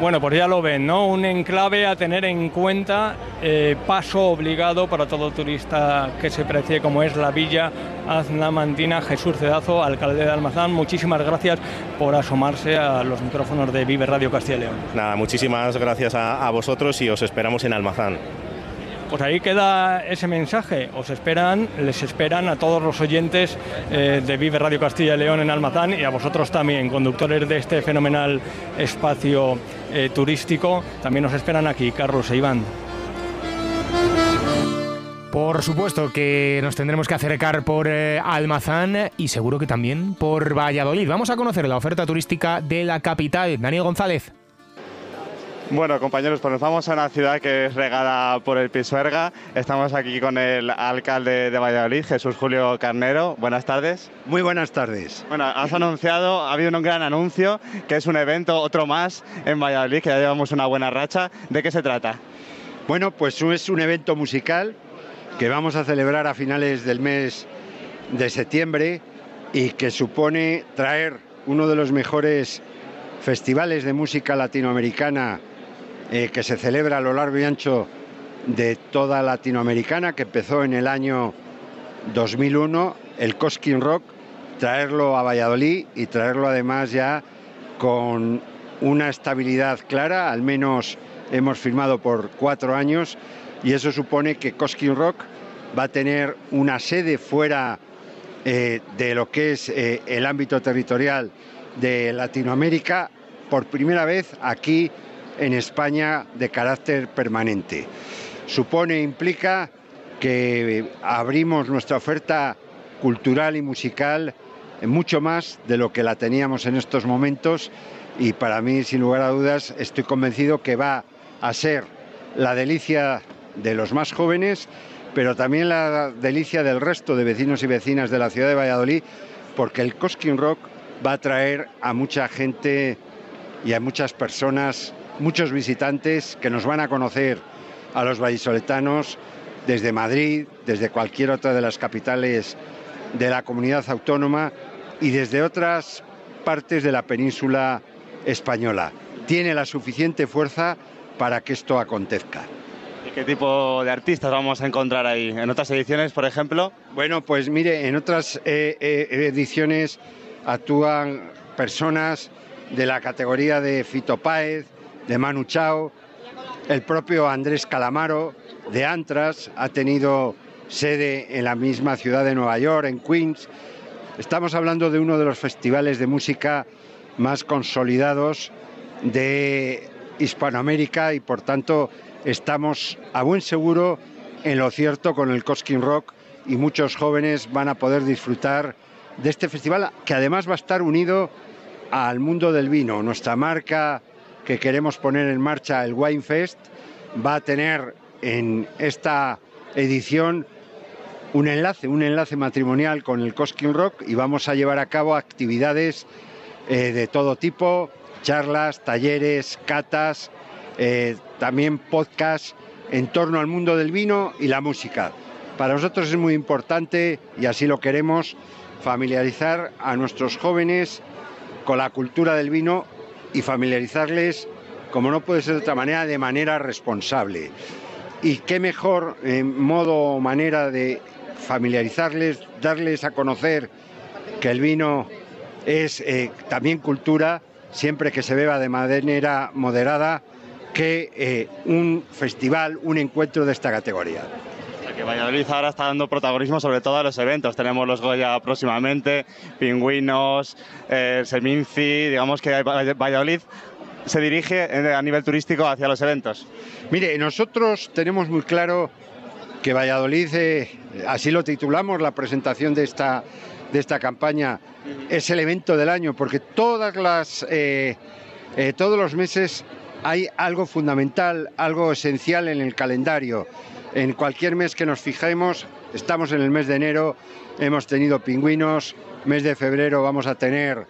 Bueno, pues ya lo ven, ¿no? Un enclave a tener en cuenta, eh, paso obligado para todo turista que se precie como es la Villa Aznamantina. Jesús Cedazo, alcalde de Almazán, muchísimas gracias por asomarse a los micrófonos de Vive Radio Castilla y León. Nada, muchísimas gracias a, a vosotros y os esperamos en Almazán. Pues ahí queda ese mensaje. Os esperan, les esperan a todos los oyentes eh, de Vive Radio Castilla y León en Almazán y a vosotros también, conductores de este fenomenal espacio eh, turístico. También nos esperan aquí, Carlos e Iván. Por supuesto que nos tendremos que acercar por eh, Almazán y seguro que también por Valladolid. Vamos a conocer la oferta turística de la capital. Daniel González. Bueno, compañeros, pues nos vamos a una ciudad que es regada por el Pisuerga. Estamos aquí con el alcalde de Valladolid, Jesús Julio Carnero. Buenas tardes. Muy buenas tardes. Bueno, has anunciado, ha habido un gran anuncio, que es un evento, otro más, en Valladolid, que ya llevamos una buena racha. ¿De qué se trata? Bueno, pues es un evento musical que vamos a celebrar a finales del mes de septiembre y que supone traer uno de los mejores festivales de música latinoamericana eh, que se celebra a lo largo y ancho de toda Latinoamericana, que empezó en el año 2001, el Cosquín Rock, traerlo a Valladolid y traerlo además ya con una estabilidad clara, al menos hemos firmado por cuatro años, y eso supone que Cosquín Rock va a tener una sede fuera eh, de lo que es eh, el ámbito territorial de Latinoamérica por primera vez aquí en España de carácter permanente. Supone, implica que abrimos nuestra oferta cultural y musical mucho más de lo que la teníamos en estos momentos y para mí, sin lugar a dudas, estoy convencido que va a ser la delicia de los más jóvenes, pero también la delicia del resto de vecinos y vecinas de la ciudad de Valladolid, porque el Cosquín Rock va a traer a mucha gente y a muchas personas, muchos visitantes que nos van a conocer a los vallisoletanos desde Madrid, desde cualquier otra de las capitales de la comunidad autónoma y desde otras partes de la península española. Tiene la suficiente fuerza para que esto acontezca. ¿Y qué tipo de artistas vamos a encontrar ahí? ¿En otras ediciones, por ejemplo? Bueno, pues mire, en otras eh, eh, ediciones actúan personas de la categoría de Fito Páez, de Manu Chao, el propio Andrés Calamaro, de Antras, ha tenido sede en la misma ciudad de Nueva York, en Queens. Estamos hablando de uno de los festivales de música más consolidados de Hispanoamérica y por tanto estamos a buen seguro en lo cierto con el Cosquín Rock y muchos jóvenes van a poder disfrutar de este festival que además va a estar unido al mundo del vino. Nuestra marca que queremos poner en marcha, el Wine Fest, va a tener en esta edición un enlace, un enlace matrimonial con el Cosquín Rock y vamos a llevar a cabo actividades eh, de todo tipo, charlas, talleres, catas, eh, también podcasts en torno al mundo del vino y la música. Para nosotros es muy importante, y así lo queremos, familiarizar a nuestros jóvenes con la cultura del vino y familiarizarles, como no puede ser de otra manera, de manera responsable. Y qué mejor eh, modo o manera de familiarizarles, darles a conocer que el vino es eh, también cultura, siempre que se beba de manera moderada, que eh, un festival, un encuentro de esta categoría. Que Valladolid ahora está dando protagonismo sobre todo a los eventos. Tenemos los Goya próximamente, Pingüinos, eh, Seminci, digamos que Valladolid se dirige eh, a nivel turístico hacia los eventos. Mire, nosotros tenemos muy claro que Valladolid, eh, así lo titulamos la presentación de esta, de esta campaña, es el evento del año, porque todas las, eh, todos los meses hay algo fundamental, algo esencial en el calendario. En cualquier mes que nos fijemos, estamos en el mes de enero, hemos tenido pingüinos, mes de febrero vamos a tener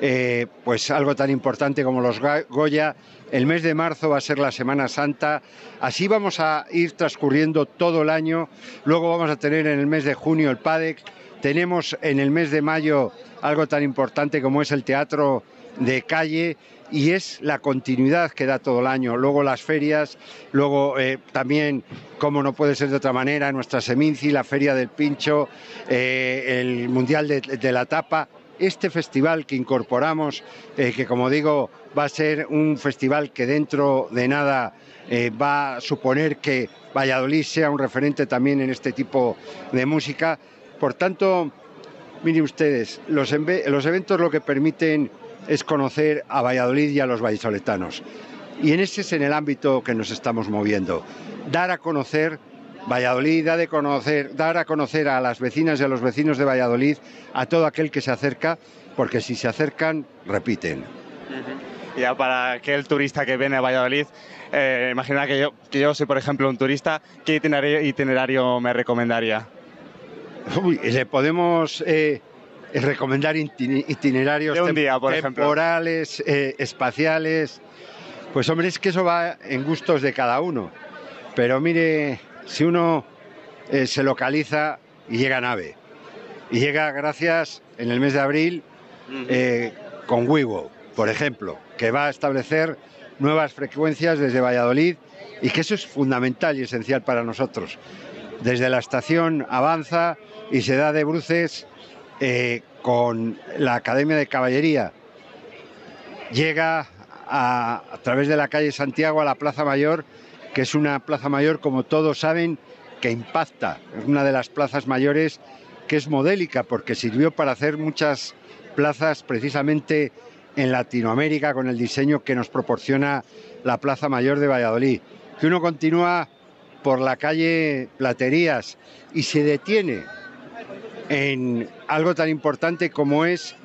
eh, pues algo tan importante como los Goya. El mes de marzo va a ser la Semana Santa. Así vamos a ir transcurriendo todo el año. Luego vamos a tener en el mes de junio el PADEC. Tenemos en el mes de mayo algo tan importante como es el teatro de calle y es la continuidad que da todo el año. Luego las ferias, luego eh, también, como no puede ser de otra manera, nuestra Seminci, la Feria del Pincho, eh, el Mundial de, la Tapa. Este festival que incorporamos, eh, que como digo, va a ser un festival que dentro de nada va a suponer que Valladolid sea un referente también en este tipo de música. Por tanto, miren ustedes, los eventos lo que permiten es conocer a Valladolid y a los vallisoletanos. Y en ese es en el ámbito que nos estamos moviendo. Dar a conocer Valladolid, dar, de conocer, dar a conocer a las vecinas y a los vecinos de Valladolid, a todo aquel que se acerca, porque si se acercan, repiten. Ya para aquel turista que viene a Valladolid, eh, imagina que yo, que yo soy, por ejemplo, un turista, ¿qué itinerario, itinerario me recomendaría? Uy, le podemos eh, recomendar itine- itinerarios De un tem- día, por temporales, eh, espaciales. Pues hombre, es que eso va en gustos de cada uno. Pero mire, si uno eh, se localiza y llega en AVE, y llega gracias en el mes de abril eh, con Wigo, por ejemplo, que va a establecer nuevas frecuencias desde Valladolid y que eso es fundamental y esencial para nosotros. Desde la estación avanza y se da de bruces eh, con la Academia de Caballería. Llega a, a través de la calle Santiago a la Plaza Mayor, que es una plaza mayor, como todos saben, que impacta. Es una de las plazas mayores que es modélica porque sirvió para hacer muchas plazas precisamente en Latinoamérica con el diseño que nos proporciona la Plaza Mayor de Valladolid. Que uno continúa por la calle Platerías y se detiene en algo tan importante como es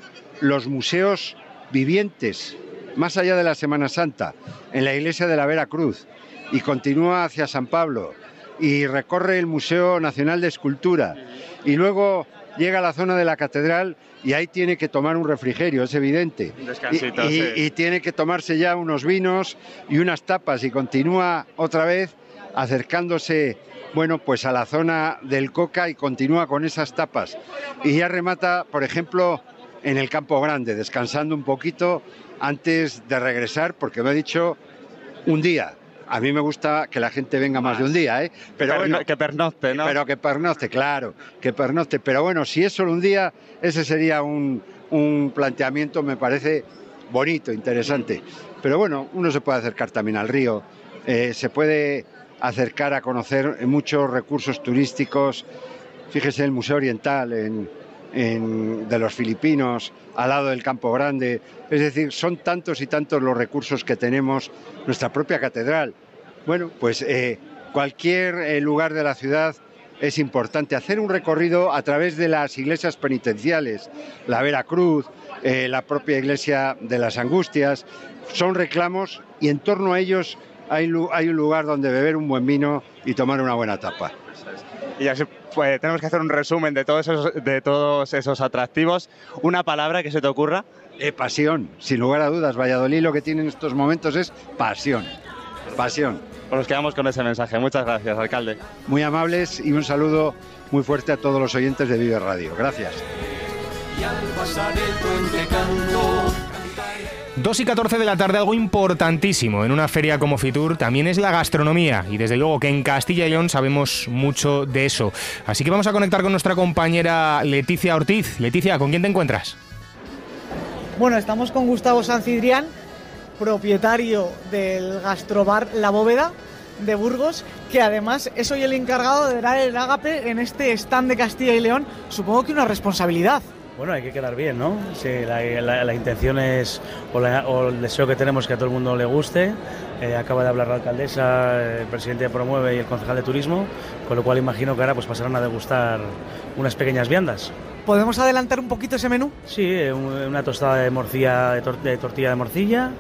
los museos vivientes, más allá de la Semana Santa, en la iglesia de la Vera Cruz, y continúa hacia San Pablo, y recorre el Museo Nacional de Escultura, y luego llega a la zona de la catedral y ahí tiene que tomar un refrigerio, es evidente. Un descansito, y, y- sí. y tiene que tomarse ya unos vinos y unas tapas y continúa otra vez acercándose, bueno, pues a la zona del Coca y continúa con esas tapas. Y ya remata, por ejemplo, en el Campo Grande, descansando un poquito antes de regresar, porque me ha dicho un día. A mí me gusta que la gente venga más de un día, ¿eh? Pero bueno, que pernocte, ¿no? Pero que pernocte, claro, que pernocte. Pero bueno, si es solo un día, ese sería un, un planteamiento, me parece bonito, interesante. Pero bueno, uno se puede acercar también al río, eh, se puede acercar a conocer muchos recursos turísticos. Fíjese el Museo Oriental en- de los filipinos, al lado del Campo Grande. Es decir, son tantos y tantos los recursos que tenemos, nuestra propia catedral. Bueno, pues eh, cualquier eh, lugar de la ciudad es importante. Hacer un recorrido a través de las iglesias penitenciales, la Veracruz, eh, la propia iglesia de las Angustias, son reclamos y en torno a ellos hay, un lugar donde beber un buen vino y tomar una buena tapa. Y así pues, tenemos que hacer un resumen de todos esos, de todos esos atractivos. Una palabra que se te ocurra. Eh, pasión, sin lugar a dudas. Valladolid lo que tiene en estos momentos es pasión. Pasión. Pues nos quedamos con ese mensaje. Muchas gracias, alcalde. Muy amables y un saludo muy fuerte a todos los oyentes de Vive Radio. Gracias. Y al pasar el puente canto 2 y 14 de la tarde, algo importantísimo en una feria como Fitur también es la gastronomía y desde luego que en Castilla y León sabemos mucho de eso. Así que vamos a conectar con nuestra compañera Leticia Ortiz. Leticia, ¿con quién te encuentras? Bueno, estamos con Gustavo Sancidrián, propietario del gastrobar La Bóveda de Burgos, que además es hoy el encargado de dar el ágape en este stand de Castilla y León. Supongo que una responsabilidad. Bueno, hay que quedar bien, ¿no? Sí, la, la- la intención es, o, la- o el deseo que tenemos que a todo el mundo le guste. Eh, acaba de hablar la alcaldesa, el presidente de Promueve y el concejal de Turismo, con lo cual imagino que ahora pues pasarán a degustar unas pequeñas viandas. ¿Podemos adelantar un poquito ese menú? Sí, un- una tostada de morcilla, de, tor- de tortilla de morcilla,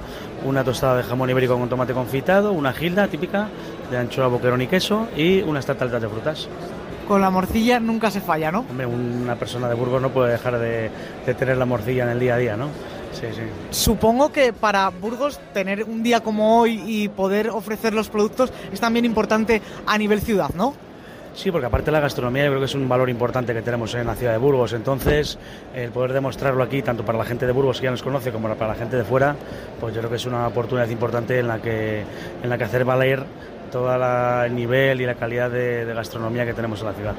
una tostada de jamón ibérico con tomate confitado, una gilda típica de anchoa, boquerón y queso y unas tartaletas de frutas. Con la morcilla nunca se falla, ¿no? Hombre, una persona de Burgos no puede dejar de, de tener la morcilla en el día a día, ¿no? Sí, sí. Supongo que para Burgos tener un día como hoy y poder ofrecer los productos es también importante a nivel ciudad, ¿no? Sí, porque aparte de la gastronomía yo creo que es un valor importante que tenemos en la ciudad de Burgos. Entonces, el poder demostrarlo aquí, tanto para la gente de Burgos que ya nos conoce como para la gente de fuera, pues yo creo que es una oportunidad importante en la que, en la que hacer valer todo el nivel y la calidad de, de gastronomía que tenemos en la ciudad.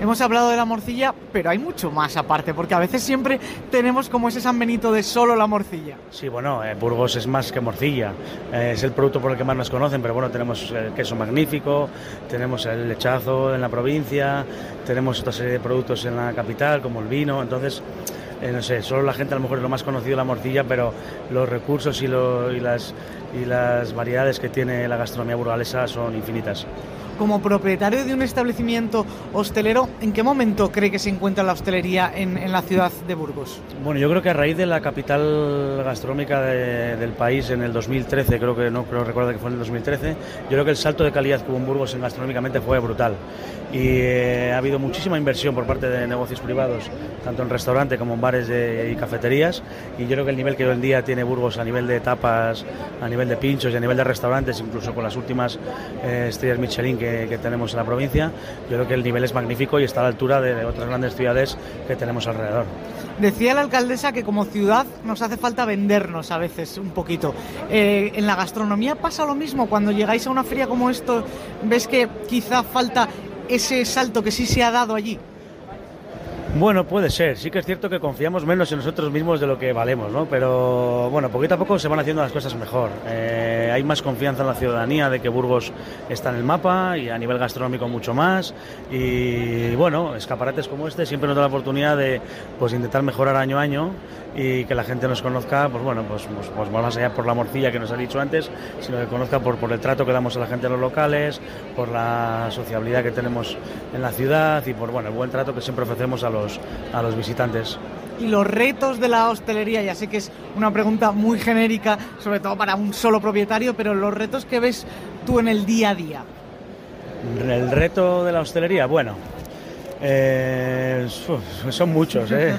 Hemos hablado de la morcilla, pero hay mucho más aparte, porque a veces siempre tenemos como ese San Benito de solo la morcilla. Sí, bueno, eh, Burgos es más que morcilla, eh, es el producto por el que más nos conocen, pero bueno, tenemos el queso magnífico, tenemos el lechazo en la provincia, tenemos otra serie de productos en la capital, como el vino, entonces, eh, no sé, solo la gente a lo mejor es lo más conocido la morcilla, pero los recursos y, lo- y las, y las variedades que tiene la gastronomía burgalesa son infinitas. Como propietario de un establecimiento hostelero, ¿en qué momento cree que se encuentra la hostelería en, en la ciudad de Burgos? Bueno, yo creo que a raíz de la capital gastronómica de- del país en el 2013, creo que no creo recuerdo que fue en el 2013, yo creo que el salto de calidad que hubo en Burgos en gastronómicamente fue brutal. Y eh, ha habido muchísima inversión por parte de negocios privados, tanto en restaurante como en bares y cafeterías. Y yo creo que el nivel que hoy en día tiene Burgos a nivel de tapas, a nivel de pinchos y a nivel de restaurantes, incluso con las últimas eh, estrellas Michelin que, tenemos en la provincia, yo creo que el nivel es magnífico y está a la altura de, de otras grandes ciudades que tenemos alrededor. Decía la alcaldesa que como ciudad nos hace falta vendernos a veces un poquito. Eh, en la gastronomía pasa lo mismo. Cuando llegáis a una feria como esto, ves que quizá falta ese salto que sí se ha dado allí. Bueno, puede ser. Sí que es cierto que confiamos menos en nosotros mismos de lo que valemos, ¿no? Pero bueno, poquito a poco se van haciendo las cosas mejor. Eh, hay más confianza en la ciudadanía de que Burgos está en el mapa y a nivel gastronómico mucho más. Y bueno, escaparates como este siempre nos da la oportunidad de pues intentar mejorar año a año y que la gente nos conozca, pues bueno, pues, pues, pues más allá por la morcilla que nos ha dicho antes, sino que conozca por, por el trato que damos a la gente en los locales, por la sociabilidad que tenemos en la ciudad y por bueno, el buen trato que siempre ofrecemos a los, a los visitantes. Y los retos de la hostelería, ya sé que es una pregunta muy genérica, sobre todo para un solo propietario, pero los retos que ves tú en el día a día. El reto de la hostelería, bueno, eh, uf, son muchos, ¿eh?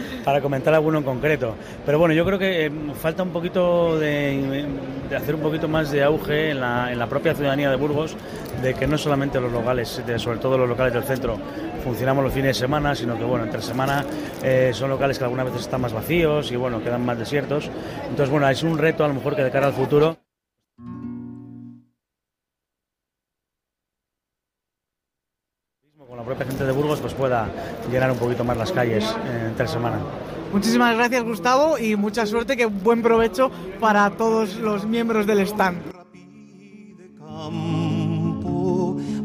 para comentar alguno en concreto. Pero bueno, yo creo que eh, falta un poquito de, de hacer un poquito más de auge en la, propia ciudadanía de Burgos, de que no solamente los locales, sobre todo los locales del centro, funcionamos los fines de semana, sino que bueno, entre semana eh, son locales que algunas veces están más vacíos y bueno, quedan más desiertos. Entonces bueno, es un reto a lo mejor que de cara al futuro. Propia gente de Burgos pues pueda llenar un poquito más las calles eh, entre semana. Muchísimas gracias Gustavo y mucha suerte, que buen provecho para todos los miembros del stand.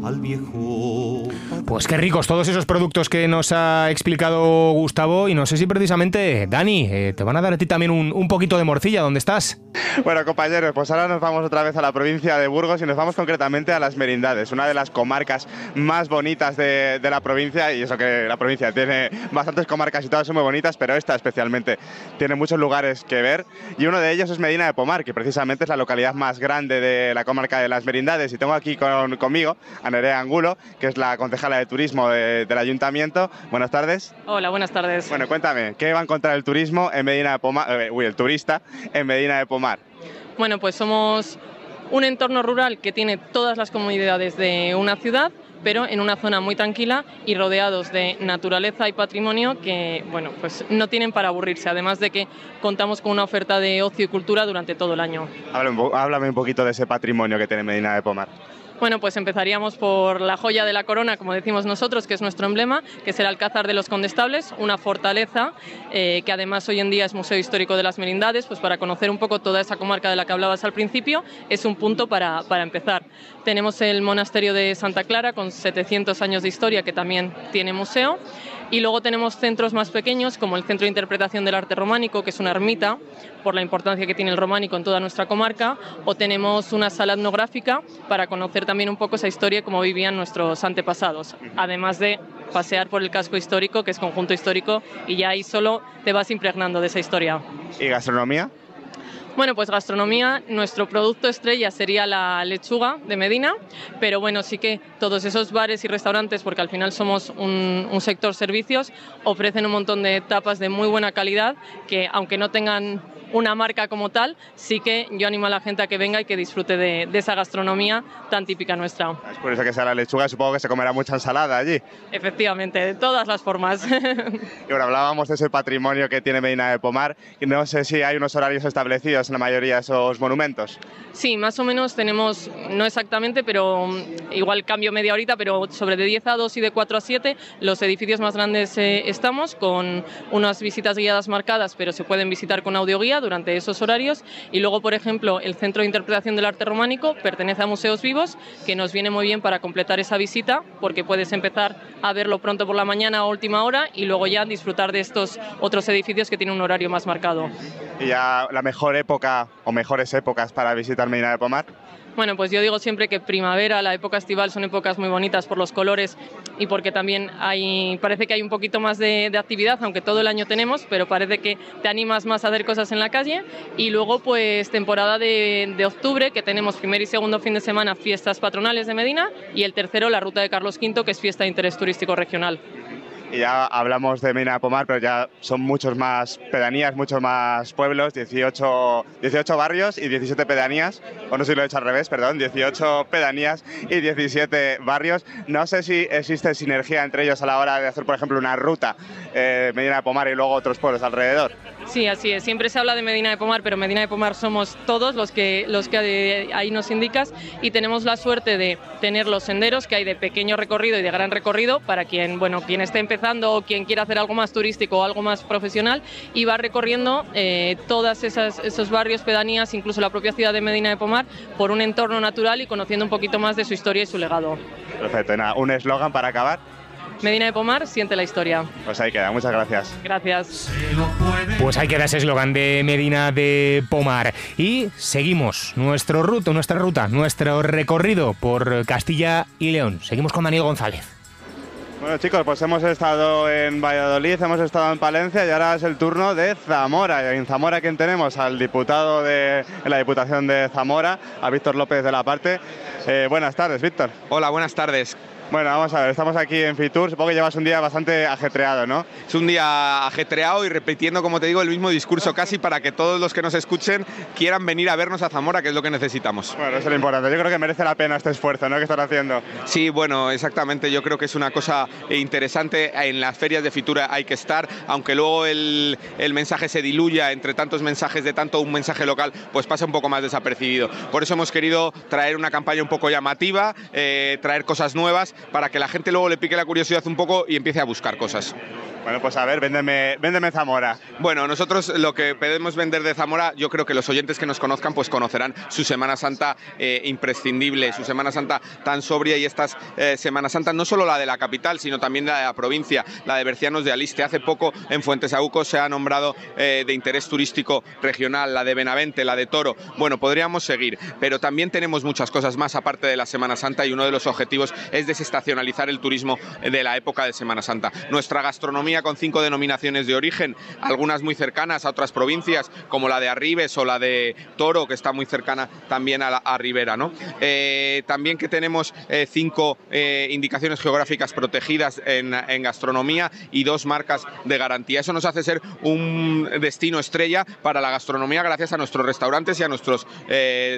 Al viejo. Pues qué ricos todos esos productos que nos ha explicado Gustavo y no sé si precisamente, Dani, eh, te van a dar a ti también un, un, poquito de morcilla, ¿dónde estás? Bueno compañeros, pues ahora nos vamos otra vez a la provincia de Burgos y nos vamos concretamente a las Merindades, una de las comarcas más bonitas de, de la provincia y eso que la provincia tiene bastantes comarcas y todas son muy bonitas, pero esta especialmente tiene muchos lugares que ver y uno de ellos es Medina de Pomar, que precisamente es la localidad más grande de la comarca de las Merindades y tengo aquí con, conmigo a Nerea Angulo, que es la concejala de turismo de, del ayuntamiento. Buenas tardes. Hola, buenas tardes. Bueno, cuéntame, ¿qué va a encontrar el turismo en Medina de Pomar, eh, uy, el turista en Medina de Pomar? Bueno, pues somos un entorno rural que tiene todas las comodidades de una ciudad, pero en una zona muy tranquila y rodeados de naturaleza y patrimonio que, bueno, pues no tienen para aburrirse, además de que contamos con una oferta de ocio y cultura durante todo el año. Háblame, háblame un poquito de ese patrimonio que tiene Medina de Pomar. Bueno, pues empezaríamos por la joya de la corona, como decimos nosotros, que es nuestro emblema, que es el Alcázar de los Condestables, una fortaleza eh, que además hoy en día es Museo Histórico de las Merindades, pues para conocer un poco toda esa comarca de la que hablabas al principio, es un punto para, para empezar. Tenemos el monasterio de Santa Clara, con 700 años de historia, que también tiene museo. Y luego tenemos centros más pequeños, como el Centro de Interpretación del Arte Románico, que es una ermita, por la importancia que tiene el románico en toda nuestra comarca, o tenemos una sala etnográfica para conocer también un poco esa historia y cómo vivían nuestros antepasados, además de pasear por el casco histórico, que es conjunto histórico, y ya ahí solo te vas impregnando de esa historia. ¿Y gastronomía? Bueno, pues gastronomía, nuestro producto estrella sería la lechuga de Medina, pero bueno, sí que todos esos bares y restaurantes, porque al final somos un, un, sector servicios, ofrecen un montón de tapas de muy buena calidad que aunque no tengan una marca como tal, sí que yo animo a la gente a que venga y que disfrute de, de esa gastronomía tan típica nuestra. Es por eso que sea la lechuga, supongo que se comerá mucha ensalada allí. Efectivamente, de todas las formas. y ahora hablábamos de ese patrimonio que tiene Medina de Pomar, y no sé si hay unos horarios establecidos en la mayoría de esos monumentos. Sí, más o menos tenemos, no exactamente, pero igual cambio media horita, pero sobre de 10 a 2 y de 4 a 7, los edificios más grandes eh, estamos con unas visitas guiadas marcadas, pero se pueden visitar con audioguía durante esos horarios. Y luego, por ejemplo, el Centro de Interpretación del Arte Románico pertenece a Museos Vivos, que nos viene muy bien para completar esa visita, porque puedes empezar a verlo pronto por la mañana a última hora y luego ya disfrutar de estos otros edificios que tienen un horario más marcado. ¿Y ya la mejor época o mejores épocas para visitar Medina de Pomar? Bueno, pues yo digo siempre que primavera, la época estival son épocas muy bonitas por los colores y porque también hay, parece que hay un poquito más de, de, actividad, aunque todo el año tenemos, pero parece que te animas más a hacer cosas en la calle. Y luego, pues temporada de, de octubre, que tenemos primer y segundo fin de semana fiestas patronales de Medina y el tercero la ruta de Carlos V, que es fiesta de interés turístico regional y ya hablamos de Medina de Pomar, pero ya son muchos más pedanías, muchos más pueblos, 18, 18 barrios y 17 pedanías, o no sé si lo he hecho al revés, perdón, 18 pedanías y 17 barrios. No sé si existe sinergia entre ellos a la hora de hacer, por ejemplo, una ruta eh, Medina Pomar y luego otros pueblos alrededor. Sí, así es. Siempre se habla de Medina de Pomar, pero Medina de Pomar somos todos los que, los que ahí nos indicas y tenemos la suerte de tener los senderos que hay de pequeño recorrido y de gran recorrido para quien, bueno, quien esté empezando o quien quiera hacer algo más turístico o algo más profesional y va recorriendo eh, todas esos barrios, pedanías, incluso la propia ciudad de Medina de Pomar por un entorno natural y conociendo un poquito más de su historia y su legado. Perfecto. Nada, un eslogan para acabar. Medina de Pomar, siente la historia. Pues ahí queda, muchas gracias. Gracias. Pues ahí queda ese eslogan de Medina de Pomar. Y seguimos nuestro ruta, nuestra ruta, nuestro recorrido por Castilla y León. Seguimos con Daniel González. Bueno chicos, pues hemos estado en Valladolid, hemos estado en Palencia y ahora es el turno de Zamora. Y en Zamora, ¿quién tenemos? Al diputado de en la Diputación de Zamora, a Víctor López de la Parte. Eh, buenas tardes, Víctor. Hola, buenas tardes. Bueno, vamos a ver, estamos aquí en Fitur, supongo que llevas un día bastante ajetreado, ¿no? Es un día ajetreado y repitiendo, como te digo, el mismo discurso casi para que todos los que nos escuchen quieran venir a vernos a Zamora, que es lo que necesitamos. Bueno, eso es lo importante. Yo creo que merece la pena este esfuerzo, ¿no? Que están haciendo. Sí, bueno, exactamente. Yo creo que es una cosa interesante. En las ferias de Fitur hay que estar, aunque luego el, el mensaje se diluya entre tantos mensajes de tanto un mensaje local, pues pasa un poco más desapercibido. Por eso hemos querido traer una campaña un poco llamativa, eh, traer cosas nuevas para que la gente luego le pique la curiosidad un poco y empiece a buscar cosas. Bueno, pues a ver, véndeme, véndeme Zamora. Bueno, nosotros lo que podemos vender de Zamora, yo creo que los oyentes que nos conozcan pues conocerán su Semana Santa eh, imprescindible, su Semana Santa tan sobria y estas eh, Semana Santa, no solo la de la capital, sino también la de la provincia, la de Bercianos de Aliste. Hace poco en Fuentesauco se ha nombrado eh, de interés turístico regional, la de Benavente, la de Toro. Bueno, podríamos seguir, pero también tenemos muchas cosas más aparte de la Semana Santa y uno de los objetivos es desestacionalizar el turismo de la época de Semana Santa. Nuestra gastronomía con cinco denominaciones de origen, algunas muy cercanas a otras provincias, como la de Arribes o la de Toro, que está muy cercana también a, la, Ribera. ¿no? Eh, también que tenemos eh, cinco eh, indicaciones geográficas protegidas en, en, gastronomía y dos marcas de garantía. Eso nos hace ser un destino estrella para la gastronomía gracias a nuestros restaurantes y a nuestros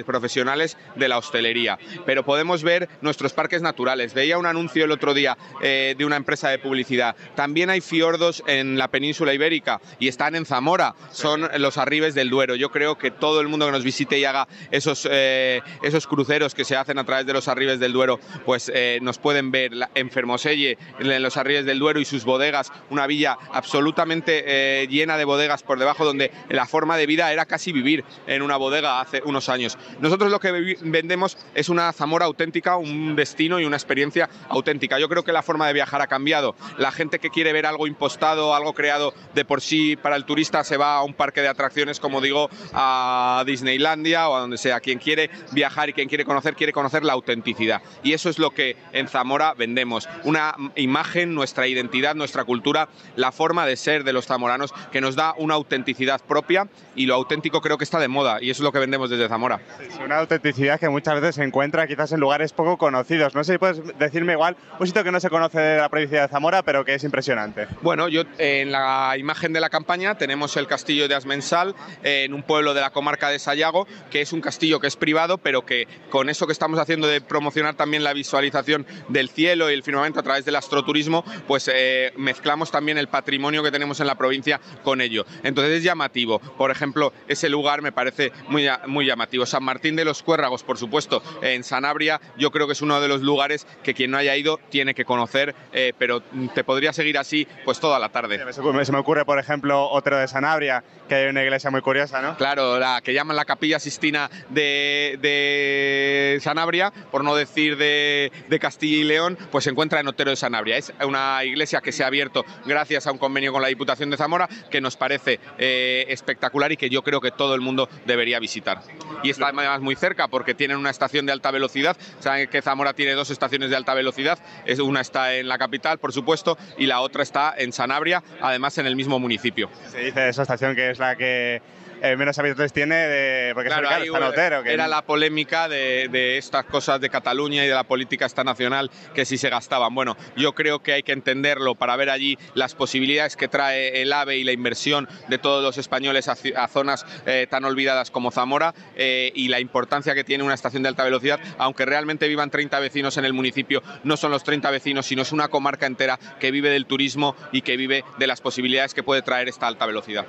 profesionales de la hostelería. Pero podemos ver nuestros parques naturales. Veía un anuncio el otro día de una empresa de publicidad. También hay fiordos en la península ibérica y están en Zamora, son los arribes del Duero. Yo creo que todo el mundo que nos visite y haga esos, eh, esos cruceros que se hacen a través de los arribes del Duero, pues eh, nos pueden ver en Fermoselle, en los arribes del Duero y sus bodegas, una villa absolutamente eh, llena de bodegas por debajo donde la forma de vida era casi vivir en una bodega hace unos años. Nosotros lo que vendemos es una Zamora auténtica, un destino y una experiencia auténtica. Yo creo que la forma de viajar ha cambiado. La gente que quiere ver algo impostado, algo creado de por sí para el turista, se va a un parque de atracciones, como digo, a Disneylandia o a donde sea. Quien quiere viajar y quien quiere conocer, quiere conocer la autenticidad. Y eso es lo que en Zamora vendemos. Una imagen, nuestra identidad, nuestra cultura, la forma de ser de los zamoranos, que nos da una autenticidad propia y lo auténtico creo que está de moda y eso es lo que vendemos desde Zamora. Sí, una autenticidad que muchas veces se encuentra quizás en lugares poco conocidos. No sé si puedes decirme igual un sitio que no se conoce de la provincia de Zamora, pero que es impresionante. Bueno, yo en la imagen de la campaña tenemos el castillo de Asmensal, en un pueblo de la comarca de Sayago, que es un castillo que es privado, pero que con eso que estamos haciendo de promocionar también la visualización del cielo y el firmamento a través del astroturismo, pues eh, mezclamos también el patrimonio que tenemos en la provincia con ello. Entonces es llamativo. Por ejemplo, ese lugar me parece muy, muy llamativo. San Martín de los Cuérragos, por supuesto, en Sanabria, yo creo que es uno de los lugares que quien no haya ido tiene que conocer, eh, pero te podría seguir así pues toda la tarde. Se me ocurre, por ejemplo, Otero de Sanabria, que hay una iglesia muy curiosa, ¿no? Claro, la que llaman la Capilla Sistina de, de Sanabria, por no decir de, de, Castilla y León, pues se encuentra en Otero de Sanabria. Es una iglesia que se ha abierto gracias a un convenio con la Diputación de Zamora, que nos parece eh, espectacular y que yo creo que todo el mundo debería visitar. Y está además muy cerca porque tienen una estación de alta velocidad. Saben que Zamora tiene dos estaciones de alta velocidad. Una está en la capital, por supuesto, y la otra está en Sanabria, además en el mismo municipio. Se dice esa estación que es la que eh, menos habitantes tiene de, porque claro, es cercano, Otero, que era la polémica de, de, estas cosas de Cataluña y de la política esta nacional que si se gastaban. Bueno, yo creo que hay que entenderlo para ver allí las posibilidades que trae el AVE y la inversión de todos los españoles a, a zonas eh, tan olvidadas como Zamora eh, y la importancia que tiene una estación de alta velocidad, aunque realmente vivan 30 vecinos en el municipio, no son los 30 vecinos, sino es una comarca entera que vive del turismo y que vive de las posibilidades que puede traer esta alta velocidad.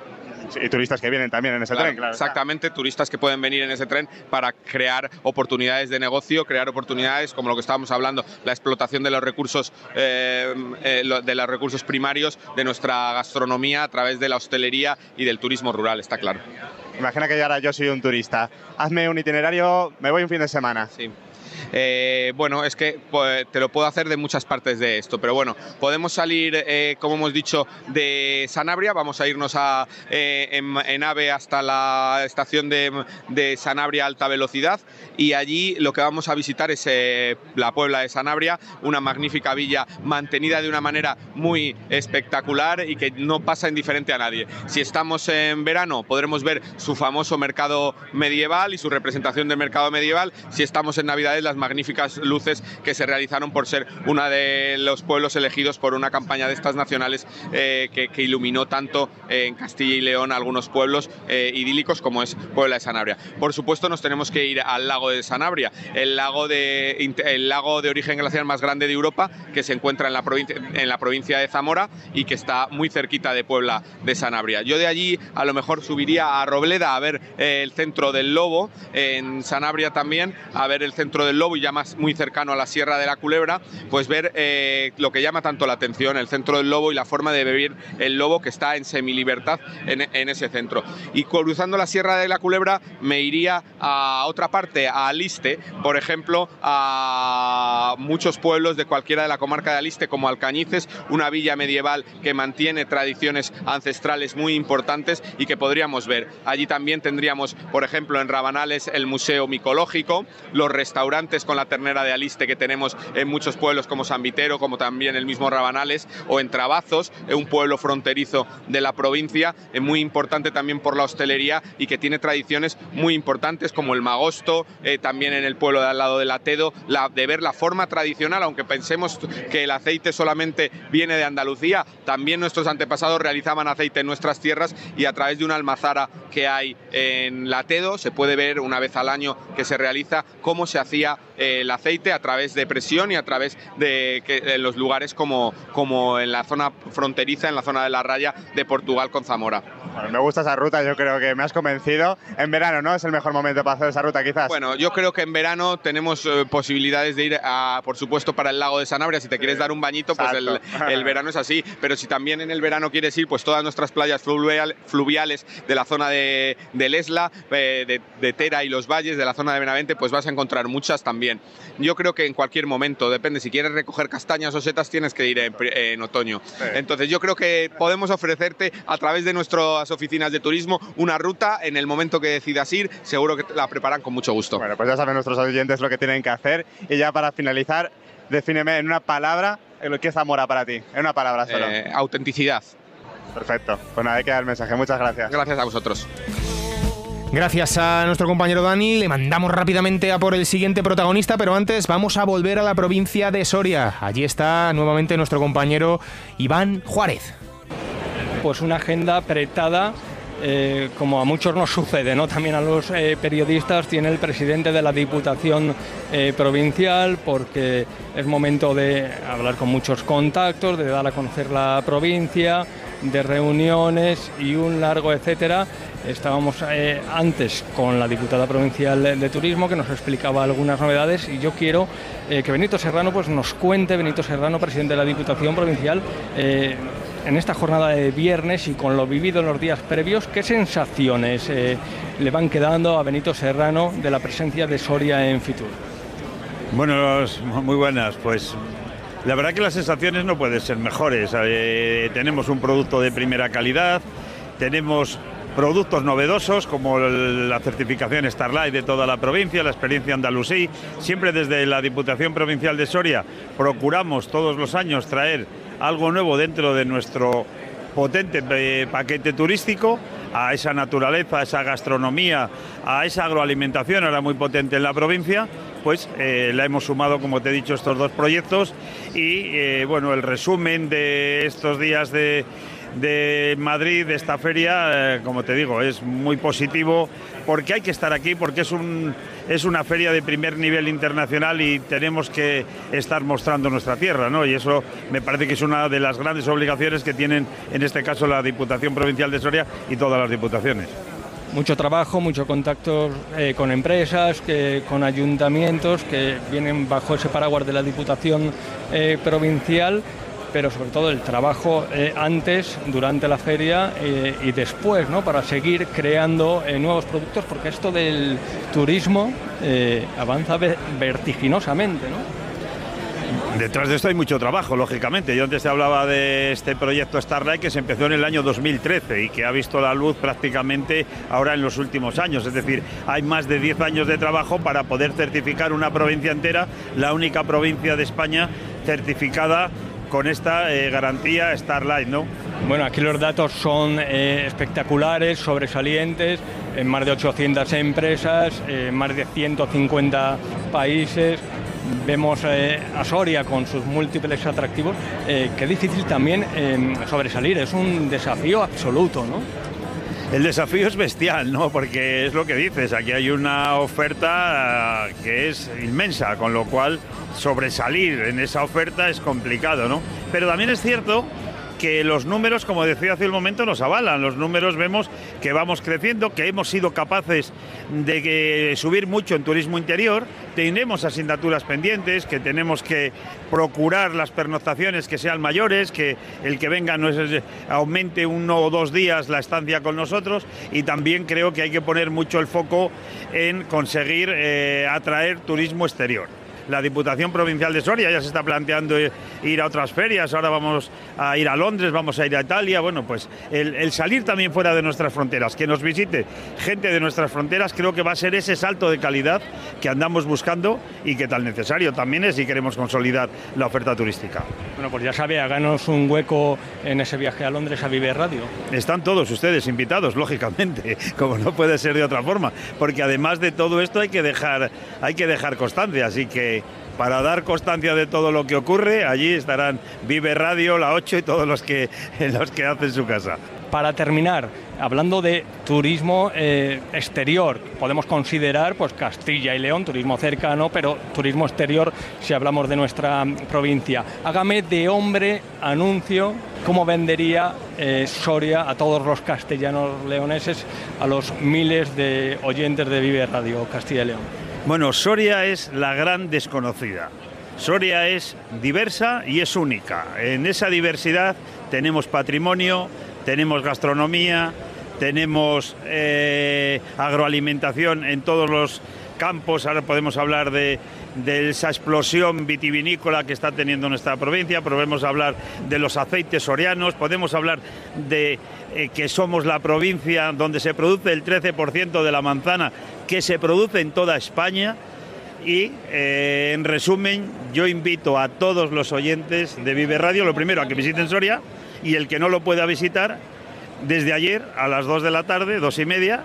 Y turistas que vienen también en ese claro, tren, claro. Exactamente, turistas que pueden venir en ese tren para crear oportunidades de negocio, crear oportunidades como lo que estábamos hablando, la explotación de los recursos, eh, eh, de los recursos primarios de nuestra gastronomía a través de la hostelería y del turismo rural, está claro. Imagina que ahora yo soy un turista. Hazme un itinerario, me voy un fin de semana. Sí. Eh, bueno, es que pues, te lo puedo hacer de muchas partes de esto, pero bueno, podemos salir, eh, como hemos dicho, de Sanabria, vamos a irnos a, eh, en, en AVE hasta la estación de, de Sanabria alta velocidad y allí lo que vamos a visitar es la Puebla de Sanabria, una magnífica villa mantenida de una manera muy espectacular y que no pasa indiferente a nadie. Si estamos en verano podremos ver su famoso mercado medieval y su representación del mercado medieval. Si estamos en Las magníficas luces que se realizaron por ser uno de los pueblos elegidos por una campaña de estas nacionales eh, que, iluminó tanto en Castilla y León algunos pueblos eh, idílicos como es Puebla de Sanabria. Por supuesto nos tenemos que ir al lago de Sanabria, el lago de, el lago de origen glaciar más grande de Europa que se encuentra en la, provincia, en la provincia de Zamora y que está muy cerquita de Puebla de Sanabria. Yo de allí a lo mejor subiría a Robleda a ver eh, el centro del Lobo, en Sanabria también a ver el centro del Lobo y ya más muy cercano a la Sierra de la Culebra, pues ver eh, lo que llama tanto la atención, el centro del Lobo y la forma de vivir el lobo que está en semilibertad en, en ese centro. Y cruzando la Sierra de la Culebra me iría a otra parte, a Aliste, por ejemplo, a muchos pueblos de cualquiera de la comarca de Aliste, como Alcañices, una villa medieval que mantiene tradiciones ancestrales muy importantes y que podríamos ver. Allí también tendríamos, por ejemplo, en Rabanales el Museo Micológico, los restaurantes con la ternera de Aliste que tenemos en muchos pueblos como San Vitero, como también el mismo Rabanales, o en Trabazos, un pueblo fronterizo de la provincia, eh, muy importante también por la hostelería y que tiene tradiciones muy importantes como el magosto, eh, también en el pueblo de al lado del Atedo, la, de ver la forma tradicional, aunque pensemos que el aceite solamente viene de Andalucía, también nuestros antepasados realizaban aceite en nuestras tierras y a través de una almazara que hay en Latedo se puede ver una vez al año que se realiza cómo se hacía eh, el aceite a través de presión y a través de, que, de los lugares como, como en la zona fronteriza, en la zona de la raya de Portugal con Zamora. Bueno, me gusta esa ruta, yo creo que me has convencido. En verano, ¿no? Es el mejor momento para hacer esa ruta, quizás. Bueno, yo creo que en verano tenemos eh, posibilidades de ir, a, por supuesto, para el lago de Sanabria. Si te quieres dar un bañito, pues el, el, verano es así. Pero si también en el verano quieres ir, pues todas nuestras playas fluvial, fluviales de la zona de, de Lesla, eh, de, de, Tera y los valles, de la zona de Benavente, pues vas a encontrar muchas también. Yo creo que en cualquier momento, depende, si quieres recoger castañas o setas, tienes que ir en, en otoño. Entonces yo creo que podemos ofrecerte a través de nuestras oficinas de turismo una ruta en el momento que decidas ir, seguro que la preparan con mucho gusto. Bueno, pues ya saben nuestros oyentes lo que tienen que hacer. Y ya para finalizar, defíneme en una palabra lo que es Zamora para ti. En una palabra solo. Eh, autenticidad. Perfecto. Pues nada, hay que dar el mensaje. Muchas gracias. Gracias a vosotros. Gracias a nuestro compañero Dani, le mandamos rápidamente a por el siguiente protagonista, pero antes vamos a volver a la provincia de Soria. Allí está nuevamente nuestro compañero Iván Juárez. Pues una agenda apretada eh, como a muchos nos sucede, ¿no? también a los eh, periodistas, tiene el presidente de la Diputación eh, Provincial, porque es momento de hablar con muchos contactos, de dar a conocer la provincia, de reuniones y un largo etcétera. Estábamos eh, antes con la diputada provincial de Turismo que nos explicaba algunas novedades y yo quiero eh, que Benito Serrano pues, nos cuente, Benito Serrano, presidente de la Diputación Provincial, eh, en esta jornada de viernes y con lo vivido en los días previos, ¿qué sensaciones le van quedando a Benito Serrano de la presencia de Soria en Fitur? Bueno, muy buenas. Pues la verdad que las sensaciones no pueden ser mejores. Tenemos un producto de primera calidad, tenemos productos novedosos como la certificación Starlight de toda la provincia, la experiencia andalusí. Siempre desde la Diputación Provincial de Soria procuramos todos los años traer algo nuevo dentro de nuestro potente eh, paquete turístico a esa naturaleza, a esa gastronomía, a esa agroalimentación ahora muy potente en la provincia, pues eh, la hemos sumado, como te he dicho, estos dos proyectos y eh, bueno, el resumen de estos días de, de Madrid, de esta feria, eh, como te digo, es muy positivo porque hay que estar aquí, porque es, un, es una feria de primer nivel internacional y tenemos que estar mostrando nuestra tierra, ¿no? Y eso me parece que es una de las grandes obligaciones que tienen, en este caso, la Diputación Provincial de Soria y todas las diputaciones mucho trabajo, mucho contacto eh, con empresas, que, con ayuntamientos que vienen bajo ese paraguas de la Diputación eh, Provincial pero sobre todo el trabajo eh, antes, durante la feria eh, y después, ¿no? Para seguir creando eh, nuevos productos, porque esto del turismo avanza ve- vertiginosamente, ¿no? Detrás de esto hay mucho trabajo, lógicamente. Yo antes te hablaba de este proyecto Starlight que se empezó en el año 2013 y que ha visto la luz prácticamente ahora en los últimos años. Es decir, hay más de 10 años de trabajo para poder certificar una provincia entera, la única provincia de España certificada con esta eh, garantía Starlight, ¿no? Bueno, aquí los datos son eh, espectaculares, sobresalientes, en más de 800 empresas, en más de 150 países. Vemos eh, a Soria con sus múltiples atractivos. Eh, qué difícil también eh, sobresalir, es un desafío absoluto, ¿no? El desafío es bestial, ¿no? Porque es lo que dices, aquí hay una oferta eh, que es inmensa, con lo cual sobresalir en esa oferta es complicado, ¿no? Pero también es cierto que los números, como decía hace un momento, nos avalan. Los números vemos que vamos creciendo, que hemos sido capaces de que subir mucho en turismo interior, tenemos asignaturas pendientes, que tenemos que procurar las pernoctaciones que sean mayores, que el que venga no aumente uno o dos días la estancia con nosotros y también creo que hay que poner mucho el foco en conseguir eh, atraer turismo exterior. La Diputación Provincial de Soria ya se está planteando ir a otras ferias, ahora vamos a ir a Londres, vamos a ir a Italia, bueno, pues el, el salir también fuera de nuestras fronteras, que nos visite gente de nuestras fronteras, creo que va a ser ese salto de calidad que andamos buscando y que tan necesario también es si queremos consolidar la oferta turística. Bueno, pues ya sabe, háganos un hueco en ese viaje a Londres a Vive Radio. Están todos ustedes invitados, lógicamente, como no puede ser de otra forma, porque además de todo esto hay que dejar, hay que dejar constancia, así que para dar constancia de todo lo que ocurre, allí estarán Vive Radio, La 8 y todos los que, los que hacen su casa. Para terminar, hablando de turismo eh, exterior, podemos considerar pues Castilla y León, turismo cercano, pero turismo exterior si hablamos de nuestra provincia. Hágame de hombre anuncio cómo vendería eh, Soria a todos los castellanos leoneses, a los miles de oyentes de Vive Radio Castilla y León. Bueno, Soria es la gran desconocida. Soria es diversa y es única. En esa diversidad tenemos patrimonio, tenemos gastronomía, tenemos eh, agroalimentación en todos los campos. Ahora podemos hablar de, de, esa explosión vitivinícola que está teniendo nuestra provincia, podemos hablar de los aceites sorianos, podemos hablar de eh, que somos la provincia donde se produce el 13% de la manzana que se produce en toda España. Y eh, en resumen, yo invito a todos los oyentes de Vive Radio, lo primero, a que visiten Soria y el que no lo pueda visitar, desde ayer a las 2 de la tarde, dos y media,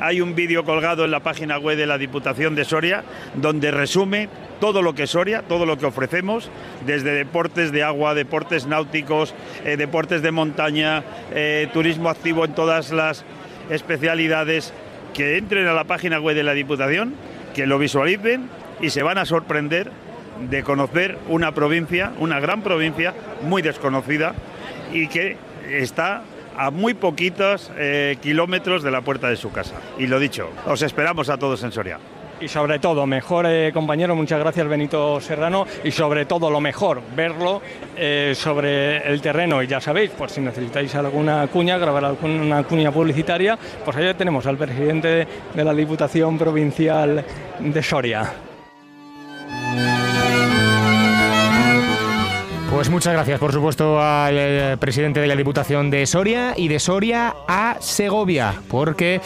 hay un vídeo colgado en la página web de la Diputación de Soria donde resume todo lo que es Soria, todo lo que ofrecemos, desde deportes de agua, deportes náuticos, eh, deportes de montaña, eh, turismo activo en todas las especialidades. Que entren a la página web de la Diputación, que lo visualicen y se van a sorprender de conocer una provincia, una gran provincia, muy desconocida y que está a muy poquitos eh, kilómetros de la puerta de su casa. Y lo dicho, os esperamos a todos en Soria. Y sobre todo, mejor eh, compañero, muchas gracias Benito Serrano, y sobre todo lo mejor, verlo eh, sobre el terreno. Y ya sabéis, por si necesitáis alguna cuña, grabar alguna cuña publicitaria, pues allá tenemos al presidente de, de la Diputación Provincial de Soria. Pues muchas gracias, por supuesto, al eh, presidente de la Diputación de Soria y de Soria a Segovia, porque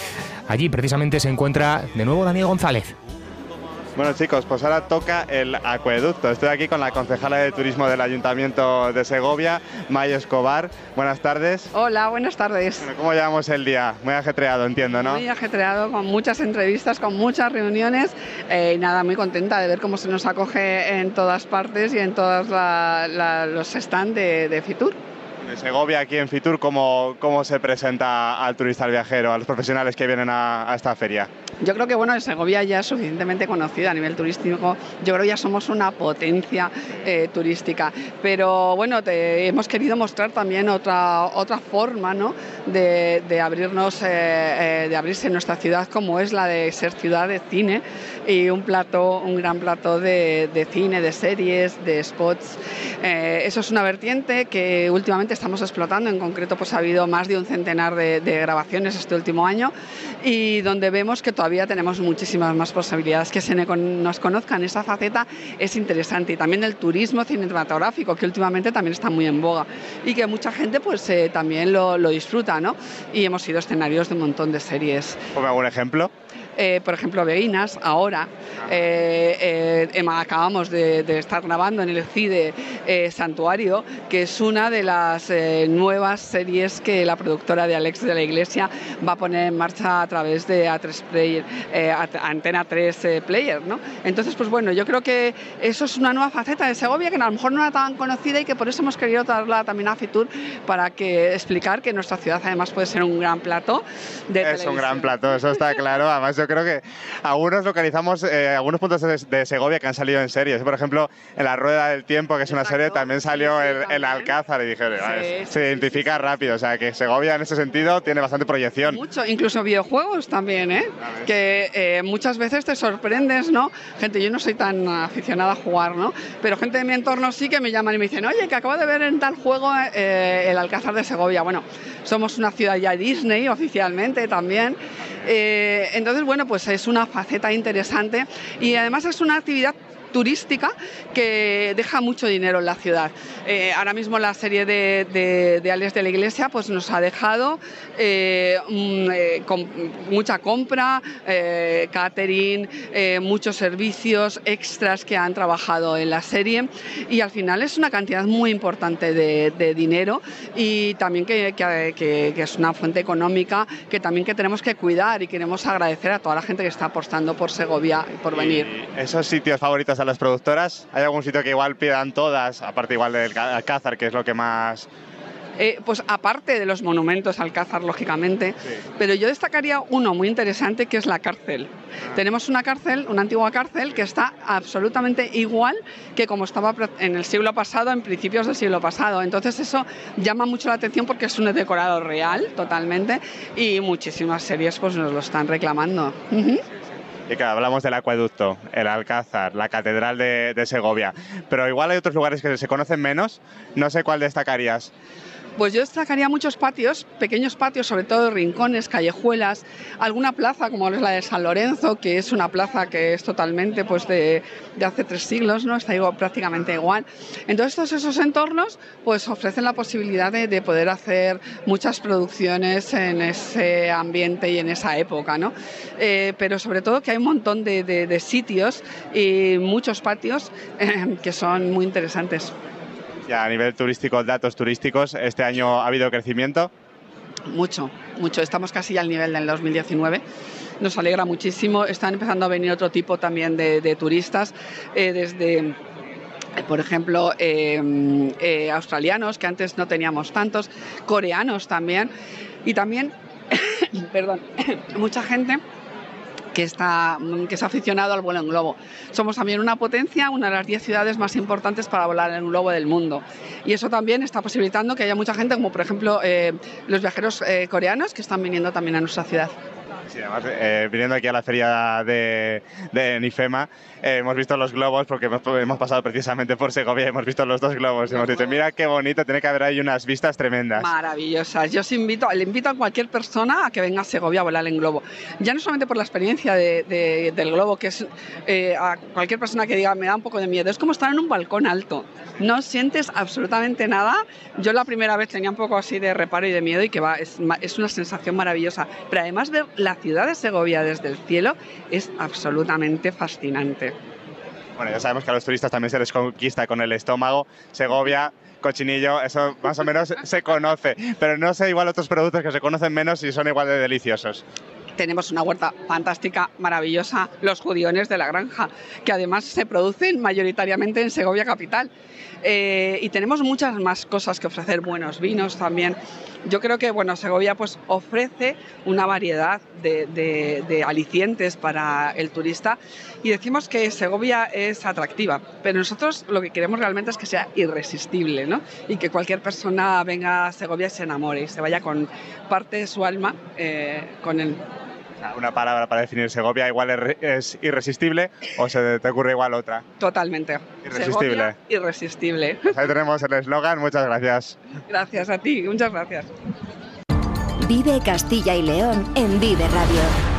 allí precisamente se encuentra de nuevo Daniel González. Bueno chicos, pues ahora toca el acueducto. Estoy aquí con la concejala de turismo del Ayuntamiento de Segovia, Mayo Escobar. Buenas tardes. Hola, buenas tardes. Bueno, ¿Cómo llevamos el día? Muy ajetreado, entiendo, ¿no? Muy ajetreado, con muchas entrevistas, con muchas reuniones eh, y nada, muy contenta de ver cómo se nos acoge en todas partes y en todos los stands de, de Fitur. Segovia, aquí en Fitur, ¿cómo, ¿cómo se presenta al turista, al viajero, a los profesionales que vienen a, esta feria? Yo creo que bueno, Segovia ya es suficientemente conocida a nivel turístico. Yo creo que ya somos una potencia eh, turística. Pero bueno, te, hemos querido mostrar también otra, otra forma ¿no? de, de abrirnos, eh, eh, de abrirse nuestra ciudad como es la de ser ciudad de cine y un plato, un gran plato de, de cine, de series, de spots. Eh, eso es una vertiente que últimamente estamos explotando. En concreto, pues ha habido más de un centenar de, de grabaciones este último año y donde vemos que todavía tenemos muchísimas más posibilidades que se nos conozcan. Esa faceta es interesante y también el turismo cinematográfico que últimamente también está muy en boga y que mucha gente pues eh, también lo, lo disfruta, ¿no? Y hemos sido escenarios de un montón de series. Ponme algún ejemplo. Eh, por ejemplo, Veínas, ahora. Eh, eh, acabamos de, de estar grabando en el CIDE eh, Santuario, que es una de las eh, nuevas series que la productora de Alex de la Iglesia va a poner en marcha a través de A3 Player, eh, Antena 3 eh, Player. ¿no? Entonces, pues bueno, yo creo que eso es una nueva faceta de Segovia que a lo mejor no era tan conocida y que por eso hemos querido traerla también a Fitur para que explicar que nuestra ciudad además puede ser un gran plato de Es un televisión. gran plato, eso está claro. Además, yo creo que algunos localizamos eh, algunos puntos de, de Segovia que han salido en series. Por ejemplo, en La Rueda del Tiempo, que es una serie, también salió el, el Alcázar y dije, "Ah, es- se identifica rápido. O sea, que Segovia en ese sentido tiene bastante proyección. Mucho, incluso videojuegos también, ¿eh? Que eh, muchas veces te sorprendes, ¿no? Gente, yo no soy tan aficionada a jugar, ¿no? Pero gente de mi entorno sí que me llaman y me dicen, oye, que acabo de ver en tal juego eh, el Alcázar de Segovia. Bueno, somos una ciudad ya Disney oficialmente también. Eh, entonces, bueno, pues es una faceta interesante y además es una actividad turística que deja mucho dinero en la ciudad. Eh, ahora mismo la serie de, de, de de la Iglesia pues nos ha dejado eh, mm, eh, con mucha compra, eh, catering, eh, muchos servicios extras que han trabajado en la serie y al final es una cantidad muy importante de, de dinero y también que, que- que- que es una fuente económica que también que tenemos que cuidar y queremos agradecer a toda la gente que está apostando por Segovia y por venir. Esos sitios favoritos a las productoras, ¿hay algún sitio que igual pidan todas, aparte igual del Alcázar, que es lo que más... Eh, pues aparte de los monumentos Alcázar, lógicamente, pero yo destacaría uno muy interesante que es la cárcel. Tenemos una cárcel, una antigua cárcel, que está absolutamente igual que como estaba en el siglo pasado, en principios del siglo pasado. Entonces eso llama mucho la atención porque es un decorado real, totalmente, y muchísimas series pues nos lo están reclamando. Ujú. Y claro, hablamos del acueducto, el Alcázar, la Catedral de, de Segovia, pero igual hay otros lugares que se conocen menos, no sé cuál destacarías. Pues yo destacaría muchos patios, pequeños patios, sobre todo rincones, callejuelas, alguna plaza como es la de San Lorenzo, que es una plaza que es totalmente pues de, de hace tres siglos, ¿no? Está prácticamente igual. Entonces todos esos entornos pues ofrecen la posibilidad de, de poder hacer muchas producciones en ese ambiente y en esa época, ¿no? Eh, pero sobre todo que hay un montón de, de- sitios y muchos patios que son muy interesantes. Ya a nivel turístico, datos turísticos, este año ha habido crecimiento. Mucho, mucho. Estamos casi al nivel del 2019. Nos alegra muchísimo. Están empezando a venir otro tipo también de, turistas, eh, desde, por ejemplo, eh, eh, australianos, que antes no teníamos tantos, coreanos también, y también, perdón, mucha gente que está que es aficionado al vuelo en globo. Somos también una potencia, una de las 10 ciudades más importantes para volar en globo del mundo. Y eso también está posibilitando que haya mucha gente, como por ejemplo eh, los viajeros eh, coreanos, que están viniendo también a nuestra ciudad. Sí, además, eh, viniendo aquí a la feria de, de Nifema, eh, hemos visto los globos porque hemos, pasado precisamente por Segovia y hemos visto los dos globos. Y hemos dicho, mira qué bonito, tiene que haber ahí unas vistas tremendas. Maravillosas. Yo os invito, le invito a cualquier persona a que venga a Segovia a volar en globo. Ya no solamente por la experiencia de- de- del globo, que es eh, a cualquier persona que diga me da un poco de miedo, es como estar en un balcón alto. No sientes absolutamente nada. Yo la primera vez tenía un poco así de reparo y de miedo y que va, es una sensación maravillosa. Pero además ver la ciudad de Segovia desde el cielo es absolutamente fascinante. Bueno, ya sabemos que a los turistas también se les conquista con el estómago. Segovia, cochinillo, eso más o menos se conoce. Pero no sé igual otros productos que se conocen menos y son igual de deliciosos. tenemos una huerta fantástica, maravillosa, los judiones de la granja, que además se producen mayoritariamente en Segovia capital. Eh, y tenemos muchas más cosas que ofrecer, buenos vinos también. Yo creo que bueno, Segovia pues, ofrece una variedad de, de- de alicientes para el turista y decimos que Segovia es atractiva, pero nosotros lo que queremos realmente es que sea irresistible ¿no? y que cualquier persona venga a Segovia y se enamore y se vaya con parte de su alma eh, con él. Una palabra para definir Segovia, igual es irresistible o se te ocurre igual otra. Totalmente. Irresistible. Segovia, irresistible. Pues ahí tenemos el eslogan, muchas gracias. Gracias a ti, muchas gracias. Vive Castilla y León en Vive Radio.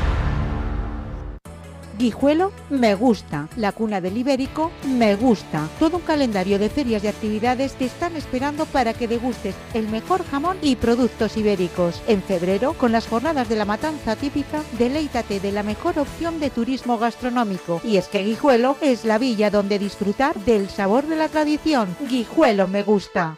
Guijuelo me gusta, la cuna del Ibérico me gusta. Todo un calendario de ferias y actividades te están esperando para que degustes el mejor jamón y productos ibéricos. En febrero, con las jornadas de la matanza típica, deleítate de la mejor opción de turismo gastronómico. Y es que Guijuelo es la villa donde disfrutar del sabor de la tradición. Guijuelo me gusta.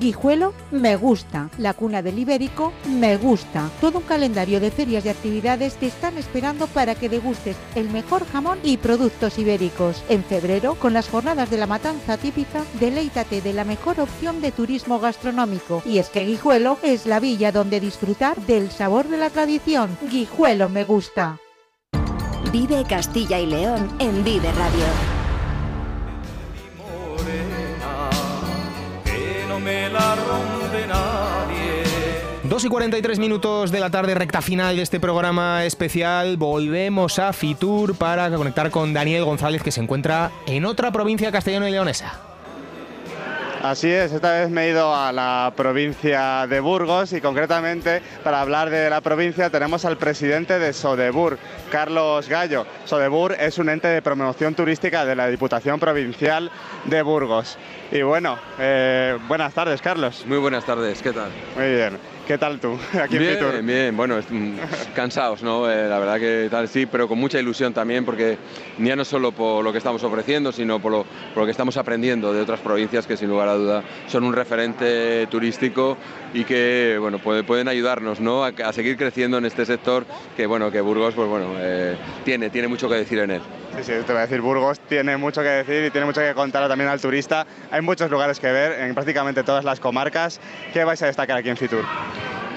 Guijuelo me gusta, la cuna del Ibérico me gusta. Todo un calendario de ferias y actividades te están esperando para que degustes el mejor jamón y productos ibéricos. En febrero, con las jornadas de la matanza típica, deleítate de la mejor opción de turismo gastronómico. Y es que Guijuelo es la villa donde disfrutar del sabor de la tradición. Guijuelo me gusta. Vive Castilla y León en Vive Radio. Me la rompe nadie. 2 y 43 minutos de la tarde, recta final de este programa especial. Volvemos a Fitur para conectar con Daniel González, que se encuentra en otra provincia castellano y leonesa. Así es, esta vez me he ido a la provincia de Burgos y concretamente para hablar de la provincia tenemos al presidente de Sodebur, Carlos Gallo. Sodebur es un ente de promoción turística de la Diputación Provincial de Burgos. Y bueno, eh, buenas tardes, Carlos. Muy buenas tardes, ¿qué tal? Muy bien. ¿Qué tal tú? Aquí en bien, Fitur. bien, bueno, mm, cansados, ¿no? Eh, la verdad que tal, sí, pero con mucha ilusión también, porque ya no solo por lo que estamos ofreciendo, sino por lo, por lo que estamos aprendiendo de otras provincias que sin lugar a duda son un referente turístico y que, bueno, puede- pueden ayudarnos, ¿no? A, a seguir creciendo en este sector que, bueno, que Burgos, pues bueno, eh, tiene, tiene mucho que decir en él. Sí, sí, te voy a decir, Burgos tiene mucho que decir y tiene mucho que contar también al turista. Hay muchos lugares que ver en prácticamente todas las comarcas. ¿Qué vais a destacar aquí en Fitur?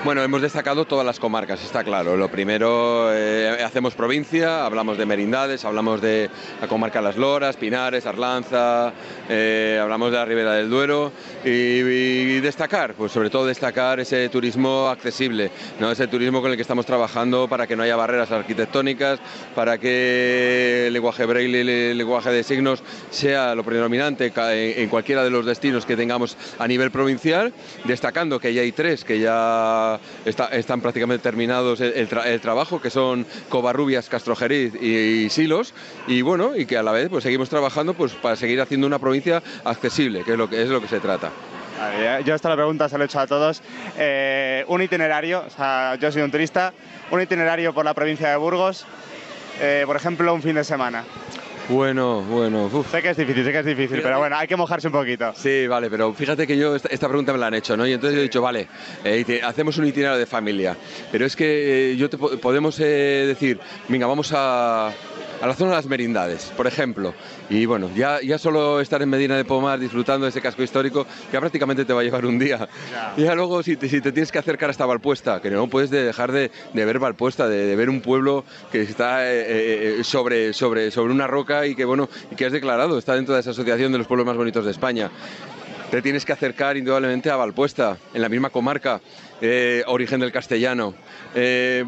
Bueno, hemos destacado todas las comarcas, está claro. Lo primero, eh, hacemos provincia, hablamos de merindades, hablamos de la comarca Las Loras, Pinares, Arlanza, eh, hablamos de la Ribera del Duero y, y destacar, pues sobre todo destacar ese turismo accesible, ¿no? ese turismo con el que estamos trabajando para que no haya barreras arquitectónicas, para que el lenguaje braille, el lenguaje de signos sea lo predominante en cualquiera de los destinos que tengamos a nivel provincial, destacando que ya hay tres que ya está- están prácticamente terminados el, el tra- el trabajo, que son Covarrubias, Castrojeriz y, Silos, y bueno, y que a la vez pues seguimos trabajando pues para seguir haciendo una provincia accesible, que es lo que es lo que se trata. Yo esta la pregunta se la he hecho a todos. Eh, un itinerario, yo soy un turista, un itinerario por la provincia de Burgos, eh, por ejemplo, un fin de semana. Bueno, bueno, uf. Sé que es difícil, sé que es difícil, pero bueno, hay que mojarse un poquito. Sí, vale, pero fíjate que yo esta, esta pregunta me la han hecho, ¿no? Y entonces yo he dicho, vale, eh, hacemos un itinerario de familia, pero es que eh, yo te po- podemos eh, decir, venga, vamos a, a la zona de las merindades, por ejemplo, y bueno, ya, ya solo estar en Medina de Pomar disfrutando de ese casco histórico, ya prácticamente te va a llevar un día. Y ya luego, si te, si te tienes que acercar hasta Valpuesta, que no puedes de- dejar de, de ver Valpuesta, de, de ver un pueblo que está eh, eh, eh, sobre, sobre, sobre una roca y que, bueno, y que has declarado, está dentro de esa asociación de los pueblos más bonitos de España. Te tienes que acercar indudablemente a Valpuesta, en la misma comarca, eh, origen del castellano. Eh,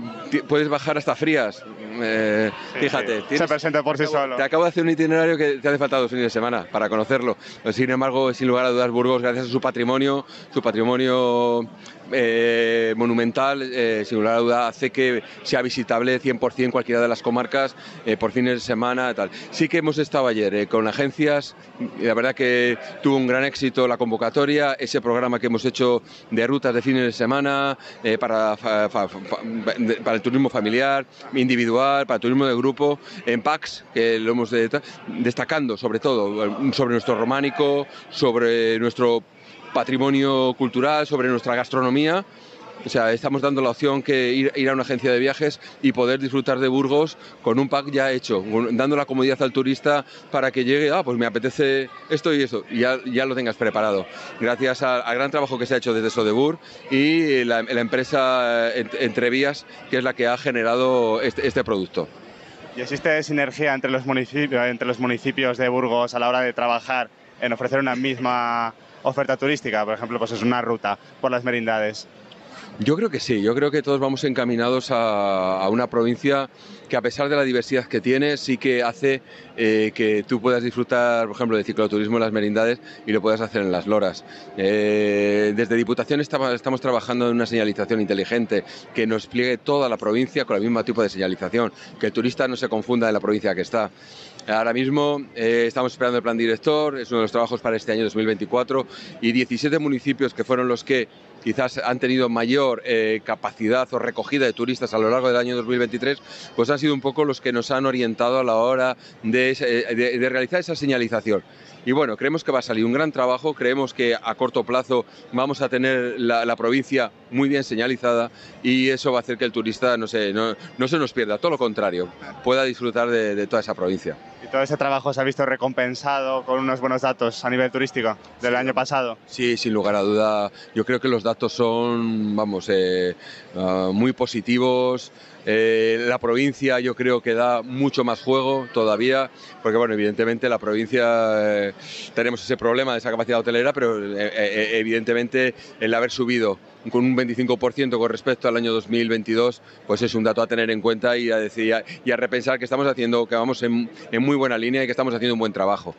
puedes bajar hasta Frías. Eh, Sí, fíjate, sí, tienes- se presenta por sí acabo- solo. Te acabo de hacer un itinerario que te hace falta dos fines de semana para conocerlo. Sin embargo, sin lugar a dudas, Burgos, gracias a su patrimonio, su patrimonio eh, monumental, eh, sin lugar a duda, hace que sea visitable 100% cualquiera de las comarcas eh, por fines de semana. Tal. Sí que hemos estado ayer con agencias, la verdad que tuvo un gran éxito la convocatoria, ese programa que hemos hecho de rutas de fines de semana para, para el turismo familiar, individual, para el turismo de grupo, en PAX, que lo hemos de- destacando sobre todo sobre nuestro románico, sobre nuestro patrimonio cultural, sobre nuestra gastronomía. O sea, estamos dando la opción que ir, ir a una agencia de viajes y poder disfrutar de Burgos con un pack ya hecho, dando la comodidad al turista para que llegue, ah, pues me apetece esto y eso, y ya, ya lo tengas preparado. Gracias al gran trabajo que se ha hecho desde Sodebur y la, la empresa eh, Ent- Entrevías, que es la que ha generado este, este producto. ¿Y existe sinergia entre los, municipios, entre los municipios de Burgos a la hora de trabajar en ofrecer una misma oferta turística? Por ejemplo, pues es una ruta por las merindades. Yo creo que sí, yo creo que todos vamos encaminados a, una provincia que a pesar de la diversidad que tiene, sí que hace eh, que tú puedas disfrutar, por ejemplo, de cicloturismo en las merindades y lo puedas hacer en las loras. Eh, desde Diputación estamos, trabajando en una señalización inteligente que nos pliegue toda la provincia con el mismo tipo de señalización, que el turista no se confunda en la provincia que está. Ahora mismo eh, estamos esperando el plan director, es uno de los trabajos para este año 2024 y 17 municipios que fueron los que quizás han tenido mayor eh, capacidad o recogida de turistas a lo largo del año 2023, pues han sido un poco los que nos han orientado a la hora de, eh, realizar esa señalización. Y bueno, creemos que va a salir un gran trabajo, creemos que a corto plazo vamos a tener la, la provincia muy bien señalizada y eso va a hacer que el turista no se, no, no se nos pierda, todo lo contrario, pueda disfrutar de, de toda esa provincia. ¿Y todo ese trabajo se ha visto recompensado con unos buenos datos a nivel turístico del año pasado? Sí, sin lugar a duda. Yo creo que los datos son, vamos, eh, ah, muy positivos. Eh, la provincia yo creo que da mucho más juego todavía, porque bueno, evidentemente la provincia eh, tenemos ese problema de esa capacidad hotelera, pero eh, evidentemente el haber subido con un 25% con respecto al año 2022, pues es un dato a tener en cuenta y a, decir, y a, repensar que estamos haciendo, que vamos en muy buena línea y que estamos haciendo un buen trabajo.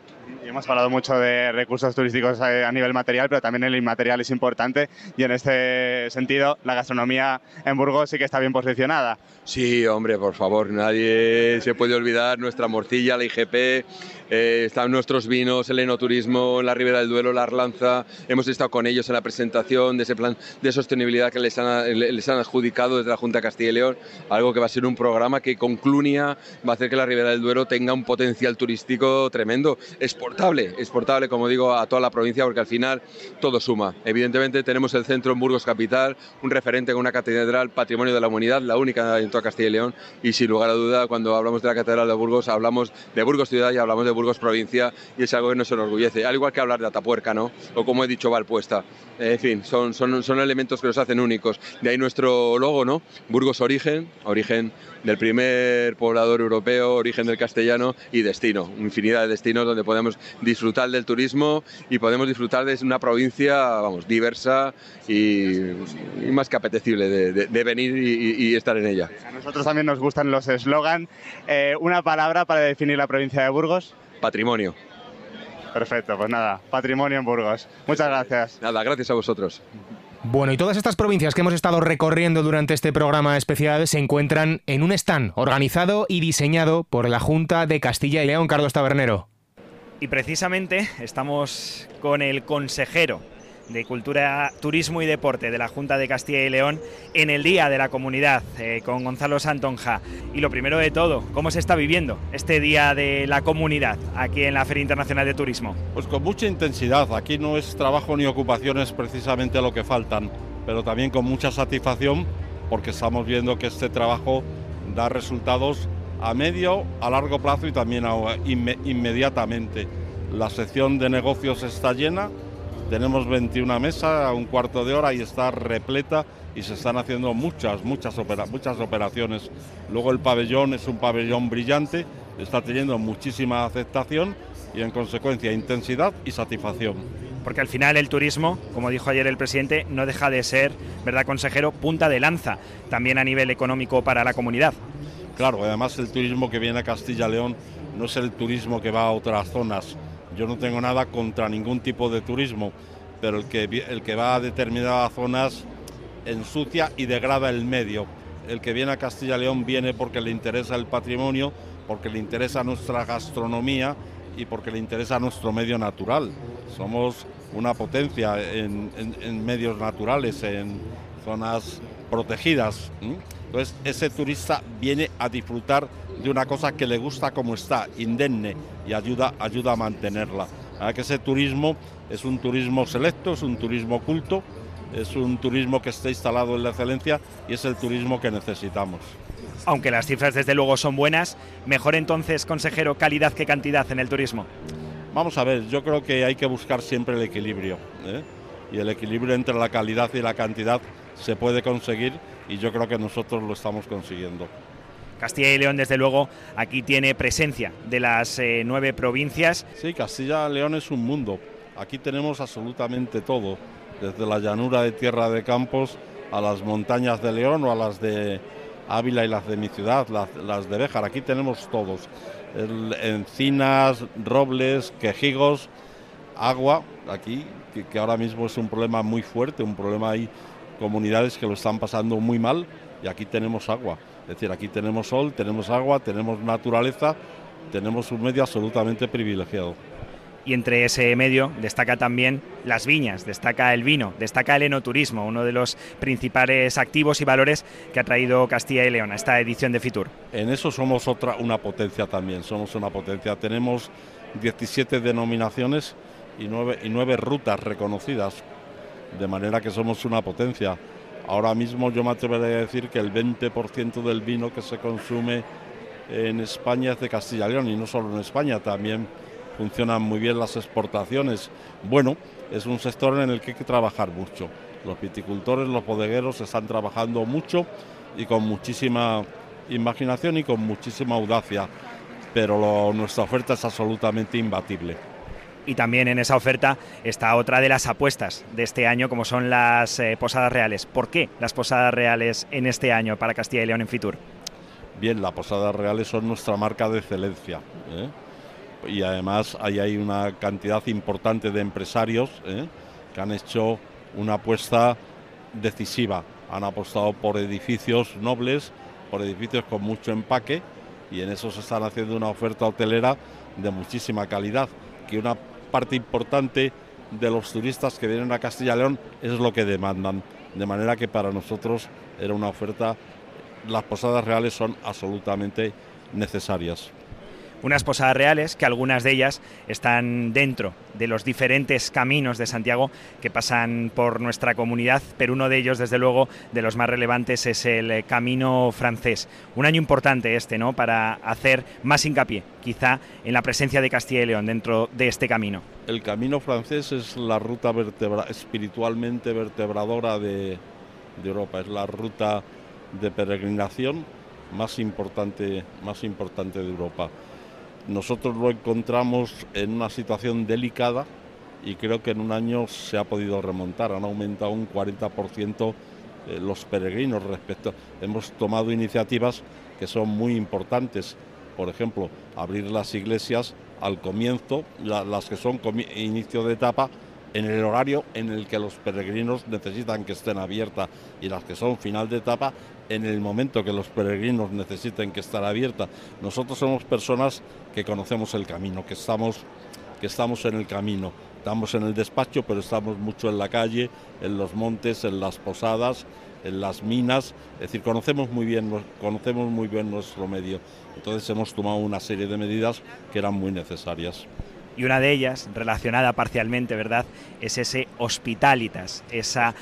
Hemos hablado mucho de recursos turísticos eh, a nivel material, pero también el inmaterial es importante y en este sentido la gastronomía en Burgos sí que está bien posicionada. Sí, hombre, por favor, nadie se puede olvidar nuestra morcilla, la IGP, eh, están nuestros vinos, el enoturismo, la Ribera del Duelo, la Arlanza. Hemos estado con ellos en la presentación de ese plan de sostenibilidad que les han, les han adjudicado desde la Junta de Castilla y León, algo que va a ser un programa que con Clunia va a hacer que la Ribera del Duero tenga un potencial turístico tremendo, exportable, exportable, como digo, a toda la provincia, porque al final todo suma. Evidentemente tenemos el centro en Burgos Capital, un referente con una catedral, patrimonio de la humanidad, la única en toda Castilla y León, y sin lugar a duda, cuando hablamos de la Catedral de Burgos, hablamos de Burgos Ciudad y hablamos de Burgos Provincia, y es algo que nos enorgullece, al igual que hablar de Atapuerca, ¿no? O como he dicho, Valpuesta. En fin, son, son, son elementos que nos hacen únicos. De ahí nuestro logo, ¿no? Burgos Origen, origen del primer poblador europeo, origen del castellano y destino. Infinidad de destinos donde podemos disfrutar del turismo y podemos disfrutar de una provincia, vamos, diversa y, más que apetecible de, venir y, y, estar en ella. A nosotros también nos gustan los eslogan. Eh, una palabra para definir la provincia de Burgos. Patrimonio. Perfecto, pues nada, patrimonio en Burgos. Muchas gracias. Nada, gracias a vosotros. Bueno, y todas estas provincias que hemos estado recorriendo durante este programa especial se encuentran en un stand organizado y diseñado por la Junta de Castilla y León, Carlos Tabernero. Y precisamente estamos con el consejero de Cultura, Turismo y Deporte de la Junta de Castilla y León en el Día de la Comunidad eh, con Gonzalo Santonja. Y lo primero de todo, ¿cómo se está viviendo este Día de la Comunidad aquí en la Feria Internacional de Turismo? Pues con mucha intensidad. Aquí no es trabajo ni ocupaciones precisamente lo que faltan, pero también con mucha satisfacción porque estamos viendo que este trabajo da resultados a medio, a largo plazo y también inmediatamente. La sección de negocios está llena, tenemos 21 mesas, un cuarto de hora y está repleta y se están haciendo muchas, muchas, opera muchas operaciones. Luego el pabellón es un pabellón brillante, está teniendo muchísima aceptación y en consecuencia intensidad y satisfacción. Porque al final el turismo, como dijo ayer el presidente, no deja de ser, ¿verdad, consejero?, punta de lanza, también a nivel económico para la comunidad. Claro, además el turismo que viene a Castilla-León no es el turismo que va a otras zonas. Yo no tengo nada contra ningún tipo de turismo, pero el que, el que va a determinadas zonas ensucia y degrada el medio. El que viene a Castilla y León viene porque le interesa el patrimonio, porque le interesa nuestra gastronomía y porque le interesa nuestro medio natural. Somos una potencia en, en- medios naturales, en zonas protegidas. Entonces, ese turista viene a disfrutar de una cosa que le gusta como está, indemne, y ayuda, ayuda a mantenerla. Ah, que ese turismo es un turismo selecto, es un turismo culto, es un turismo que está instalado en la excelencia y es el turismo que necesitamos. Aunque las cifras desde luego son buenas, mejor entonces, consejero, calidad que cantidad en el turismo. Vamos a ver, yo creo que hay que buscar siempre el equilibrio. ¿eh? Y el equilibrio entre la calidad y la cantidad se puede conseguir y yo creo que nosotros lo estamos consiguiendo. Castilla y León, desde luego, aquí tiene presencia de las eh, nueve provincias. Sí, Castilla y León es un mundo. Aquí tenemos absolutamente todo, desde la llanura de Tierra de Campos a las montañas de León o a las de Ávila y las de mi ciudad, las, de Béjar. Aquí tenemos todos. Encinas, robles, quejigos, agua, aquí, que, que ahora mismo es un problema muy fuerte, un problema hay comunidades que lo están pasando muy mal y aquí tenemos agua. Es decir, aquí tenemos sol, tenemos agua, tenemos naturaleza, tenemos un medio absolutamente privilegiado. Y entre ese medio destaca también las viñas, destaca el vino, destaca el enoturismo, uno de los principales activos y valores que ha traído Castilla y León a esta edición de Fitur. En eso somos otra una potencia también, somos una potencia. Tenemos 17 denominaciones y 9, y nueve rutas reconocidas, de manera que somos una potencia. Ahora mismo yo me atrevería a decir que el 20% del vino que se consume en España es de Castilla y León, y no solo en España, también funcionan muy bien las exportaciones. Bueno, es un sector en el que hay que trabajar mucho. Los viticultores, los bodegueros están trabajando mucho y con muchísima imaginación y con muchísima audacia, pero nuestra oferta es absolutamente imbatible. Y también en esa oferta está otra de las apuestas de este año, como son las eh, posadas reales. ¿Por qué las posadas reales en este año para Castilla y León en Fitur? Bien, las Posadas Reales son nuestra marca de excelencia. ¿eh? Y además ahí hay una cantidad importante de empresarios ¿eh? que han hecho una apuesta decisiva. Han apostado por edificios nobles, por edificios con mucho empaque y en eso se están haciendo una oferta hotelera de muchísima calidad. Que una parte importante de los turistas que vienen a Castilla y León es lo que demandan. De manera que para nosotros era una oferta las posadas reales son absolutamente necesarias. Unas posadas reales que algunas de ellas están dentro de los diferentes caminos de Santiago que pasan por nuestra comunidad, pero uno de ellos, desde luego, de los más relevantes es el Camino francés. Un año importante este, ¿no? Para hacer más hincapié, quizá, en la presencia de Castilla y León dentro de este camino. El camino francés es la ruta espiritualmente vertebradora de, de Europa, es la ruta de peregrinación más importante, más importante de Europa. Nosotros lo encontramos en una situación delicada y creo que en un año se ha podido remontar, han aumentado un 40% eh, los peregrinos respecto. Hemos tomado iniciativas que son muy importantes, por ejemplo, abrir las iglesias al comienzo, la- las que son inicio de etapa, en el horario en el que los peregrinos necesitan que estén abiertas y las que son final de etapa en el momento que los peregrinos necesiten que estén abiertas. Nosotros somos personas que conocemos el camino, que estamos, que estamos en el camino. Estamos en el despacho, pero estamos mucho en la calle, en los montes, en las posadas, en las minas. Es decir, conocemos muy bien, conocemos muy bien nuestro medio. Entonces hemos tomado una serie de medidas que eran muy necesarias. Y una de ellas, relacionada parcialmente, ¿verdad?, es ese Hospitalitas, esa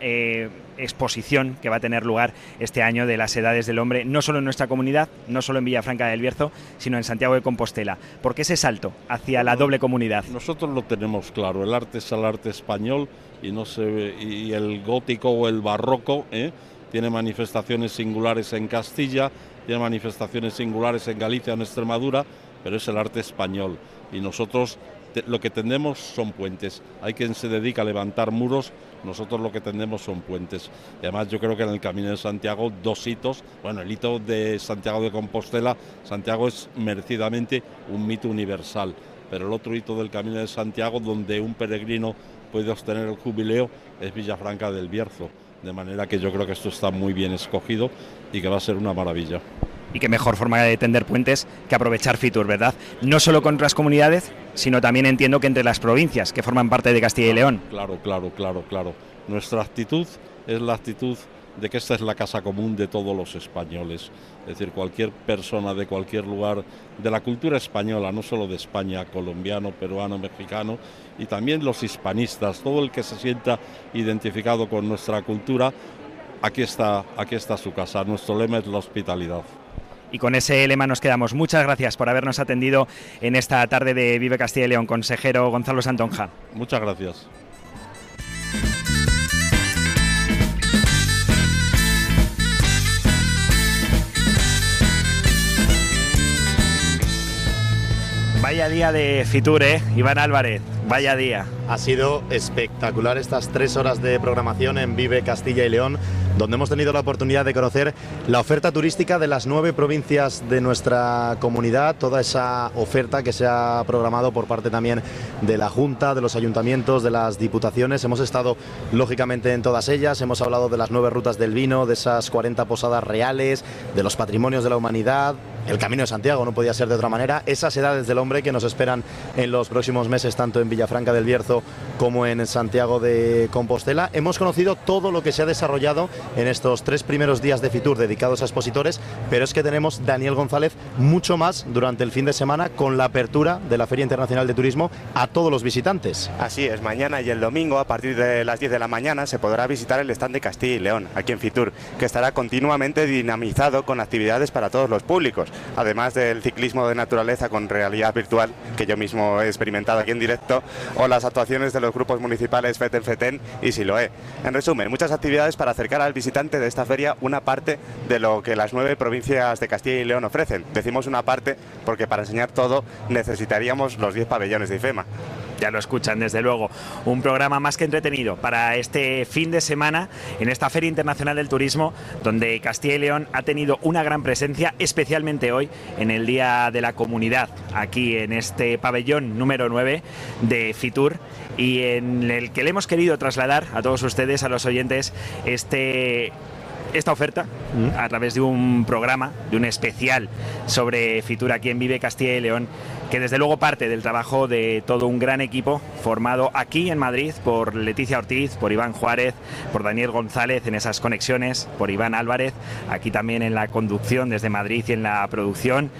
eh, exposición que va a tener lugar este año de las edades del hombre, no solo en nuestra comunidad, no solo en Villafranca del Bierzo, sino en Santiago de Compostela. ¿Por qué ese salto hacia la doble comunidad? Nosotros lo tenemos claro, el arte es el arte español y no se ve- y el gótico o el barroco ¿eh? tiene manifestaciones singulares en Castilla, tiene manifestaciones singulares en Galicia, en Extremadura, pero es el arte español y nosotros lo que tendemos son puentes. Hay quien se dedica a levantar muros, nosotros lo que tendemos son puentes. Además yo creo que en el Camino de Santiago dos hitos, bueno, el hito de Santiago de Compostela, Santiago es merecidamente un mito universal, pero el otro hito del Camino de Santiago donde un peregrino puede obtener el jubileo es Villafranca del Bierzo. De manera que yo creo que esto está muy bien escogido y que va a ser una maravilla. Y qué mejor forma de tender puentes que aprovechar Fitur, ¿verdad? No solo con otras comunidades, sino también entiendo que entre las provincias que forman parte de Castilla y León. Claro, claro, claro, claro. Nuestra actitud es la actitud de que esta es la casa común de todos los españoles. Es decir, cualquier persona de cualquier lugar de la cultura española, no solo de España, colombiano, peruano, mexicano, y también los hispanistas, todo el que se sienta identificado con nuestra cultura, aquí está, aquí está su casa. Nuestro lema es la hospitalidad. Y con ese lema nos quedamos. Muchas gracias por habernos atendido en esta tarde de Vive Castilla y León, consejero Gonzalo Santonja. Muchas gracias. Vaya día de Fitur, ¿eh? Iván Álvarez, vaya día. Ha sido espectacular estas tres horas de programación en Vive Castilla y León, donde hemos tenido la oportunidad de conocer la oferta turística de las nueve provincias de nuestra comunidad, toda esa oferta que se ha programado por parte también de la Junta, de los ayuntamientos, de las diputaciones. Hemos estado lógicamente en todas ellas, hemos hablado de las nueve rutas del vino, de esas 40 posadas reales, de los patrimonios de la humanidad, el Camino de Santiago, no podía ser de otra manera, esas edades del hombre que nos esperan en los próximos meses, tanto en Villafranca del Bierzo como en Santiago de Compostela. Hemos conocido todo lo que se ha desarrollado en estos tres primeros días de Fitur dedicados a expositores, pero es que tenemos, Daniel González, mucho más durante el fin de semana con la apertura de la Feria Internacional de Turismo a todos los visitantes. Así es, mañana y el domingo a partir de las 10 de la mañana se podrá visitar el stand de Castilla y León, aquí en Fitur, que estará continuamente dinamizado con actividades para todos los públicos, además del ciclismo de naturaleza con realidad virtual, que yo mismo he experimentado aquí en directo, o las actuaciones de los grupos municipales FETEN FETEN y Siloé. En resumen, muchas actividades para acercar al visitante de esta feria una parte de lo que las nueve provincias de Castilla y León ofrecen. Decimos una parte porque para enseñar todo necesitaríamos los 10 pabellones de IFEMA. Ya lo escuchan, desde luego. Un programa más que entretenido para este fin de semana en esta Feria Internacional del Turismo, donde Castilla y León ha tenido una gran presencia, especialmente hoy, en el Día de la Comunidad, aquí en este pabellón número 9 de Fitur, y en el que le hemos querido trasladar a todos ustedes, a los oyentes, este esta oferta a través de un programa, de un especial sobre Fitur aquí en Vive Castilla y León, que desde luego parte del trabajo de todo un gran equipo formado aquí en Madrid por Leticia Ortiz, por Iván Juárez, por Daniel González en esas conexiones, por Iván Álvarez, aquí también en la conducción desde Madrid y en la producción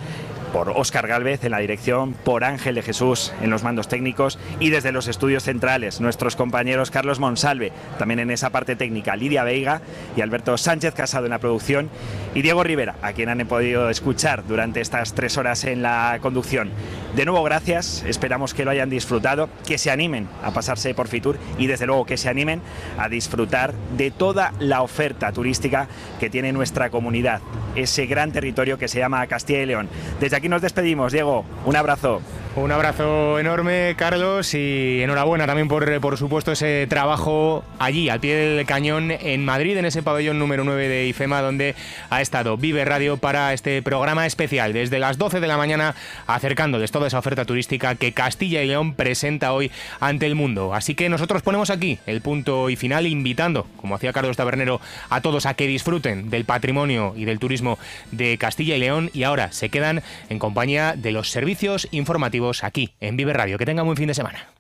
por Óscar Galvez en la dirección, por Ángel de Jesús en los mandos técnicos y desde los estudios centrales nuestros compañeros Carlos Monsalve, también en esa parte técnica Lidia Veiga y Alberto Sánchez Casado en la producción y Diego Rivera, a quien han podido escuchar durante estas tres horas en la conducción. De nuevo, gracias, esperamos que lo hayan disfrutado, que se animen a pasarse por Fitur y desde luego que se animen a disfrutar de toda la oferta turística que tiene nuestra comunidad, ese gran territorio que se llama Castilla y León. Desde aquí nos despedimos, Diego, un abrazo. Un abrazo enorme, Carlos, y enhorabuena también por, por supuesto, ese trabajo allí, al pie del cañón, en Madrid, en ese pabellón número 9 de IFEMA, donde ha estado Vive Radio para este programa especial, desde las 12 de la mañana, acercándoles toda esa oferta turística que Castilla y León presenta hoy ante el mundo. Así que nosotros ponemos aquí el punto y final, invitando, como hacía Carlos Tabernero, a todos a que disfruten del patrimonio y del turismo de Castilla y León, y ahora se quedan en compañía de los servicios informativos aquí en Vive Radio. Que tengan buen fin de semana.